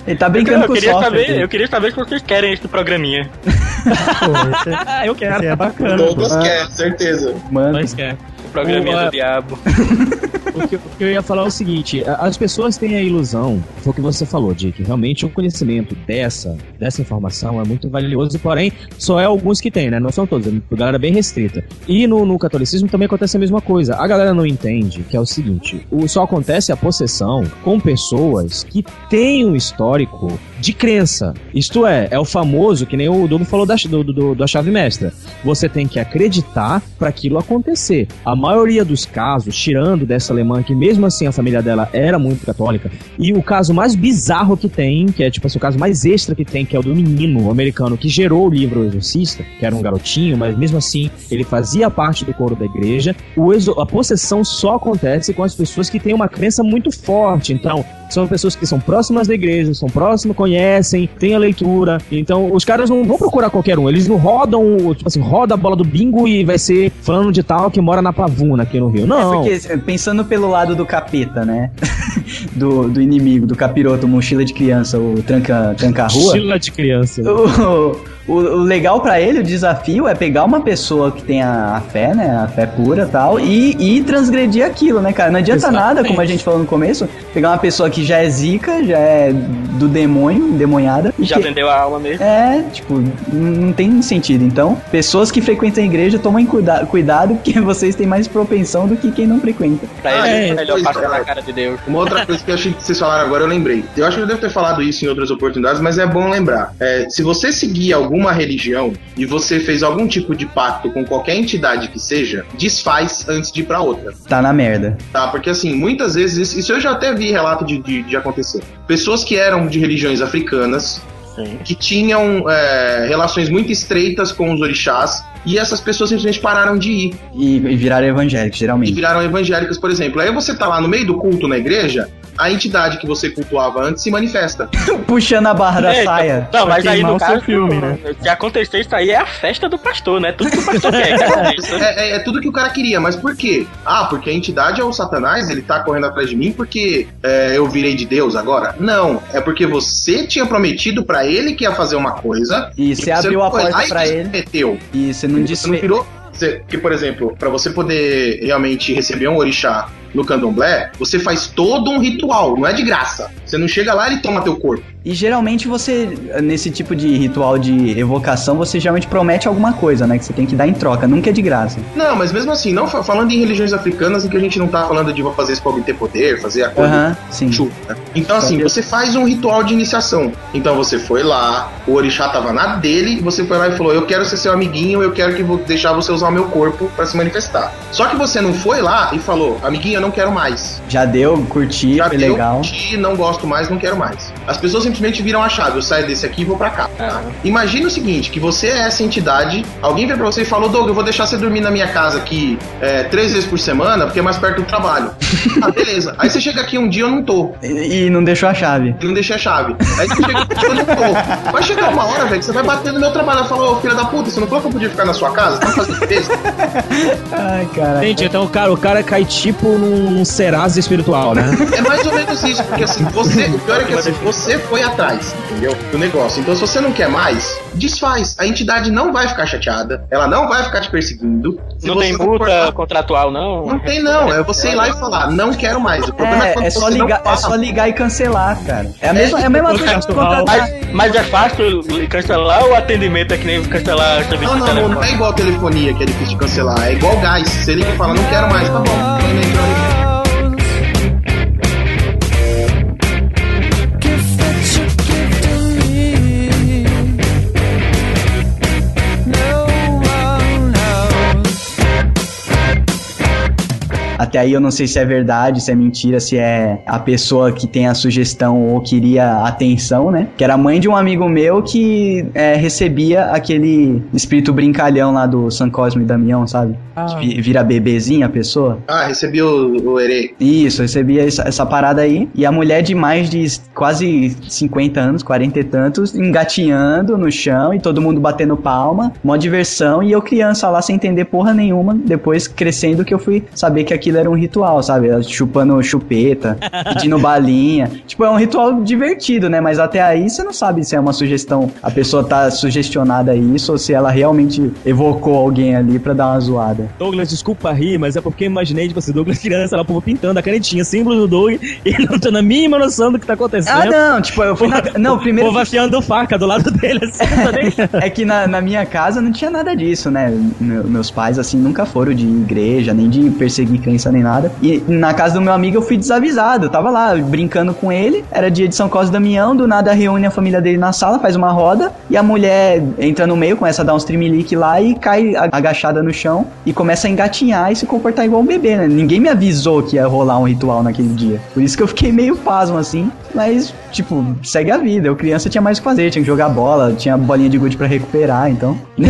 Ele tá brincando Eu com o queria, software. saber, eu queria saber se vocês querem esse programinha. <laughs> Pô, esse, ah, eu quero. esse é bacana. Douglas pô. quer, certeza. Mano, Mas quer. Programinha Boa. do diabo. <laughs> O que, o que eu ia falar é o seguinte: as pessoas têm a ilusão, foi o que você falou, Dick. Realmente o conhecimento dessa, dessa informação é muito valioso, porém, só é alguns que tem, né? Não são todos, é uma galera bem restrita. E no, no catolicismo também acontece a mesma coisa. A galera não entende que é o seguinte: o, só acontece a possessão com pessoas que têm um histórico de crença. Isto é, é o famoso, que nem o Douglas falou da, do, do, da chave mestra. Você tem que acreditar para aquilo acontecer. A maioria dos casos, tirando dessa alemã, que mesmo assim a família dela era muito católica, e o caso mais bizarro que tem, que é tipo assim, o caso mais extra que tem, que é o do menino americano que gerou o livro O Exorcista, que era um garotinho, mas mesmo assim ele fazia parte do coro da igreja. O exo a possessão só acontece com as pessoas que têm uma crença muito forte. Então, são pessoas que são próximas da igreja, são próximas, conhecem, têm a leitura. Então, os caras não vão procurar qualquer um. Eles não rodam, tipo assim, roda a bola do bingo e vai ser falando de tal que mora na Pavuna aqui no Rio. Não. É porque, pensando pelo lado do capeta, né? <laughs> do, do inimigo, do capiroto, mochila de criança, o tranca, tranca rua. Mochila de criança. O, o, o legal para ele, o desafio é pegar uma pessoa que tem a, a fé, né? A fé pura e tal, e, e transgredir aquilo, né, cara? Não adianta Exatamente. nada, como a gente falou no começo, pegar uma pessoa que já é zica, já é do demônio, demonhada. Já que, vendeu a alma mesmo. É, tipo, não tem sentido. Então, pessoas que frequentam a igreja, tomem cuida cuidado, porque <laughs> vocês têm mais propensão do que quem não frequenta. Pra ele, é, melhor passar na cara de Deus. Uma outra coisa que eu achei que vocês falaram agora, eu lembrei. Eu acho que eu devo ter falado isso em outras oportunidades, mas é bom lembrar. É, se você seguir algum alguma religião e você fez algum tipo de pacto com qualquer entidade que seja, desfaz antes de ir pra outra. Tá na merda. Tá, porque assim, muitas vezes, isso eu já até vi relato de, de, de acontecer. Pessoas que eram de religiões africanas, Sim. que tinham é, relações muito estreitas com os orixás e essas pessoas simplesmente pararam de ir. E, e viraram evangélicos, geralmente. E viraram evangélicos, por exemplo. Aí você tá lá no meio do culto na igreja, a entidade que você cultuava antes se manifesta. <laughs> Puxando a barra da é, saia. Não, mas aí no caso, filme, né? se acontecer isso aí é a festa do pastor, né? Tudo que o pastor quer, cara. É, é, é, tudo que o cara queria, mas por quê? Ah, porque a entidade é o satanás, ele tá correndo atrás de mim porque é, eu virei de Deus agora? Não, é porque você tinha prometido para ele que ia fazer uma coisa. E você abriu a porta para ele. Meteu. E você não disse. Você não virou. Você, que, por exemplo, para você poder realmente receber um orixá no candomblé, você faz todo um ritual, não é de graça. Você não chega lá e ele toma teu corpo. E geralmente você, nesse tipo de ritual de evocação, você geralmente promete alguma coisa, né? Que você tem que dar em troca, nunca é de graça. Não, mas mesmo assim, não falando em religiões africanas em que a gente não tá falando de fazer isso pra alguém ter poder, fazer a coisa. Uhum, sim. Chuta, né? Então, assim, você faz um ritual de iniciação. Então você foi lá, o orixá tava na dele, você foi lá e falou: Eu quero ser seu amiguinho, eu quero que vou deixar você usar o meu corpo para se manifestar. Só que você não foi lá e falou: Amiguinho, não quero mais. Já deu, curti, Já foi deu, legal. Curti, não gosto mais, não quero mais. As pessoas simplesmente viram a chave, eu saio desse aqui e vou para cá. Tá? Imagina o seguinte, que você é essa entidade, alguém veio pra você e falou, Doug, eu vou deixar você dormir na minha casa aqui é, três vezes por semana, porque é mais perto do trabalho. ah, beleza. Aí você chega aqui um dia eu não tô. E, e não deixou a chave. E não deixei a chave. Aí você chega aqui eu não tô. Vai chegar uma hora, velho, que você vai bater no meu trabalho e falar, ô filha da puta, você não falou que eu podia ficar na sua casa? Tá fazendo isso? Ai, cara. Gente, então o cara, o cara cai tipo num, num Serasa espiritual, né? É mais ou menos isso, porque assim, você, o pior é que assim, você foi atrás, entendeu? Do negócio. Então, se você não quer mais, desfaz. A entidade não vai ficar chateada, ela não vai ficar te perseguindo. Se não tem multa contratual, não? Não tem, não. É você ir lá e falar, não quero mais. O problema é, é, é só ligar, é só ligar e cancelar, cara. É a mesma, é, é a mesma coisa que contratar. Mas, mas é fácil cancelar ou o atendimento é que nem cancelar serviço Não, não, não, não é igual a telefonia que é difícil de cancelar. É igual gás. Você liga e fala, não quero mais, tá bom. Até aí eu não sei se é verdade, se é mentira, se é a pessoa que tem a sugestão ou queria atenção, né? Que era mãe de um amigo meu que é, recebia aquele espírito brincalhão lá do San Cosme e Damião, sabe? Ah. Vira bebezinha a pessoa. Ah, recebia o, o. Isso, recebia essa, essa parada aí. E a mulher de mais de quase 50 anos, 40 e tantos, engatinhando no chão e todo mundo batendo palma, mó diversão. E eu criança lá sem entender porra nenhuma. Depois crescendo que eu fui saber que aquilo aquilo era um ritual, sabe? Chupando chupeta, <laughs> pedindo balinha. Tipo, é um ritual divertido, né? Mas até aí você não sabe se é uma sugestão, a pessoa tá sugestionada a isso ou se ela realmente evocou alguém ali pra dar uma zoada. Douglas, desculpa rir, mas é porque eu imaginei, tipo assim, Douglas criança, ela pintando a canetinha, símbolo do Doug, <laughs> e não tendo a mínima noção do que tá acontecendo. Ah, não, tipo, eu fui na... Não, primeiro... O povo afiando faca do lado dele, assim, <laughs> É que na, na minha casa não tinha nada disso, né? meus pais, assim, nunca foram de igreja, nem de perseguir crença nem nada. E na casa do meu amigo eu fui desavisado. Eu tava lá brincando com ele. Era dia de São Cosme e Damião. Do nada reúne a família dele na sala, faz uma roda. E a mulher entra no meio, começa a dar uns trimelique lá e cai agachada no chão. E começa a engatinhar e se comportar igual um bebê, né? Ninguém me avisou que ia rolar um ritual naquele dia. Por isso que eu fiquei meio pasmo assim. Mas, tipo, segue a vida. Eu criança tinha mais o que fazer. Tinha que jogar bola, tinha bolinha de gude pra recuperar. Então, <laughs>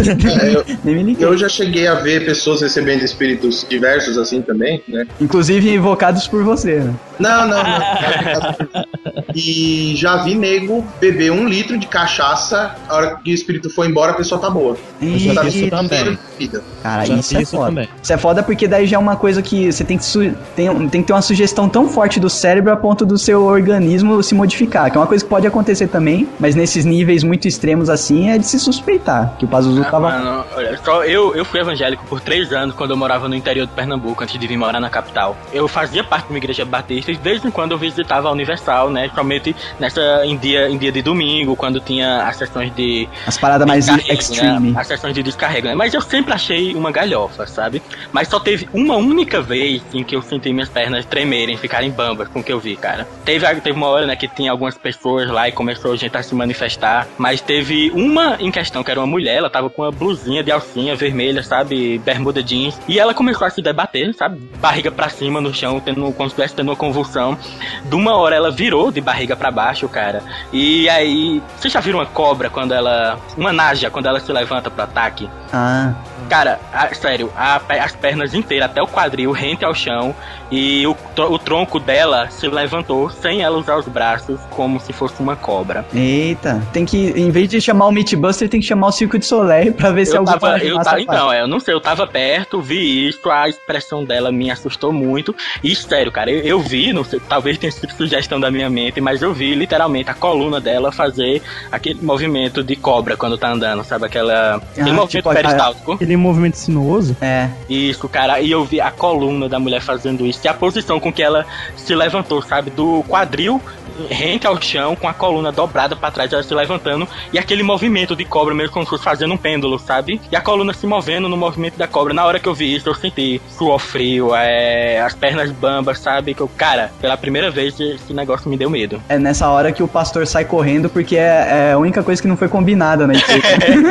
É, eu, nem me liguei. eu já cheguei a ver pessoas recebendo espíritos diversos assim também, né? Inclusive invocados por você, né? Não, não, não. <laughs> E já vi nego beber um litro de cachaça, a hora que o espírito foi embora, a pessoa tá boa. Eita, Tá isso também. vida. Cara, Já isso é isso foda. também. Isso é foda porque daí já é uma coisa que você tem que, su- tem, tem que ter uma sugestão tão forte do cérebro a ponto do seu organismo se modificar. Que é uma coisa que pode acontecer também, mas nesses níveis muito extremos assim é de se suspeitar. Que o Pazuzu Ah, tava. mano, olha, só eu, eu fui evangélico por três anos quando eu morava no interior de Pernambuco, antes de vir morar na capital. Eu fazia parte de uma igreja batista e de vez em quando eu visitava a Universal, né? Somente nessa, em, dia, em dia de domingo, quando tinha as sessões de. As paradas mais descarrego, extreme. Né? As sessões de descarrego, né? Mas eu sempre achei uma galhofa, sabe? Mas só teve uma única vez em que eu senti minhas pernas tremerem, ficarem bambas com o que eu vi, cara. Teve, teve uma hora, né, que tinha algumas pessoas lá e começou a gente a se manifestar. Mas teve uma em questão, que era uma mulher, ela tava com uma blusinha de alcinha vermelha, sabe? Bermuda jeans. E ela começou a se debater, sabe? Barriga pra cima no chão, tendo, como se estivesse tendo uma convulsão. De uma hora ela virou de barriga pra baixo, cara. E aí. Vocês já viram uma cobra quando ela. Uma naja, quando ela se levanta pro ataque? Ah, Cara, a- sério, a as pernas inteiras até o quadril rente ao chão e o, o tronco dela se levantou sem ela usar os braços, como se fosse uma cobra. eita. Tem que, em vez de chamar o Meatbuster, tem que chamar o Circo de Soleil pra ver se Eu alguém tava, pode eu tava, então, é, eu não sei, eu tava perto, vi isso, a expressão dela me assustou muito. E sério, cara, eu, eu vi, não sei, talvez tenha sido sugestão da minha mente, mas eu vi literalmente a coluna dela fazer aquele movimento de cobra quando tá andando, sabe? Aquela. aquele Ah, movimento tipo, a- peristáltico. Aquele movimento sinuoso. É. Isso, cara, e eu vi a coluna da mulher fazendo isso, e a posição com que ela se levantou, sabe? Do quadril rente ao chão, com a coluna dobrada pra trás, ela se levantando, e aquele movimento de cobra, meio como se fosse fazendo um pêndulo, sabe? E a coluna se movendo no movimento da cobra. Na hora que eu vi isso, eu senti suor frio, é, as pernas bambas, sabe? Que eu, cara, pela primeira vez esse negócio me deu medo. É nessa hora que o pastor sai correndo, porque é, é a única coisa que não foi combinada, né? <laughs>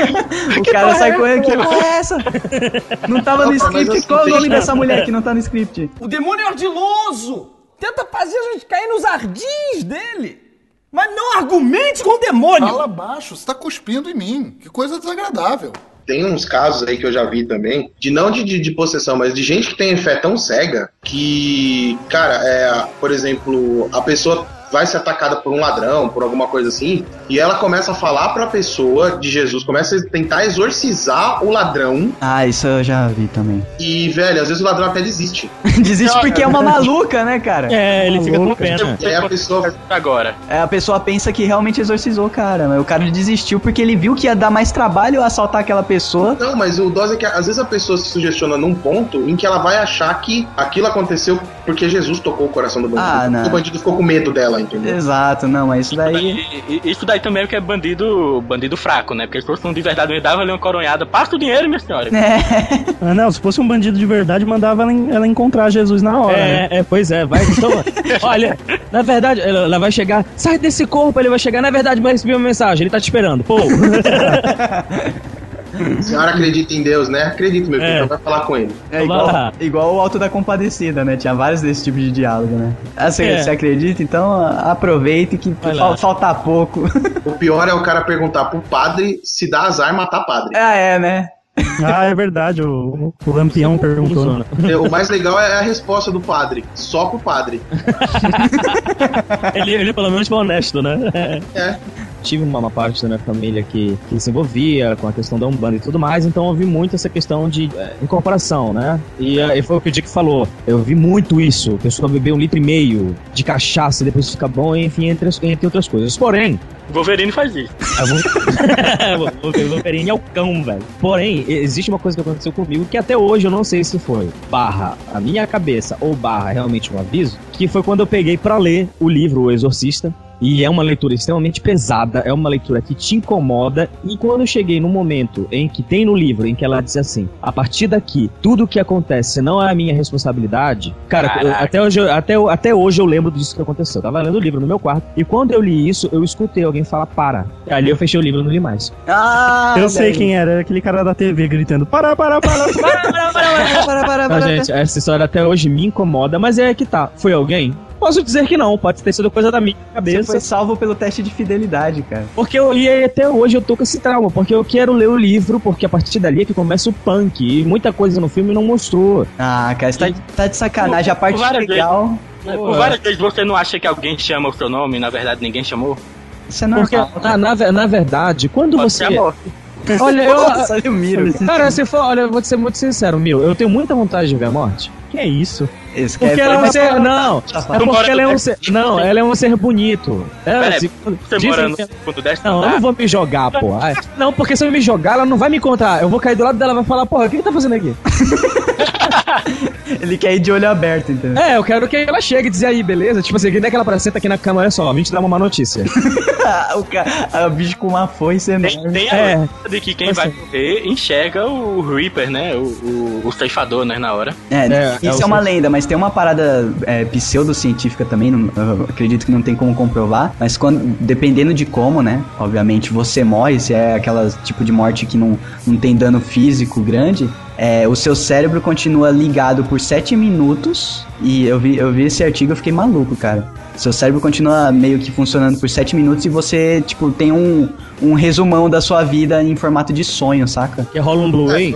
<laughs> o cara sai correndo, que porra é essa? Não tava no script. Qual é o nome dessa mulher que não tá no script? O demônio é ardiloso! Tenta fazer a gente cair nos ardis dele! Mas não argumente com o demônio! Fala baixo, você tá cuspindo em mim. Que coisa desagradável. Tem uns casos aí que eu já vi também, de não de, de, de possessão, mas de gente que tem fé tão cega que, cara, é, por exemplo, a pessoa vai ser atacada por um ladrão, por alguma coisa assim, e ela começa a falar pra pessoa de Jesus, começa a tentar exorcizar o ladrão, Ah, isso eu já vi também. <laughs> e, velho, às vezes o ladrão até desiste. Desiste porque é uma maluca, né, cara? É, ele fica com pena. Aí a pessoa Agora, É, a pessoa pensa que realmente exorcizou o cara, mas o cara desistiu porque ele viu que ia dar mais trabalho assaltar aquela pessoa. Não, mas o dose é que às vezes a pessoa se sugestiona num ponto em que ela vai achar que aquilo aconteceu porque Jesus tocou o coração do bandido. Ah, não. O bandido ficou com medo dela, entendeu? Exato, não, mas isso daí. Isso daí também é o que é bandido, bandido fraco, né? Porque se fosse um de verdade, eu dava ali uma coronhada. Passa o dinheiro, minha senhora. É. <laughs> Ah, não, se fosse um bandido de verdade, mandava ela, ela encontrar Jesus na hora. né? É, é, pois é, vai. Então, <laughs> olha, na verdade, ela, ela vai chegar, sai desse corpo, ele vai chegar, na verdade, vai receber uma mensagem, ele tá te esperando. Pô, <laughs> A <laughs> senhora acredita em Deus, né? Acredito, meu filho, É. então vai falar com ele. É igual, igual o Alto da Compadecida, né? Tinha vários desse tipo de diálogo, né? Ah, você, É. você acredita? Então aproveite que fal- falta pouco. <laughs> O pior é o cara perguntar pro padre se dá azar matar padre. ah, é, né? Ah, é verdade, o, o Lampião perguntou. né? funciona. O mais legal é a resposta do padre. Só pro padre. <laughs> Ele, ele pelo menos foi honesto, né? É. Tive uma, uma parte da minha família que, que se envolvia com a questão da Umbanda e tudo mais, então eu vi muito essa questão de é, incorporação, né? E, é, e foi o que o Dick falou. Eu vi muito isso. A pessoa beber um litro e meio de cachaça e depois fica bom, enfim, entre, entre outras coisas. Porém, Wolverine faz isso. <laughs> <laughs> Wolverine é o cão, velho. Porém, existe uma coisa que aconteceu comigo que até hoje eu não sei se foi barra a minha cabeça ou barra realmente um aviso, que foi quando eu peguei pra ler o livro O Exorcista E é uma leitura extremamente pesada, é uma leitura que te incomoda. E quando eu cheguei no momento em que tem no livro, em que ela diz assim: a partir daqui, tudo que acontece não é a minha responsabilidade. Cara, eu- até hoje, eu- até, até hoje eu lembro disso que aconteceu. Eu tava lendo o livro no meu quarto. E quando eu li isso, eu escutei alguém falar para. Ali eu fechei o livro e não li mais. Ah, Eu sei quem era, era aquele cara da TV gritando: para, para, para, para, para, para, para, para, para, Então, gente, essa história até hoje me incomoda, mas é que tá. Foi alguém? Posso dizer que não, pode ter sido coisa da minha Você cabeça. foi salvo pelo teste de fidelidade, cara. Porque eu, e aí até hoje eu tô com esse trauma, porque eu quero ler o livro, porque a partir dali é que começa o punk. E muita coisa no filme não mostrou. Ah, cara, você tá, tá de sacanagem. A parte legal. Por várias vezes você não acha que alguém chama o seu nome, na verdade ninguém chamou? Isso é normal. Porque, na, na, ve- na verdade, quando Pode você. morte. <laughs> Olha, eu. Nossa, o Miro. Cara, se for, olha, eu vou te ser muito sincero, Mil, eu tenho muita vontade de ver a morte. Que é isso? Esse Porque cara ela é um ser. Não, é porque ela é um ser. Não, ela é um ser bonito. É, se- Você mora no que- segundo décimo Não, eu não vou me jogar, pô. Não, porque se eu me jogar, ela não vai me encontrar. Eu vou cair do lado dela e vai falar, porra, o que ele tá fazendo aqui? <laughs> Ele quer ir de olho aberto, entendeu? É, eu quero que ela chegue e dizer aí, beleza? Tipo assim, que nem aquela pra senta aqui na cama, olha só, vim te dar uma má notícia. <laughs> O, cara, o bicho com uma foice Tem, enorme. tem a É. de que quem vai morrer enxerga o Reaper, né? O, o, o ceifador, né? Na hora. É, É, isso é é, uma lenda, mas tem uma parada é, pseudocientífica também, não- eu acredito que não tem como comprovar, mas quando, dependendo de como, né, obviamente você morre, se é aquela tipo de morte que não, não tem dano físico grande, é, o seu cérebro continua ligado por 7 minutos, e eu vi, eu vi esse artigo e eu fiquei maluco, cara. Seu cérebro continua meio que funcionando por 7 minutos e você, tipo, tem um, um resumão da sua vida em formato de sonho, saca? Que rola um Blu-ray.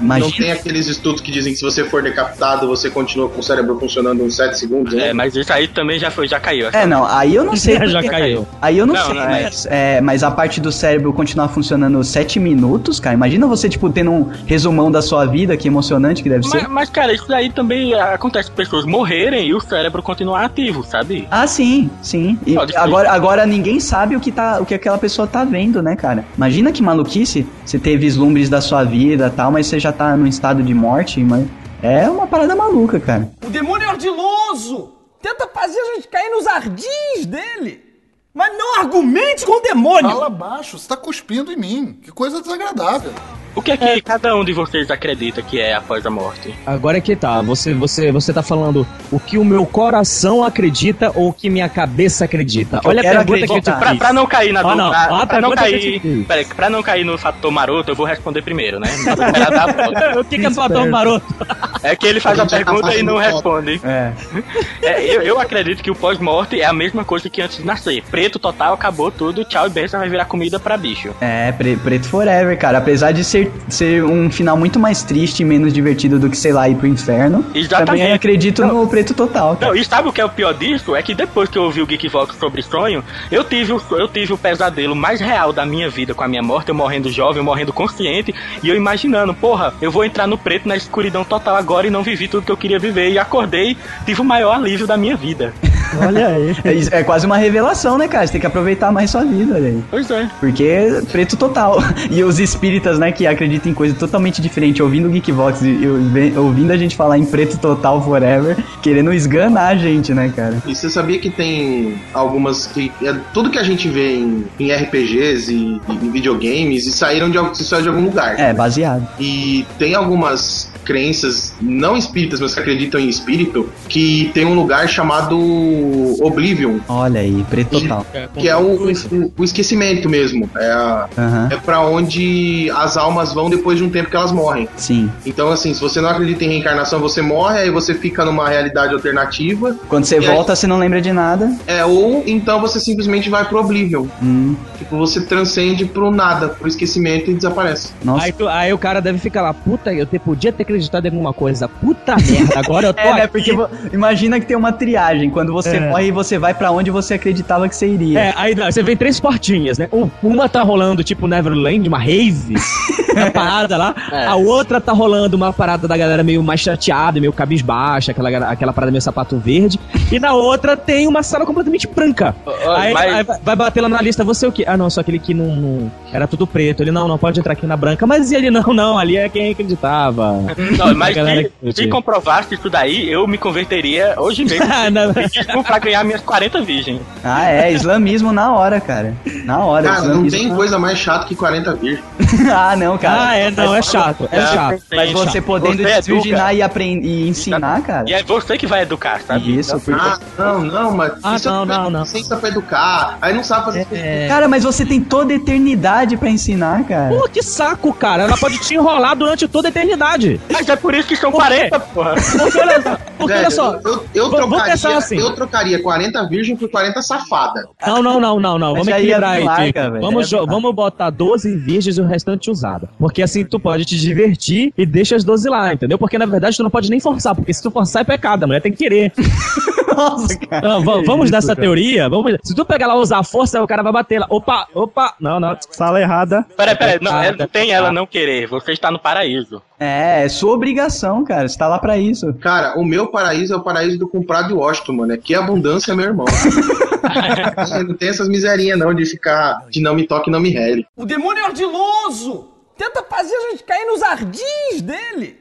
Não, não Imagina. tem aqueles estudos que dizem que se você for decapitado, você continua com o cérebro funcionando uns 7 segundos, né? É, mas isso aí também já foi, já caiu. É, não, aí eu não <laughs> sei. Já caiu. Aí eu não, Não, sei, não é. mas, é, mas a parte do cérebro continuar funcionando 7 minutos, cara. Imagina você, tipo, tendo um resumão da sua vida, que emocionante que deve Mas, ser. mas, cara, isso aí também acontece pessoas morrerem e o cérebro continuar ativo, sabe? Ah, sim, sim. E agora, agora ninguém sabe o que, tá, o que aquela pessoa tá vendo, né, cara? Imagina que maluquice, você ter vislumbres da sua vida e tal, mas você já tá num estado de morte, mas é uma parada maluca, cara. O demônio é ardiloso! Tenta fazer a gente cair nos ardis dele! Mas não argumente com o demônio! Fala baixo, você tá cuspindo em mim. Que coisa desagradável. O que é que cada um de vocês acredita que é após a morte? Agora é que tá, você, você, você tá falando o que o meu coração acredita ou o que minha cabeça acredita. Olha a pergunta que eu te acreditar. Pra, pra não cair na Ah, dúvida, não. pra, Ah, pra não cair, peraí, pra não cair no fator maroto, eu vou responder primeiro, né? <laughs> O que, que é fator maroto? É que ele faz A a tá pergunta e não fazendo responde. É. É, eu, eu acredito que o pós-morte é a mesma coisa que antes de nascer. Preto total, acabou tudo, tchau e benção, vai virar comida pra bicho. É, pre- preto forever, cara. Apesar de ser, ser um final muito mais triste e menos divertido do que, sei lá, ir pro inferno. Exatamente. Também acredito Não. no preto total, cara. Não, e sabe o que é o pior disso? É que depois que eu ouvi o Geekvox sobre sonho, eu tive, o, eu tive o pesadelo mais real da minha vida com a minha morte, eu morrendo jovem, eu morrendo consciente, e eu imaginando, porra, eu vou entrar no preto na escuridão total agora e não vivi tudo que eu queria viver. E acordei, tive o maior alívio da minha vida. Olha aí. É, é quase uma revelação, né, cara? Você tem que aproveitar mais sua vida, olha aí. Pois é. Porque é preto total. <laughs> E os espíritas, né, que acreditam em coisa totalmente diferente, ouvindo o Geekvox e ouvi- ouvindo a gente falar em preto total forever, querendo esganar a gente, né, cara? E você sabia que tem algumas que. é, tudo que a gente vê em, em RPGs e, e em videogames e saíram de, saíram de algum lugar. É, baseado. E tem algumas crenças, não espíritas, mas que acreditam em espírito, que tem um lugar chamado Oblivion, Olha aí, preto total. que é o, o, o esquecimento mesmo. É, a- Aham, é para onde as almas vão depois de um tempo que elas morrem. sim. Então, assim, se você não acredita em reencarnação, você morre, aí você fica numa realidade alternativa. Quando você E aí? volta, você não lembra de nada. É, ou então você simplesmente vai pro Oblivion. Hum, Tipo, você transcende pro nada, pro esquecimento e desaparece. nossa. Aí, tu- aí o cara deve ficar lá, puta, eu te, podia ter acreditado em alguma coisa. Puta merda, agora eu tô <laughs> É, né? aqui. Porque vo- imagina que tem uma triagem. Quando você É. morre, você vai pra onde você acreditava que você iria. É, aí você vê três portinhas, né? Um- Uma tá rolando tipo Neverland, uma rave. <laughs> a parada lá. É. A outra tá rolando uma parada da galera meio mais chateada, meio cabisbaixa, aquela, aquela parada meio sapato verde. E na outra tem uma sala completamente branca. Aí, mas- aí vai- bater lá na lista, você o quê? Ah, não, só aquele que não, não- Era tudo preto. Ele, não, não pode entrar aqui na branca. Mas ele, não, não, ali é quem acreditava. Não, mas se, que- se comprovasse isso daí, eu me converteria hoje mesmo. <laughs> Ah, não. Mesmo pra ganhar minhas 40 virgens. Ah, é, islamismo na hora, cara. Na hora. Cara, não tem na- coisa mais chata que 40 virgens. <laughs> ah, não, cara. Ah, é, não, é chato. É chato. Mas você podendo Você desvirginar e aprender e ensinar, cara. E é você que vai educar, sabe? Isso, porque... Ah, não, não, mas Ah, isso não, é não, não. licença pra educar. Aí não sabe fazer É. Cara, mas você tem toda a eternidade pra ensinar, cara. Pô, que saco, cara. Ela pode te enrolar durante toda a eternidade. Mas é por isso que são Por quê? 40, porra. Porque olha, só- porque Velho, olha só. Eu, eu, Vamos trocaria, pensar assim. eu trocaria 40 virgem por 40 safada. Não, não, não, não, não. Mas Vamos equilibrar é aí, Vamos, é vamos botar 12 virgens e o restante usada. Porque assim tu pode te divertir e deixa as 12 lá, entendeu? Porque na verdade tu não pode nem forçar, porque se tu forçar é pecado, a mulher tem que querer. <laughs> Nossa, cara. Não, vamos isso, nessa cara. teoria? Vamos, se tu pegar lá e usar a força, o cara vai bater lá. Opa, opa. Não, não. Sala errada. Peraí, peraí, não, é- Ah, não tem ela não querer, você está no paraíso. É, é sua obrigação, cara. Você tá lá pra isso. Cara, o meu paraíso é o paraíso do comprado de Washington, mano. É que abundância, meu irmão. <laughs> não tem essas miserinhas não de ficar de não me toque, não me rele. O demônio é ardiloso! Tenta fazer a gente cair nos ardis dele!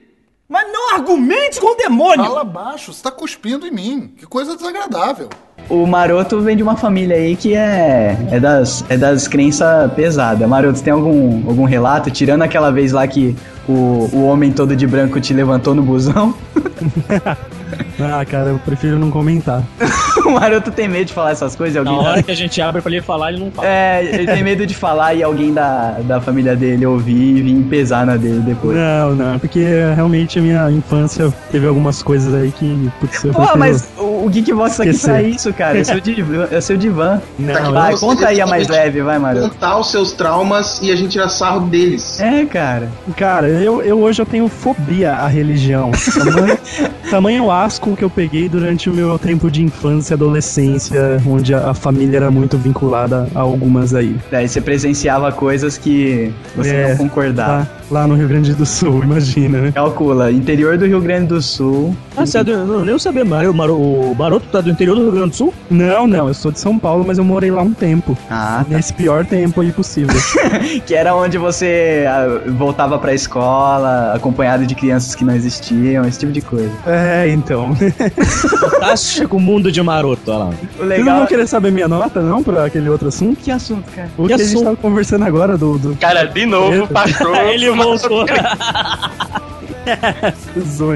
Mas não argumente com o demônio! Fala baixo, você tá cuspindo em mim. Que coisa desagradável. O Maroto vem de uma família aí que é, é das, é das crenças pesadas. Maroto, tem algum, algum relato? Tirando aquela vez lá que o, o homem todo de branco te levantou no busão. <laughs> Ah, cara, eu prefiro não comentar. <laughs> o Maroto tem medo de falar essas coisas. Na Alguém hora que a gente abre pra ele falar, ele não fala. É, ele tem medo de falar e alguém da, da família dele ouvir e vir pesar na dele depois. Não, não, porque realmente a minha infância teve algumas coisas aí que, putz, eu Pô, mas o, o Geekbox tá aqui pra isso, cara. É seu divã. É seu divã. Não, Tá Vai, você conta aí a mais leve, vai, Maroto. Contar os seus traumas e a gente tirar sarro deles. É, cara. Cara, eu, eu hoje eu tenho fobia à religião. Tamanho, <laughs> tamanho asco que eu peguei durante o meu tempo de infância e adolescência, onde a, a família era muito vinculada a algumas aí. Daí você presenciava coisas que você É, não concordava. Lá, lá no Rio Grande do Sul, <laughs> imagina, né? Calcula, interior do Rio Grande do Sul. Ah, você é do, não, nem eu sabia, Maro, o Maroto tá do interior do Rio Grande do Sul? Não, não, eu sou de São Paulo, mas eu morei lá um tempo. Ah, Nesse pior tempo aí possível. <laughs> que era onde você ah, voltava pra escola, acompanhado de crianças que não existiam, esse tipo de coisa. é, então. <laughs> Fantástico mundo de Maroto, olha lá. O Vocês não legal. vão querer saber minha nota, não, pra aquele outro assunto? Que assunto, cara? O que, a gente tava conversando agora do, do Cara, de novo, passou. ele voltou. <laughs>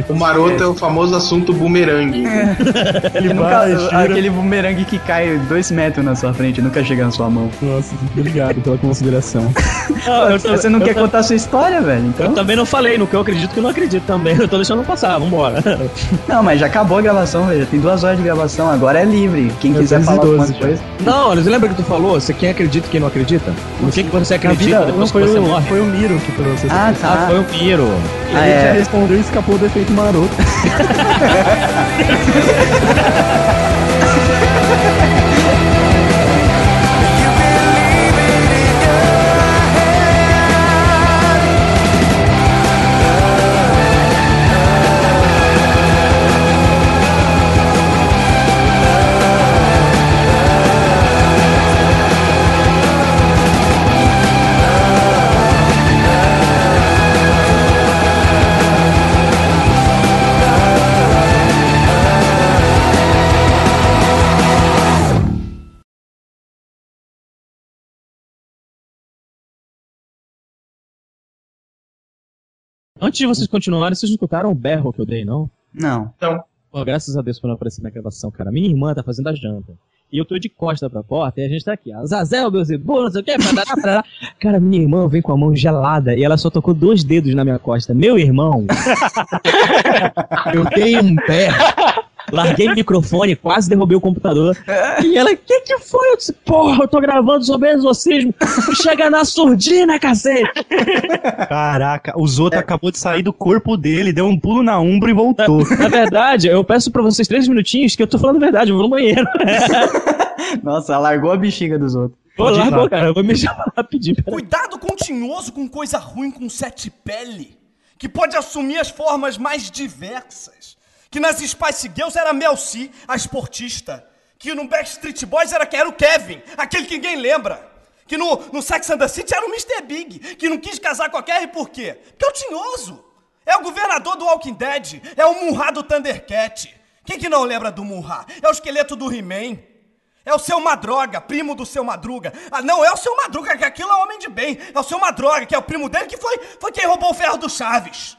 O maroto é o famoso assunto bumerangue. Ele Que nunca- aquele bumerangue que cai dois metros na sua frente, nunca chega na sua mão. Nossa, obrigado pela consideração. <laughs> Não, eu, Você não eu, quer contar a sua história, velho? Eu Então. também não falei, no que eu acredito que eu não acredito também. Eu tô deixando passar, vambora. <laughs> Não, mas já acabou a gravação, velho. Tem duas horas de gravação, agora é livre. Quem É quiser falar alguma 212 já. coisa. Não, mas lembra que tu falou? Você quem acredita e quem não acredita? No que, que você acredita vida, não depois que foi você o, morre? foi o Miro que trouxe essa Ah, tá. Ah, foi o Miro. Ah, Ele é. Respondeu e escapou do efeito maroto. <laughs> Antes de vocês continuarem, vocês não escutaram o berro que eu dei, não? Não. Pô, graças a Deus por não aparecer na gravação, cara. Minha irmã tá fazendo a janta. E eu tô de costa pra porta e a gente tá aqui. Azazel, Beuzebu, não sei o que. Parará, parará. Cara, minha irmã vem com a mão gelada e ela só tocou dois dedos na minha costa. Meu irmão. <laughs> eu dei um pé. Larguei o microfone, quase derrubei o computador. E ela, que que foi? Eu disse, porra, eu tô gravando sobre exorcismo. Chega na surdina, cacete. Caraca, o Zoto acabou de sair do corpo dele, deu um pulo na umbra e voltou. <laughs> Na verdade, eu peço pra vocês três minutinhos que eu tô falando a verdade, eu vou no banheiro. <laughs> Nossa, largou a bexiga dos outros. Pode Olá, ir lá. pô, cara, eu vou me chamar rapidinho. Cuidado continuoso com coisa ruim com sete pele, que pode assumir as formas mais diversas. Que nas Spice Girls era Mel C, a esportista. Que no Backstreet Boys era, era o Kevin, aquele que ninguém lembra. Que no, no Sex and the City era o Mr. Big, que não quis casar com a Carrie por quê? Porque é o tinhoso. É o governador do Walking Dead, é o Munra do Thundercat. Quem que não lembra do Munra? É o esqueleto do He-Man. É o seu Madroga, primo do seu Madruga. Ah, não é o seu Madruga, que aquilo é homem de bem. É o seu Madroga, que é o primo dele, que foi, foi quem roubou o ferro do Chaves.